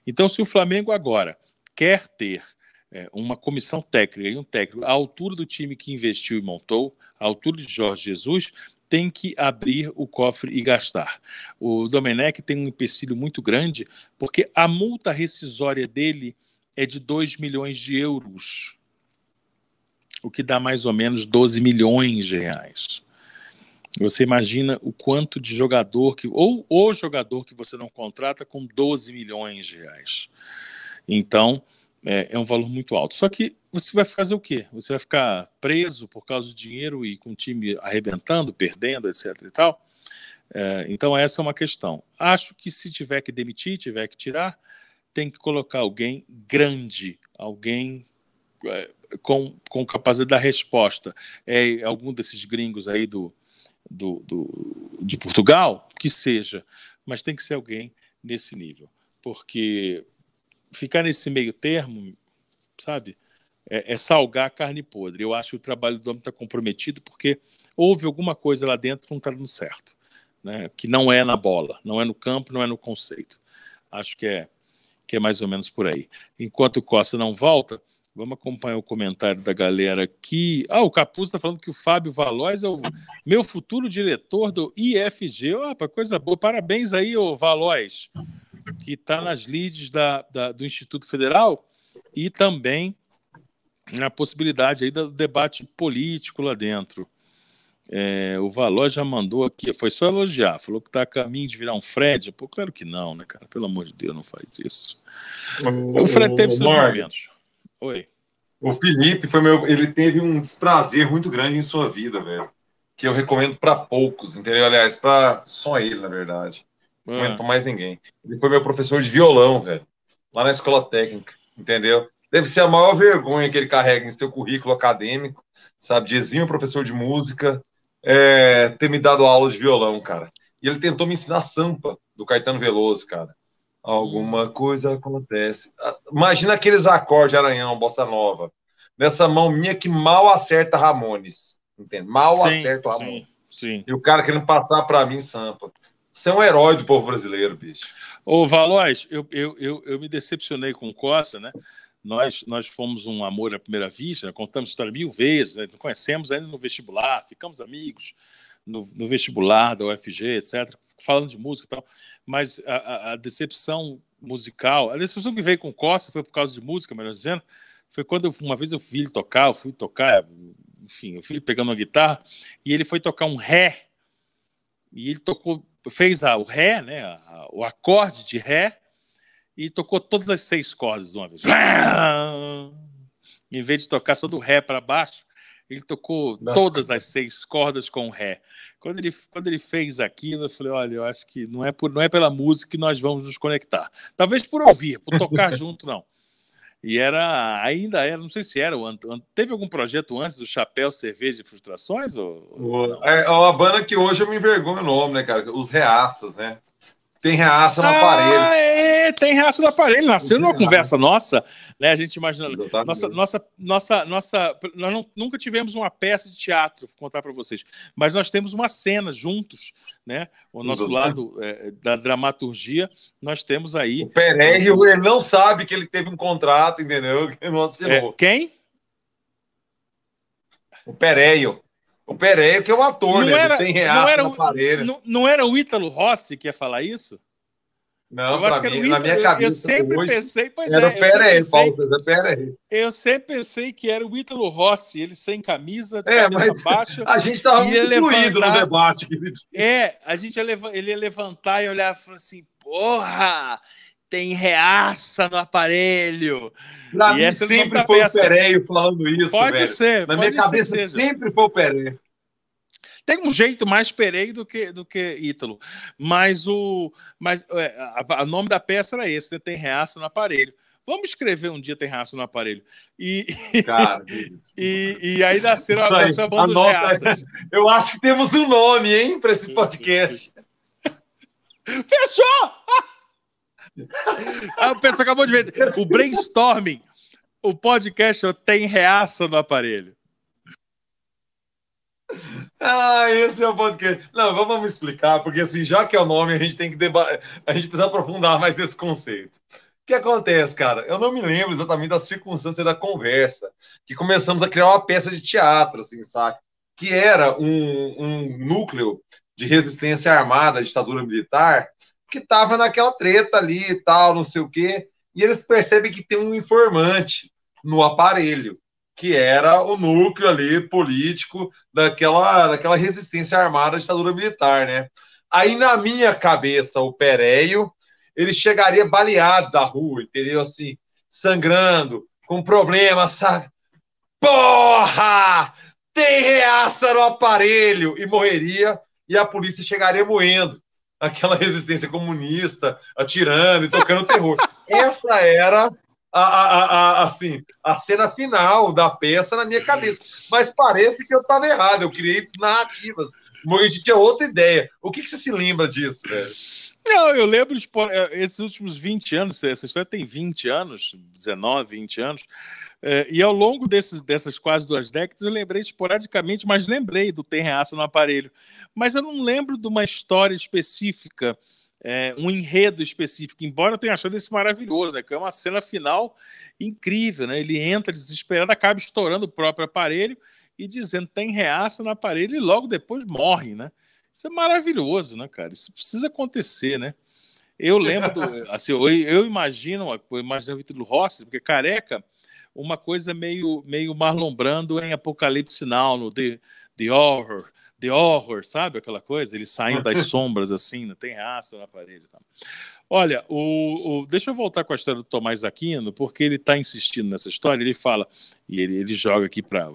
Então, se o Flamengo agora quer ter é, uma comissão técnica e um técnico à altura do time que investiu e montou, à altura de Jorge Jesus, tem que abrir o cofre e gastar. O Domenech tem um empecilho muito grande, porque a multa rescisória dele é de 2 milhões de euros, o que dá mais ou menos 12 milhões de reais. Você imagina o quanto de jogador que. Ou o jogador que você não contrata com 12 milhões de reais. Então, é, é um valor muito alto. Só que você vai fazer o quê? Você vai ficar preso por causa do dinheiro e com o time arrebentando, perdendo, etc. e tal? É, então, essa é uma questão. Acho que se tiver que demitir, tiver que tirar, tem que colocar alguém grande, alguém é, com, com capacidade da resposta. É algum desses gringos aí do, do, do, de Portugal, que seja, mas tem que ser alguém nesse nível. Porque ficar nesse meio termo, sabe? é, é salgar a carne podre. Eu acho que o trabalho do homem está comprometido porque houve alguma coisa lá dentro que não está dando certo, né? que não é na bola, não é no campo, não é no conceito. Acho que é, que é mais ou menos por aí. Enquanto o Costa não volta, vamos acompanhar o comentário da galera aqui. Ah, o Capuz está falando que o Fábio Valois é o meu futuro diretor do IFG. Opa, coisa boa. Parabéns aí, ô Valois, que está nas leads da, da, do Instituto Federal e também a possibilidade aí do debate político lá dentro. É, o Való já mandou aqui, foi só elogiar, falou que está a caminho de virar um Fred. Pô, claro que não, né, cara? Pelo amor de Deus, não faz isso. O, o Fred teve o seus Mark, momentos. Oi. O Felipe foi meu, ele teve um desprazer muito grande em sua vida, velho. Que eu recomendo para poucos, entendeu? Aliás, para só ele, na verdade. Não ah. para mais ninguém. Ele foi meu professor de violão, velho, lá na escola técnica, entendeu? deve ser a maior vergonha que ele carrega em seu currículo acadêmico, sabe? De exímio professor de música, é, ter me dado aula de violão, cara. E ele tentou me ensinar sampa do Caetano Veloso, cara. Alguma coisa acontece. Ah, imagina aqueles acordes de Aranhão, Bossa Nova. Nessa mão minha que mal acerta Ramones. Entende? Mal sim, acerta Ramones. Sim, sim. E o cara querendo passar para mim sampa. Você é um herói do povo brasileiro, bicho. Ô, Valois, eu, eu, eu, eu me decepcionei com o Costa, né? Nós, nós fomos um amor à primeira vista, né? contamos história mil vezes, né? conhecemos ainda no vestibular, ficamos amigos no, no, vestibular da UFG, etc., falando de música e tal, mas a, a, a, decepção musical, a decepção que veio com Costa foi por causa de música, melhor dizendo, foi quando eu, uma vez eu vi ele tocar, eu fui tocar, enfim, eu fui pegando uma guitarra, e ele foi tocar um ré, e ele tocou, fez a, o ré, né, a, o acorde de ré, e tocou todas as seis cordas de uma vez. Em vez de tocar só do Ré para baixo, ele tocou Nossa, todas as seis cordas com Ré. Quando ele, quando ele fez aquilo, eu falei: olha, eu acho que não é, por, não é pela música que nós vamos nos conectar. Talvez por ouvir, por tocar junto, não. E era, ainda era, não sei se era, teve algum projeto antes do Chapéu Cerveja e Frustrações? Ou, ou é, é uma banda que hoje eu me envergonho o nome, né, cara? Os Reaças, né? Tem reaça no ah, aparelho. É, tem reaça no aparelho. Nasceu numa conversa nossa, né? A gente imaginando. Nossa, nossa, nossa, nossa. Nós não, nunca tivemos uma peça de teatro, vou contar para vocês, mas nós temos uma cena juntos, né? O nosso lado é, da dramaturgia, nós temos aí. O Pereio, ele não sabe que ele teve um contrato, entendeu? Que não É, quem? O Pereio. O Pereira, que é o ator, não né? Era, tem reaço não era, aparelho. Não, não, era o Ítalo Rossi que ia falar isso? Não, eu acho que mim, na minha cabeça. Eu sempre hoje, pensei, pois era é. O Pereira, Paulo César Pereira. Eu sempre pensei que era o Ítalo Rossi, ele sem camisa, de é, cabeça baixa. A gente estava muito incluído no debate. É, a gente ia, ele ia levantar e olhar e falar assim: porra! Tem reaça no aparelho. Pra e mim sempre foi peça. o Pereio falando isso. Pode velho. ser. Na pode minha cabeça sempre foi o Pereio. Tem um jeito mais Pereio do que, do que Ítalo. Mas o mas, é, a, a nome da peça era esse, né? Tem reaça no aparelho. Vamos escrever um dia tem raça no aparelho. E, Cara, e, e aí nasceram a, nasceu a banda dos reaças. Eu acho que temos um nome, hein, para esse podcast. Fechou! A pessoa acabou de ver. O brainstorming, o podcast tem reaça no aparelho. Ah, esse é o podcast. Não, vamos explicar, porque assim, já que é o nome, a gente tem que a gente precisa aprofundar mais esse conceito. O que acontece, cara? Eu não me lembro exatamente da circunstância da conversa, que começamos a criar uma peça de teatro, assim, sabe? Que era um, um núcleo de resistência armada à ditadura militar, que estava naquela treta ali e tal, não sei o quê, e eles percebem que tem um informante no aparelho, que era o núcleo ali político daquela, daquela resistência armada à ditadura militar, né? Aí na minha cabeça, o Pereio, ele chegaria baleado da rua, entendeu? Assim, sangrando, com problema, sabe? Porra! Tem reaça no aparelho! E morreria, e a polícia chegaria moendo aquela resistência comunista, atirando e tocando terror. Essa era a, a, a, assim, a cena final da peça na minha cabeça. Mas parece que eu estava errado, eu criei narrativas. A gente tinha outra ideia. O que, que você se lembra disso, velho? Não, eu lembro é, esses últimos 20 anos, essa história tem 20 anos, 19, 20 anos, é, e ao longo desses, dessas quase duas décadas eu lembrei esporadicamente, mas lembrei do Tem Reaça no Aparelho. Mas eu não lembro de uma história específica, é, um enredo específico, embora eu tenha achado esse maravilhoso, né? Que é uma cena final incrível, né? Ele entra desesperado, acaba estourando o próprio aparelho e dizendo tem reaça no aparelho e logo depois morre, né? Isso é maravilhoso, né, cara? Isso precisa acontecer, né? Eu lembro, do, assim, eu, eu imagino, eu imagino o Vitor Rossi, porque careca, uma coisa meio, meio Marlon Brando em Apocalipse Now, no The, The Horror, The Horror, sabe aquela coisa? Ele saindo das sombras assim, não tem raça no aparelho. Tá? Olha, o, o, deixa eu voltar com a história do Tomás Aquino, porque ele está insistindo nessa história. Ele fala, e ele, ele joga aqui para.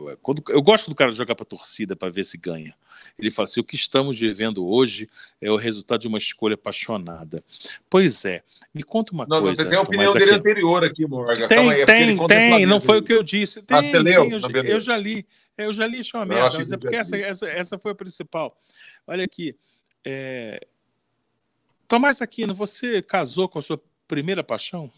Eu gosto do cara jogar para a torcida para ver se ganha. Ele fala assim: o que estamos vivendo hoje é o resultado de uma escolha apaixonada. Pois é, me conta uma não, coisa. Não, tem a opinião dele Aquino. anterior aqui, Morgan. Tem, aí, é tem, tem, não foi o que eu disse. Tem, ah, tem, eu, eu, já li. Eu já li, é uma merda, mas é porque essa, essa, essa foi a principal. Olha aqui. É, Tomás Aquino, você casou com a sua primeira paixão?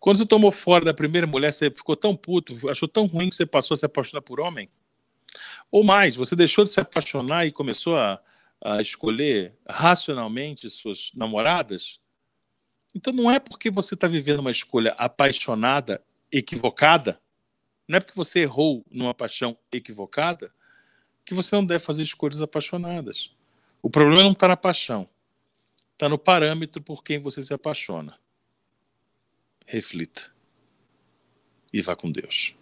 Quando você tomou fora da primeira mulher, você ficou tão puto, achou tão ruim que você passou a se apaixonar por homem? Ou mais, você deixou de se apaixonar e começou a, a escolher racionalmente suas namoradas? Então não é porque você está vivendo uma escolha apaixonada, equivocada, não é porque você errou numa paixão equivocada, que você não deve fazer escolhas apaixonadas. O problema não está na paixão, está no parâmetro por quem você se apaixona. Reflita. E vá com Deus.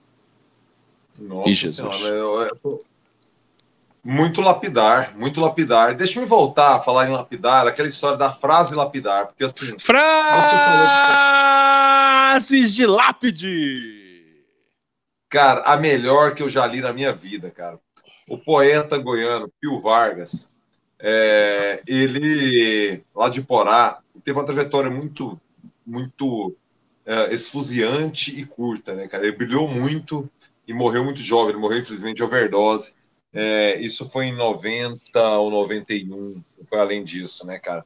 Nossa e Jesus. Senhora, muito lapidar, muito lapidar. Deixa eu voltar a falar em lapidar, aquela história da frase lapidar, porque assim. Frases de lápide! Cara, a melhor que eu já li na minha vida, cara. O poeta goiano Pio Vargas, é, ele, lá de Porá, teve uma trajetória muito, muito é, esfuziante e curta, né, cara? Ele brilhou muito e morreu muito jovem, ele morreu, infelizmente, de overdose. É, isso foi em 90 ou 91, foi além disso, né, cara?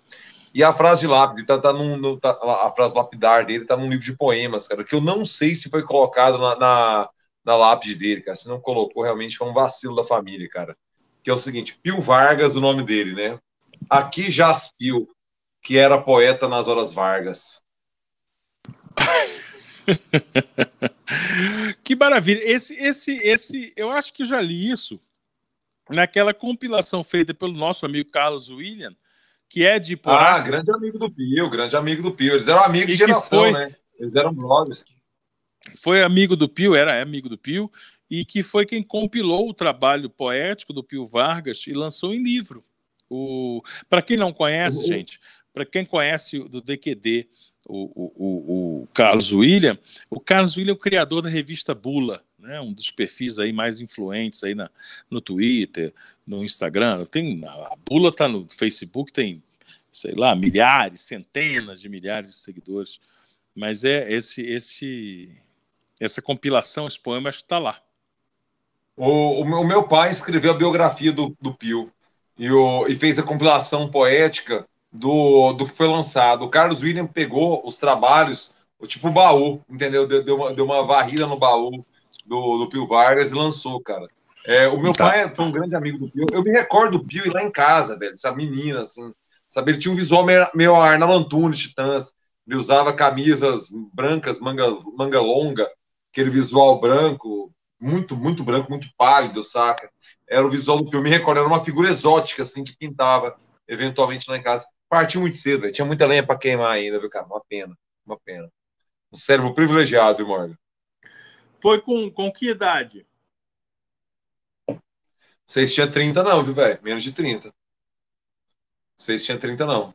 E a frase de lápide, tá, tá num, no, tá, a frase lapidar dele tá num livro de poemas, cara, que eu não sei se foi colocado na, na, na lápide dele, cara. Se não colocou, realmente foi um vacilo da família, cara que é o seguinte: Pio Vargas, o nome dele, né? Aqui Jaspio, que era poeta nas horas Vargas. que maravilha! Esse, esse, esse, eu acho que eu já li isso naquela compilação feita pelo nosso amigo Carlos William, que é de Porá. Ah, grande amigo do Pio, grande amigo do Pio. Eles eram amigos e de geração, foi... né? Eles eram brothers. Foi amigo do Pio, era amigo do Pio, e que foi quem compilou o trabalho poético do Pio Vargas e lançou em livro. Para quem não conhece, uhum. gente, para quem conhece do DQD, o, o, o, Carlos William, o Carlos William é o criador da revista Bula, né, um dos perfis aí mais influentes aí na, no Twitter, no Instagram. Tem, a Bula está no Facebook, tem, sei lá, milhares, centenas de milhares de seguidores. Mas é esse, esse, essa compilação, esse poema, acho que está lá. O, o, meu pai escreveu a biografia do, do Pio e, o, e fez a compilação poética do, do que foi lançado. O Carlos William pegou os trabalhos, o tipo baú, entendeu? Deu, deu, uma, deu uma varrida no baú do, do Pio Vargas e lançou, cara. É, o meu tá. pai foi um grande amigo do Pio. Eu me recordo do Pio ir lá em casa, velho, essa menina, assim. Sabe, ele tinha um visual meio, meio Arnaldo Antunes, Titãs. Ele usava camisas brancas, manga, manga longa, aquele visual branco, muito, muito branco, muito pálido, saca? Era o visual do filme, me recordo, era uma figura exótica, assim, que pintava eventualmente lá em casa. Partiu muito cedo, véio. tinha muita lenha para queimar ainda, viu, cara? Uma pena, uma pena. Um cérebro privilegiado, viu, Morgan? Foi com, com que idade? Vocês tinham 30, não, viu, velho? Menos de 30. Vocês tinham 30, não.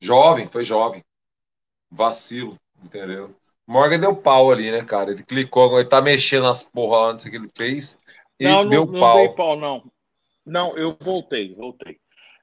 Jovem, foi jovem. Vacilo, entendeu? Morgan deu pau ali, né, cara? Ele clicou, ele tá mexendo nas porra antes que ele fez. E não, deu não, pau. não dei pau, não. Não, eu voltei, voltei.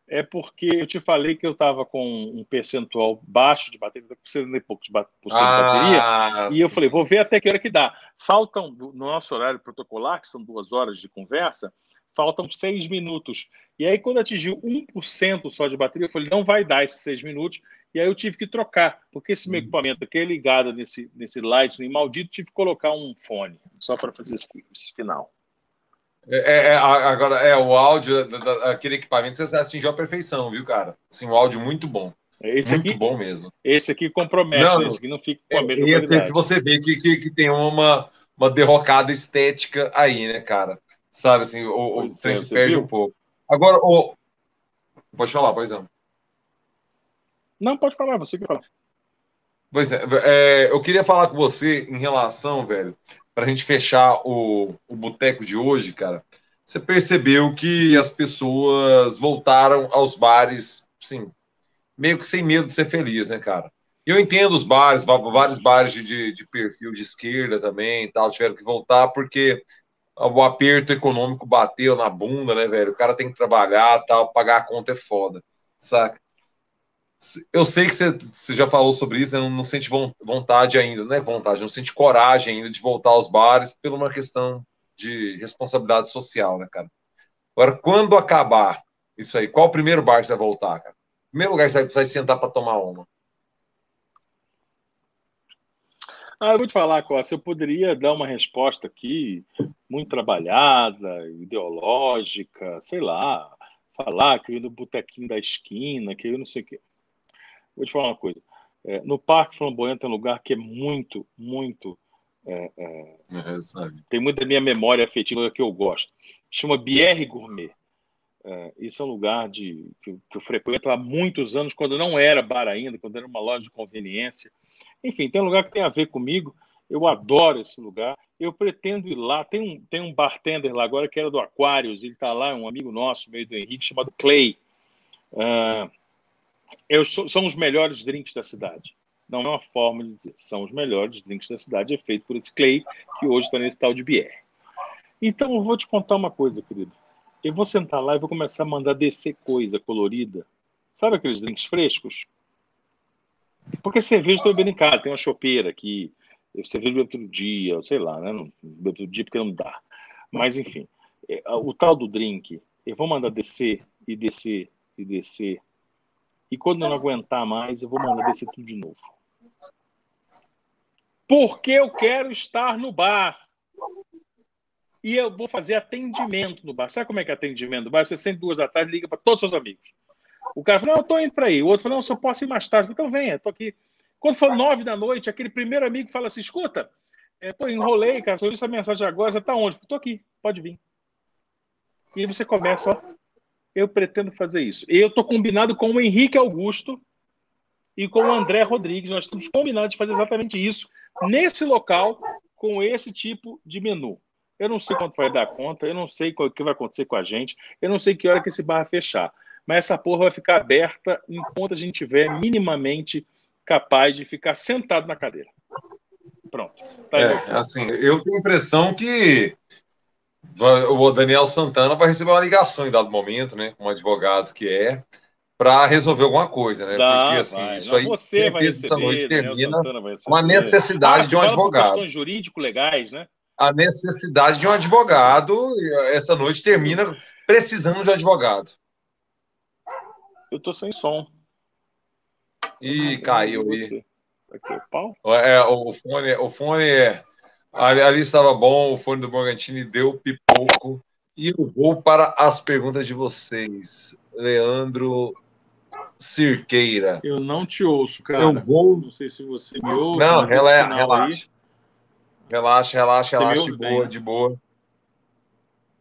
É porque eu te falei que eu estava com um percentual baixo de bateria, precisando de pouco de, ah, bateria, e eu falei, vou ver até que hora que dá. Faltam, no nosso horário protocolar, que são duas horas de conversa, faltam seis minutos. E aí, quando atingiu 1% só de bateria, eu falei, não vai dar esses seis minutos. E aí eu tive que trocar, porque esse meu uhum. equipamento aqui é ligado nesse, nesse Lightning maldito, tive que colocar um fone, só para fazer esse, esse final. É, é, é agora, é o áudio, aquele equipamento, você atingiu a perfeição, viu, cara? Assim, um áudio muito bom. Esse muito aqui, bom mesmo. Esse aqui compromete, não, esse aqui não fica com a mesma é, qualidade. você vê que, que, que, tem uma, uma derrocada estética aí, né, cara? Sabe, assim, o, o trem se perde viu? um pouco. Agora, o... pode falar, pois não. Não, pode falar, você que fala. Pois é, é, eu queria falar com você em relação, velho, para a gente fechar o, o boteco de hoje, cara. Você percebeu que as pessoas voltaram aos bares, sim, meio que sem medo de ser feliz, né, cara? Eu entendo os bares, vários bares de, de perfil de esquerda também tal, tiveram que voltar porque o aperto econômico bateu na bunda, né, velho? O cara tem que trabalhar, tal, pagar a conta é foda, saca? Eu sei que você, já falou sobre isso, não, não sente vontade ainda, não é vontade, não sente coragem ainda de voltar aos bares por uma questão de responsabilidade social, né, cara? Agora, quando acabar isso aí, qual o primeiro bar que você vai voltar, cara? Primeiro lugar que você vai sentar para tomar uma? Ah, eu vou te falar, Costa, eu poderia dar uma resposta aqui muito trabalhada, ideológica, sei lá, falar que eu ia no botequinho da esquina, que eu não sei o quê. Vou te falar uma coisa. É, no Parque Flamboyant tem um lugar que é muito, muito. É, é, é tem muita minha memória afetiva que eu gosto. Chama BR Gourmet. É, esse é um lugar de, que, que, eu frequento há muitos anos, quando não era bar ainda, quando era uma loja de conveniência. Enfim, tem um lugar que tem a ver comigo. Eu adoro esse lugar. Eu pretendo ir lá. Tem um, tem um bartender lá agora que era do Aquarius. Ele está lá, um amigo nosso, meio do Henrique, chamado Clay. Uh, eu sou, são os melhores drinks da cidade. Não é uma forma de dizer, são os melhores drinks da cidade, é feito por esse Clay, que hoje está nesse tal de BR. Então, eu vou te contar uma coisa, querido. Eu vou sentar lá e vou começar a mandar descer coisa colorida. Sabe aqueles drinks frescos? Porque cerveja estou bebendo em casa, tem uma chopeira aqui. Cerveja bebo todo dia, sei lá, né? Não bebo todo dia porque não dá. Mas, enfim, é, o tal do drink, eu vou mandar descer e descer e descer e quando eu não aguentar mais, eu vou mandar descer tudo de novo. Porque eu quero estar no bar. E eu vou fazer atendimento no bar. Sabe como é que é atendimento no bar? Você sente duas da tarde liga para todos os seus amigos. O cara fala, não, eu estou indo para aí. O outro fala, não, eu só posso ir mais tarde. Então venha, estou aqui. Quando for nove da noite, aquele primeiro amigo fala assim, escuta, é, pô, enrolei, cara, só vi essa mensagem agora, você está onde? Estou aqui, pode vir. E aí você começa, ó, eu pretendo fazer isso. Eu estou combinado com o Henrique Augusto e com o André Rodrigues. Nós estamos combinados de fazer exatamente isso nesse local, com esse tipo de menu. Eu não sei quanto vai dar conta, eu não sei o que vai acontecer com a gente, eu não sei que hora que esse bar vai fechar. Mas essa porra vai ficar aberta enquanto a gente tiver minimamente capaz de ficar sentado na cadeira. Pronto. Tá é, assim, eu tenho a impressão que o Daniel Santana vai receber uma ligação em dado momento, né? Um advogado que é, para resolver alguma coisa, né? Dá, Porque assim, vai. isso aí você vai receber, essa noite termina uma necessidade ah, de um advogado. Questões jurídico-legais, né? A necessidade de um advogado, essa noite termina precisando de um advogado. Eu tô sem som. Ih, caiu aí. Aqui, o pau? É, o fone, o fone é Ali, ali estava bom, o fone do Morgantini deu E eu vou para as perguntas de vocês. Leandro Cirqueira. Eu não te ouço, cara. Eu vou. Não sei se você me ouve. Não, relaxa, relaxa. Relaxa, relaxa, relaxa, de boa, de boa.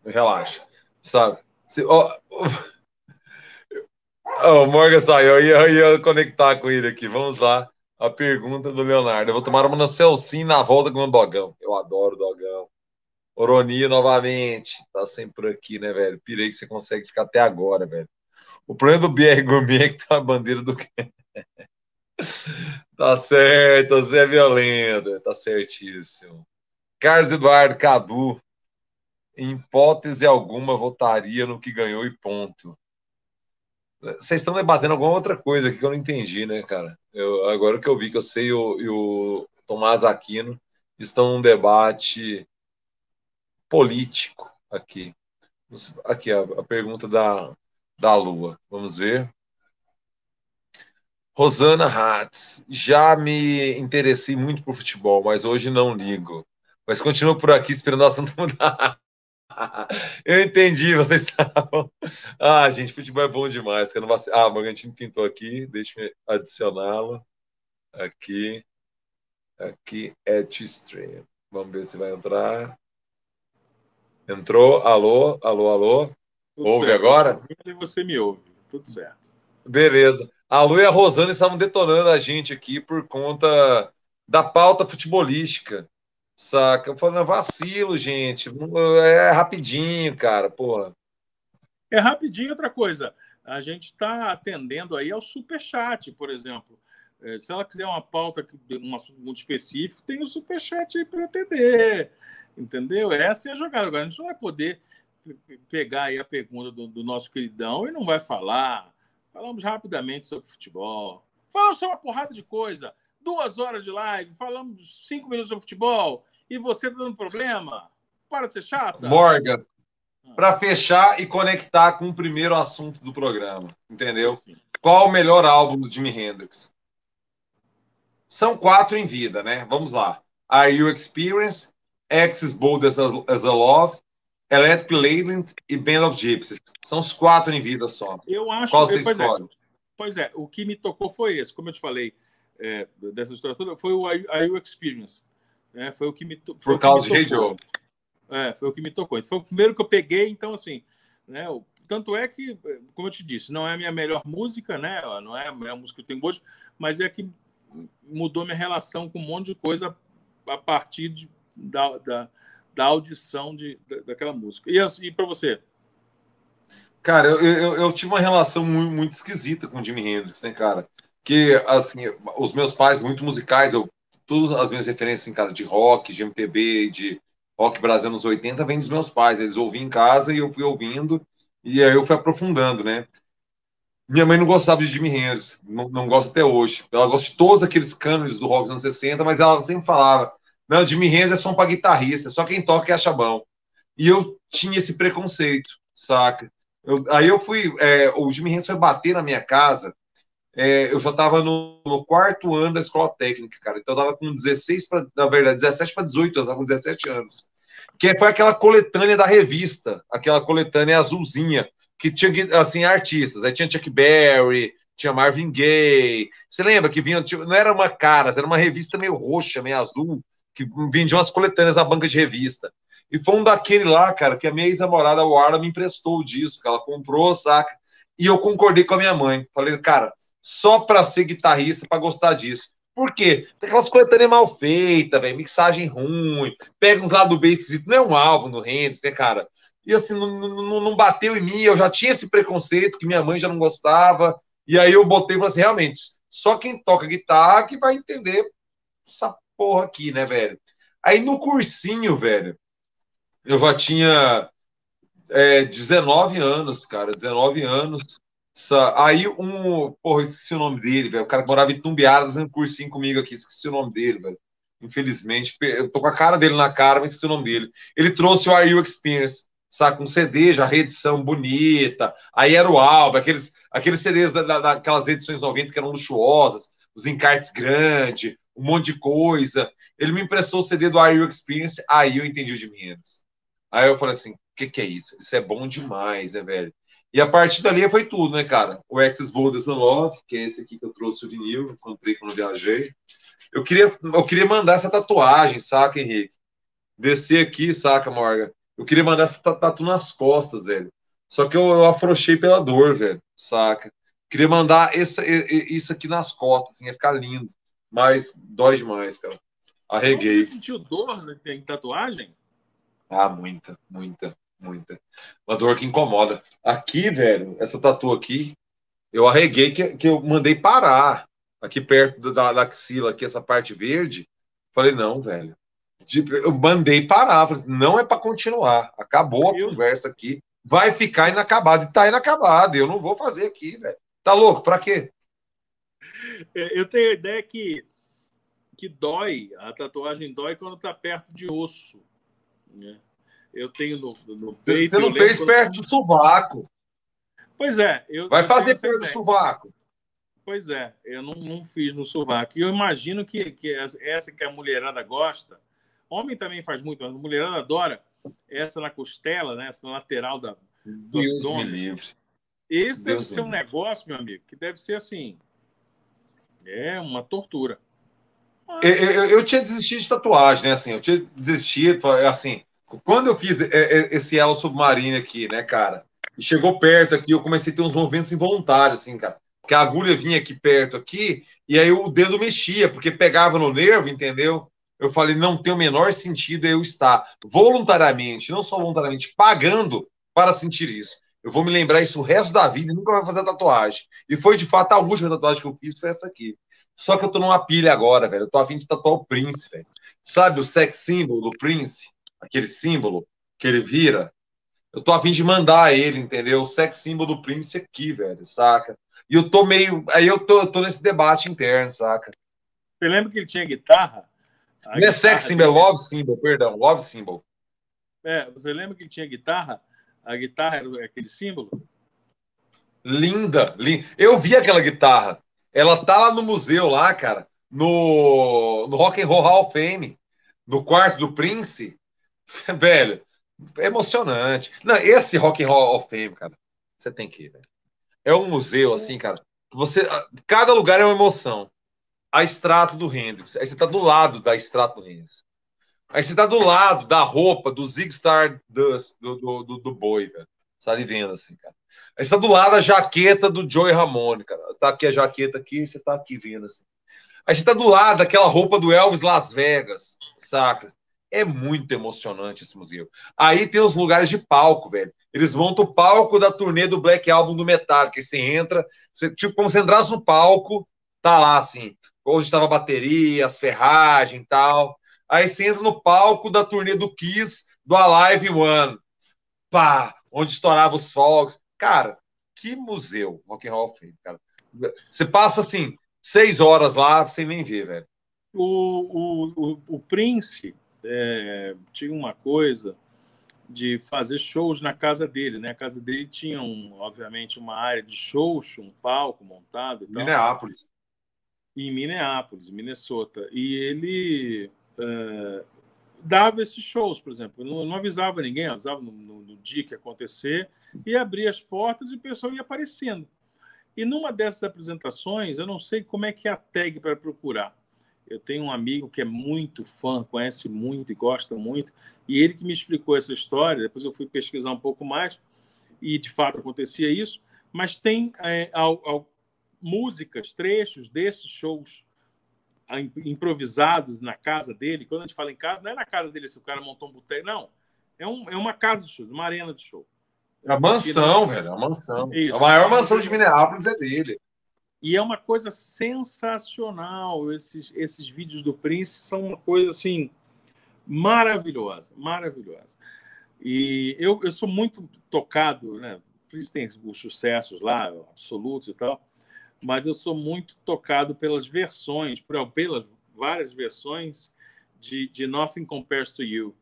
Relaxa. Sabe? Se, oh, oh, o Morgan saiu, eu ia, eu ia conectar com ele aqui. Vamos lá a pergunta do Leonardo. Eu vou tomar uma no Celcinho na volta com o Dogão. Eu adoro o Dogão. Oroni novamente. Tá sempre por aqui, né, velho? Pirei que você consegue ficar até agora, velho. O problema do BR Gourmet é que tem uma bandeira do. tá certo, você é violento. Tá certíssimo. Carlos Eduardo Cadu. Em hipótese alguma, votaria no que ganhou e ponto. Vocês estão debatendo alguma outra coisa que eu não entendi, né, cara? Eu, agora que eu vi que eu sei o, e o Tomás Aquino estão num debate político aqui. Aqui a, a pergunta da, da Lua. Vamos ver. Rosana Hatz, já me interessei muito por futebol, mas hoje não ligo. Mas continuo por aqui esperando o assunto mudar. Eu entendi, vocês estavam. Ah, gente, futebol é bom demais. Que não vai... Ah, o Morgantino pintou aqui, deixa eu adicioná-lo. Aqui. Aqui, Edge Stream. Vamos ver se vai entrar. Entrou, alô, alô, alô. Tudo ouve certo. agora? E você me ouve, tudo certo. Beleza. A Lu e a Rosana estavam detonando a gente aqui por conta da pauta futebolística. Saca? Eu falando, vacilo, gente. É rapidinho, cara, porra. É rapidinho outra coisa. A gente está atendendo aí ao superchat, por exemplo. É, se ela quiser uma pauta, um assunto muito específico, tem o superchat aí para atender. Entendeu? Essa é a jogada. Agora, a gente não vai poder pegar aí a pergunta do, do nosso queridão e não vai falar Falamos rapidamente sobre futebol. Falamos sobre uma porrada de coisa. Duas horas de live, falamos cinco minutos sobre futebol. E você tá dando problema? Para de ser chata. Morgan, ah. para fechar e conectar com o primeiro assunto do programa, entendeu? Sim. Qual o melhor álbum do Jimi Hendrix? São quatro em vida, né? Vamos lá. Are You Experience, Axis Bold as a, as a Love, Electric Leyland e Band of Gypsies. São os quatro em vida só. Eu acho Qual você escolhe? É, pois é, o que me tocou foi esse. Como eu te falei é, dessa história toda, foi o You Experience. É, foi o que me Por causa de Radio. É, foi o que me tocou. Foi o primeiro que eu peguei, então, assim, né? Tanto é que, como eu te disse, não é a minha melhor música, né? Não é a melhor música que eu tenho hoje, mas é que mudou minha relação com um monte de coisa a partir de, da, da da audição de, daquela música. E, e para você? Cara, eu, eu, eu, tive uma relação muito, muito esquisita com o Jimi Hendrix, né, cara? Que, assim, os meus pais, muito musicais, eu, todas as minhas referências, assim, cara, de rock, de MPB, de rock Brasil nos 80, vem dos meus pais. Eles ouviam em casa e eu fui ouvindo, e aí eu fui aprofundando, né? Minha mãe não gostava de Jimi Hendrix, não, não gosta até hoje. Ela gosta de todos aqueles cânones do rock dos anos 60, mas ela sempre falava: não, Jimmy Hendrix é som para guitarrista, só quem toca é acha bom. E eu tinha esse preconceito, saca? Eu, aí eu fui, é, o Jimmy Hendrix foi bater na minha casa, é, eu já estava no, no, quarto ano da escola técnica, cara. Então eu tava com 16 para, na verdade, 17 para 18 anos, tava com 17 anos. Que foi aquela coletânea da revista, aquela coletânea azulzinha, que tinha assim artistas. Aí tinha Chuck Berry, tinha Marvin Gaye. Você lembra que vinha, não era uma cara, era uma revista meio roxa, meio azul, que vendiam as coletâneas na banca de revista. E foi um daquele lá, cara, que a minha ex-namorada, Warla, me emprestou o disco, ela comprou, saca? E eu concordei com a minha mãe. Falei, cara, só pra ser guitarrista, pra gostar disso. Por quê? Tem aquelas coletâneas mal feitas, velho, mixagem ruim, pega uns lados do B não é um álbum do Hendrix, né, cara? E assim, não, não, não, bateu em mim, eu já tinha esse preconceito que minha mãe já não gostava, e aí eu botei e falei assim, realmente, só quem toca guitarra que vai entender essa porra aqui, né, velho? Aí no cursinho, velho, eu já tinha é, 19 anos, cara, 19 anos. Aí um, porra, esqueci o nome dele, velho. O cara que morava em Tumbiara, fazendo cursinho comigo aqui, esqueci o nome dele, velho. Infelizmente, eu tô com a cara dele na cara, mas esqueci o nome dele. Ele trouxe o Are You Experience, saca? Um CD, já reedição bonita. Aí era o álbum, aqueles, aqueles CDs da, da, daquelas edições 90 que eram luxuosas, os encartes grandes, um monte de coisa. Ele me emprestou o CD do Are You Experience, aí eu entendi o de menos. Aí eu falei assim: o que, que é isso? Isso é bom demais, né, velho? E a partir dali foi tudo, né, cara? O Access Bold the Love, que é esse aqui que eu trouxe o vinil, comprei quando viajei. Eu queria, eu queria mandar essa tatuagem, saca, Henrique? Descer aqui, saca, Morgan? Eu queria mandar essa tatu nas costas, velho. Só que eu, eu afrouxei pela dor, velho, saca? Queria mandar essa, isso aqui nas costas, assim, ia ficar lindo. Mas dói demais, cara. Arreguei. Você sentiu dor em tatuagem? Ah, muita, muita, muita. Uma dor que incomoda. Aqui, velho, essa tatu aqui, eu arreguei que, que eu mandei parar. Aqui perto da, da axila, aqui, essa parte verde. Falei, não, velho. Tipo, eu mandei parar. Falei, não é para continuar. Acabou a conversa aqui. Vai ficar inacabado. E tá inacabado. Eu não vou fazer aqui, velho. Tá louco? Pra quê? É, eu tenho a ideia que, que dói, a tatuagem dói quando está perto de osso. Né? eu tenho no, no peito. Você não fez perto do sovaco. Pois é. Eu, Vai eu fazer perto do sovaco. Pois é, eu não, não fiz no sovaco. E eu imagino que, que essa que a mulherada gosta, homem também faz muito, mas a mulherada adora essa na costela, né? essa na lateral da. Deus me livre. Esse deve ser um negócio, meu amigo, que deve ser assim. É uma tortura. Eu, eu, eu, tinha desistido de tatuagem, né? Assim, eu tinha desistido, assim, quando eu fiz esse elo submarino aqui, né, cara? E chegou perto aqui, eu comecei a ter uns movimentos involuntários, assim, cara. Que a agulha vinha aqui perto aqui, e aí o dedo mexia, porque pegava no nervo, entendeu? Eu falei, não tem o menor sentido eu estar voluntariamente, não só voluntariamente, pagando para sentir isso. Eu vou me lembrar isso o resto da vida e nunca vai fazer tatuagem. E foi de fato a última tatuagem que eu fiz, foi essa aqui. Só que eu tô numa pilha agora, velho. Eu tô afim de tatuar o Prince, velho. Sabe o sex symbol do Prince? Aquele símbolo que ele vira? Eu tô afim de mandar ele, entendeu? O sex symbol do Prince aqui, velho, saca? E eu tô meio. Aí eu tô, eu tô nesse debate interno, saca? Você lembra que ele tinha guitarra? A Não é é sex symbol, é love symbol, perdão, love symbol. É, você lembra que ele tinha guitarra? A guitarra era aquele símbolo? Linda, linda. Eu vi aquela guitarra. Ela tá lá no museu, lá, cara, no, no Rock and Roll Hall of Fame, no quarto do Prince. Velho, é emocionante. Não, esse Rock and Roll Hall of Fame, cara, você tem que ir, velho. É um museu, assim, cara. Você, cada lugar é uma emoção. A extrato do Hendrix. Aí você tá do lado da extrato do Hendrix. Aí você tá do lado da roupa do Zig Stardust, do, do, do, do boi, velho. Você tá assim, cara. Aí você tá do lado da jaqueta do Joey Ramone, cara. Tá aqui a jaqueta aqui, você tá aqui vendo, assim. Aí você tá do lado daquela roupa do Elvis Las Vegas, saca? É muito emocionante esse museu. Aí tem os lugares de palco, velho. Eles montam o palco da turnê do Black Album do Metallica. Aí você entra, você, tipo, como se entrasse no palco, tá lá, assim, onde estava a bateria, as ferragens e tal. Aí você entra no palco da turnê do Kiss, do Alive One. Pá, onde estourava os fogos. Cara, que museu, Rock and Roll Fame, cara. Você passa, assim, seis horas lá sem nem ver, velho. O, o, o, o Prince é, tinha uma coisa de fazer shows na casa dele, né? A casa dele tinha, um, obviamente, uma área de shows, um palco montado. E Minneapolis. Em Minneapolis, Minnesota. E ele uh, dava esses shows, por exemplo. Não, não avisava ninguém, avisava no, no, no, dia que ia acontecer, e abria as portas e o pessoal ia aparecendo. E numa dessas apresentações, eu não sei como é que é a tag para procurar. Eu tenho um amigo que é muito fã, conhece muito e gosta muito, e ele que me explicou essa história. Depois eu fui pesquisar um pouco mais, e de fato acontecia isso. Mas tem é, ao, ao, músicas, trechos desses shows improvisados na casa dele. Quando a gente fala em casa, não é na casa dele se o cara montou um boteco, não. É, um, é uma casa de show, uma arena de show. É a mansão, velho, é a mansão. Isso. A maior mansão de Minneapolis é dele. E é uma coisa sensacional. Esses, esses vídeos do Prince são uma coisa assim maravilhosa, maravilhosa. E eu, eu sou muito tocado, né? O Prince tem os sucessos lá, absolutos e tal mas eu sou muito tocado pelas versões, pelas várias versões de, de Nothing Compares to You,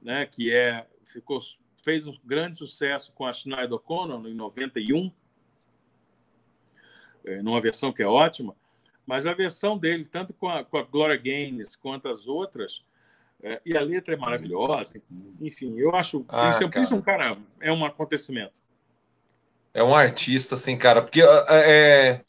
né? que é ficou fez um grande sucesso com a Sinead O'Connor em 91, é, numa versão que é ótima, mas a versão dele, tanto com a, com a Gloria Gaines quanto as outras, é, e a letra é maravilhosa, enfim, eu acho ah, isso, cara. isso é um cara, é um acontecimento. É um artista, assim, cara, porque é, é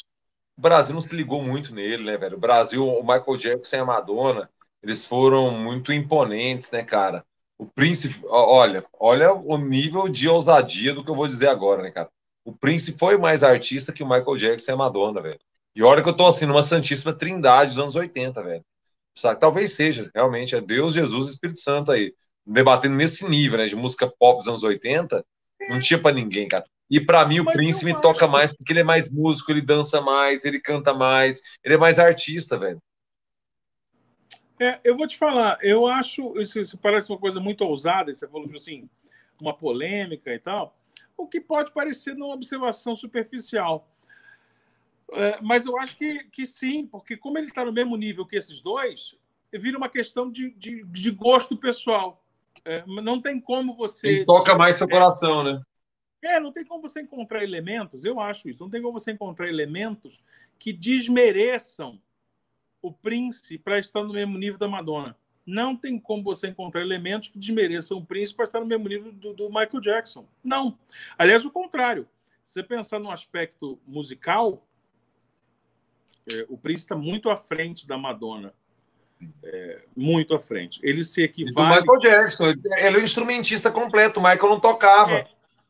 o Brasil não se ligou muito nele, né, velho? O Brasil, o Michael Jackson e a Madonna, eles foram muito imponentes, né, cara? O Prince, olha, olha o nível de ousadia do que eu vou dizer agora, né, cara? O Prince foi mais artista que o Michael Jackson e a Madonna, velho. E olha que eu tô assim, numa Santíssima Trindade dos anos 80, velho. Sabe? Talvez seja, realmente, é Deus, Jesus e Espírito Santo aí. Debatendo nesse nível, né, de música pop dos anos 80, não tinha para ninguém, cara. E para mim o Mas Prince me toca mais porque ele é mais músico, ele dança mais, ele canta mais, ele é mais artista, velho. É, eu vou te falar, eu acho isso, isso, parece uma coisa muito ousada, você falou assim, uma polêmica e tal, o que pode parecer uma observação superficial. É, mas eu acho que, que sim, porque como ele está no mesmo nível que esses dois, vira uma questão de, de, de gosto pessoal. É, não tem como você. Ele toca mais seu coração, né? É, não tem como você encontrar elementos, eu acho isso, não tem como você encontrar elementos que desmereçam o Prince para estar no mesmo nível da Madonna. Não tem como você encontrar elementos que desmereçam o Prince para estar no mesmo nível do, do Michael Jackson. Não. Aliás, o contrário. Se você pensar no aspecto musical, é, o Prince está muito à frente da Madonna. É, muito à frente. Ele se equivale. E do Michael Jackson. Ele é o instrumentista completo. O Michael não tocava. É,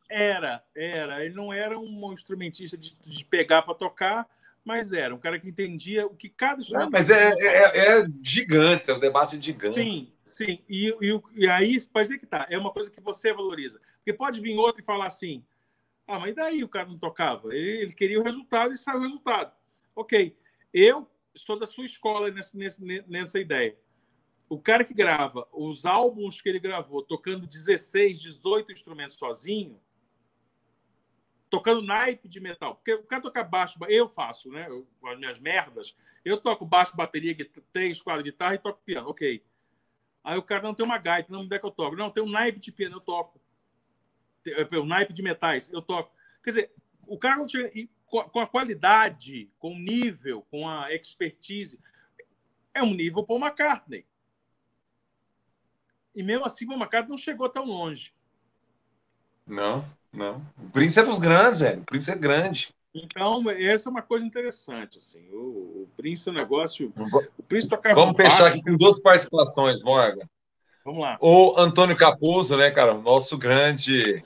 era, era. Ele não era um instrumentista de, de pegar para tocar, mas era um cara que entendia o que cada instrumento. mas é, é, é, gigante, é um debate gigante. Sim, sim. E, e, e aí, pode ser que tá. É uma coisa que você valoriza. Porque pode vir outro e falar assim: ah, mas daí o cara não tocava? Ele, ele queria o resultado e saiu o resultado. Ok. Eu sou da sua escola nessa, nessa, nessa ideia. O cara que grava os álbuns que ele gravou, tocando 16, 18 instrumentos sozinho, tocando naipe de metal. Porque o cara toca baixo, eu faço, né? As minhas merdas, eu toco baixo, bateria, três, quatro guitarra e toco piano. Ok. Aí o cara não tem uma gaita, não me der que eu toco. Não, tem um naipe de piano, eu toco. Tem, um naipe de metais, eu toco. Quer dizer, o cara não chega. E com a qualidade, com o nível, com a expertise, é um nível Paul McCartney. E mesmo assim, Paul McCartney não chegou tão longe. Não. Não. O Prince é dos grandes, velho. O Prince é grande. Então, essa é uma coisa interessante. Assim. O, o Prince é um negócio. O Prince tocava Vamos fechar aqui com duas participações, Morgan. Vamos lá. O Antônio Capuzzo, né, cara? Nosso grande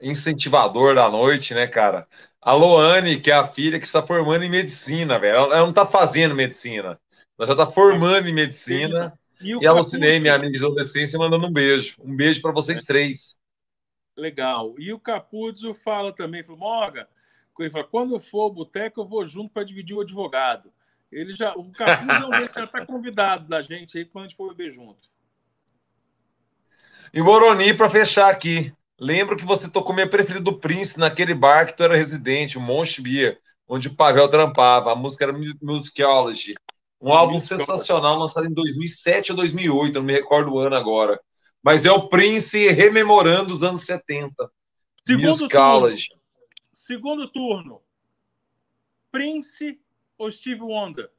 incentivador da noite, né, cara? A Loane, que é a filha que está formando em medicina, velho. Ela não está fazendo medicina, ela já está formando em medicina. E, e a Lucinei, minha amiga de adolescência, mandando um beijo. Um beijo para vocês três. Legal. E o Capuzzo fala também, falou, Morgan, ele fala, quando eu for ao boteco, eu vou junto para dividir o advogado. Ele já, o Capuzzo é um desses, já está convidado da gente aí quando a gente for beber junto. E Moroni, para fechar aqui, lembro que você tocou minha preferida do Prince naquele bar que tu era residente, o Monte Beer, onde o Pavel trampava. A música era Musicology. Um álbum sensacional, lançado em 2007 ou 2008, não me recordo o ano agora. Mas é o Prince rememorando os anos 70. Segundo turno. Segundo turno. Prince ou Steve Wonder?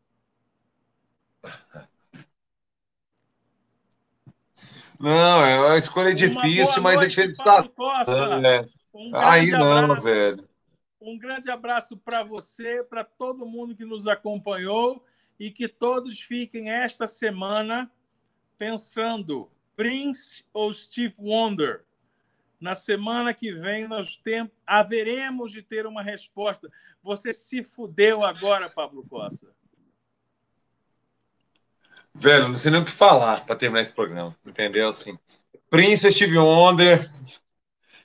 Não, é uma escolha difícil, mas a gente está. É. Um Aí não, abraço, velho. Um grande abraço para você, para todo mundo que nos acompanhou e que todos fiquem esta semana pensando Prince ou Steve Wonder? Na semana que vem nós tem, haveremos de ter uma resposta. Você se fudeu agora, Pablo Costa. Velho, não sei nem o que falar para terminar esse programa, entendeu? Assim, Prince, Steve Wonder.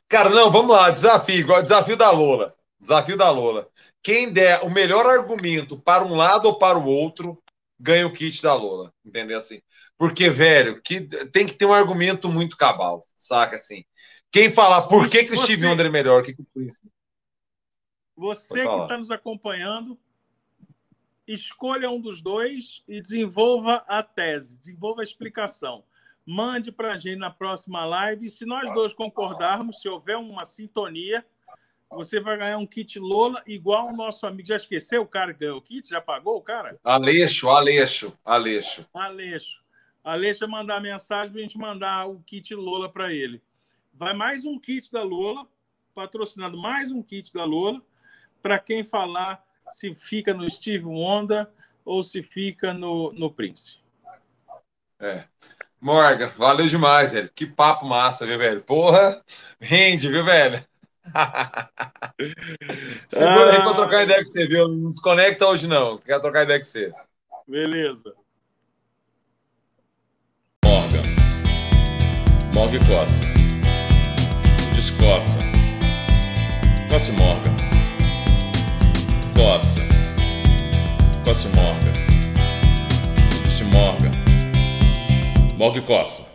Cara, não, vamos lá, desafio, desafio da Lola. Desafio da Lola. Quem der o melhor argumento para um lado ou para o outro, ganha o kit da Lola, entendeu? Assim, porque, velho, que tem que ter um argumento muito cabal, saca assim. Quem falar por que, que o Steve Wonder é melhor, que, o Prince. Você que está nos acompanhando, escolha um dos dois e desenvolva a tese, desenvolva a explicação. Mande para a gente na próxima live. E se nós dois concordarmos, se houver uma sintonia, você vai ganhar um kit Lola igual o nosso amigo. Já esqueceu o cara que ganhou o kit? Já pagou o cara? Aleixo, Aleixo, Aleixo. Aleixo. Aleixo vai mandar mensagem para a gente mandar o kit Lola para ele. Vai mais um kit da Lola, patrocinado mais um kit da Lola, para quem falar se fica no Steve Wonder ou se fica no, no Prince. É. Morgan, valeu demais, velho. Que papo massa, viu, velho? Porra, rende, viu, velho? Segura ah, aí pra trocar ideia com você, viu? Não desconecta hoje, não. Quer trocar ideia com você. Beleza. Morgue coça. Descoça. Coce morga. Coça. Coce morga. Disse morga. Morgue coça.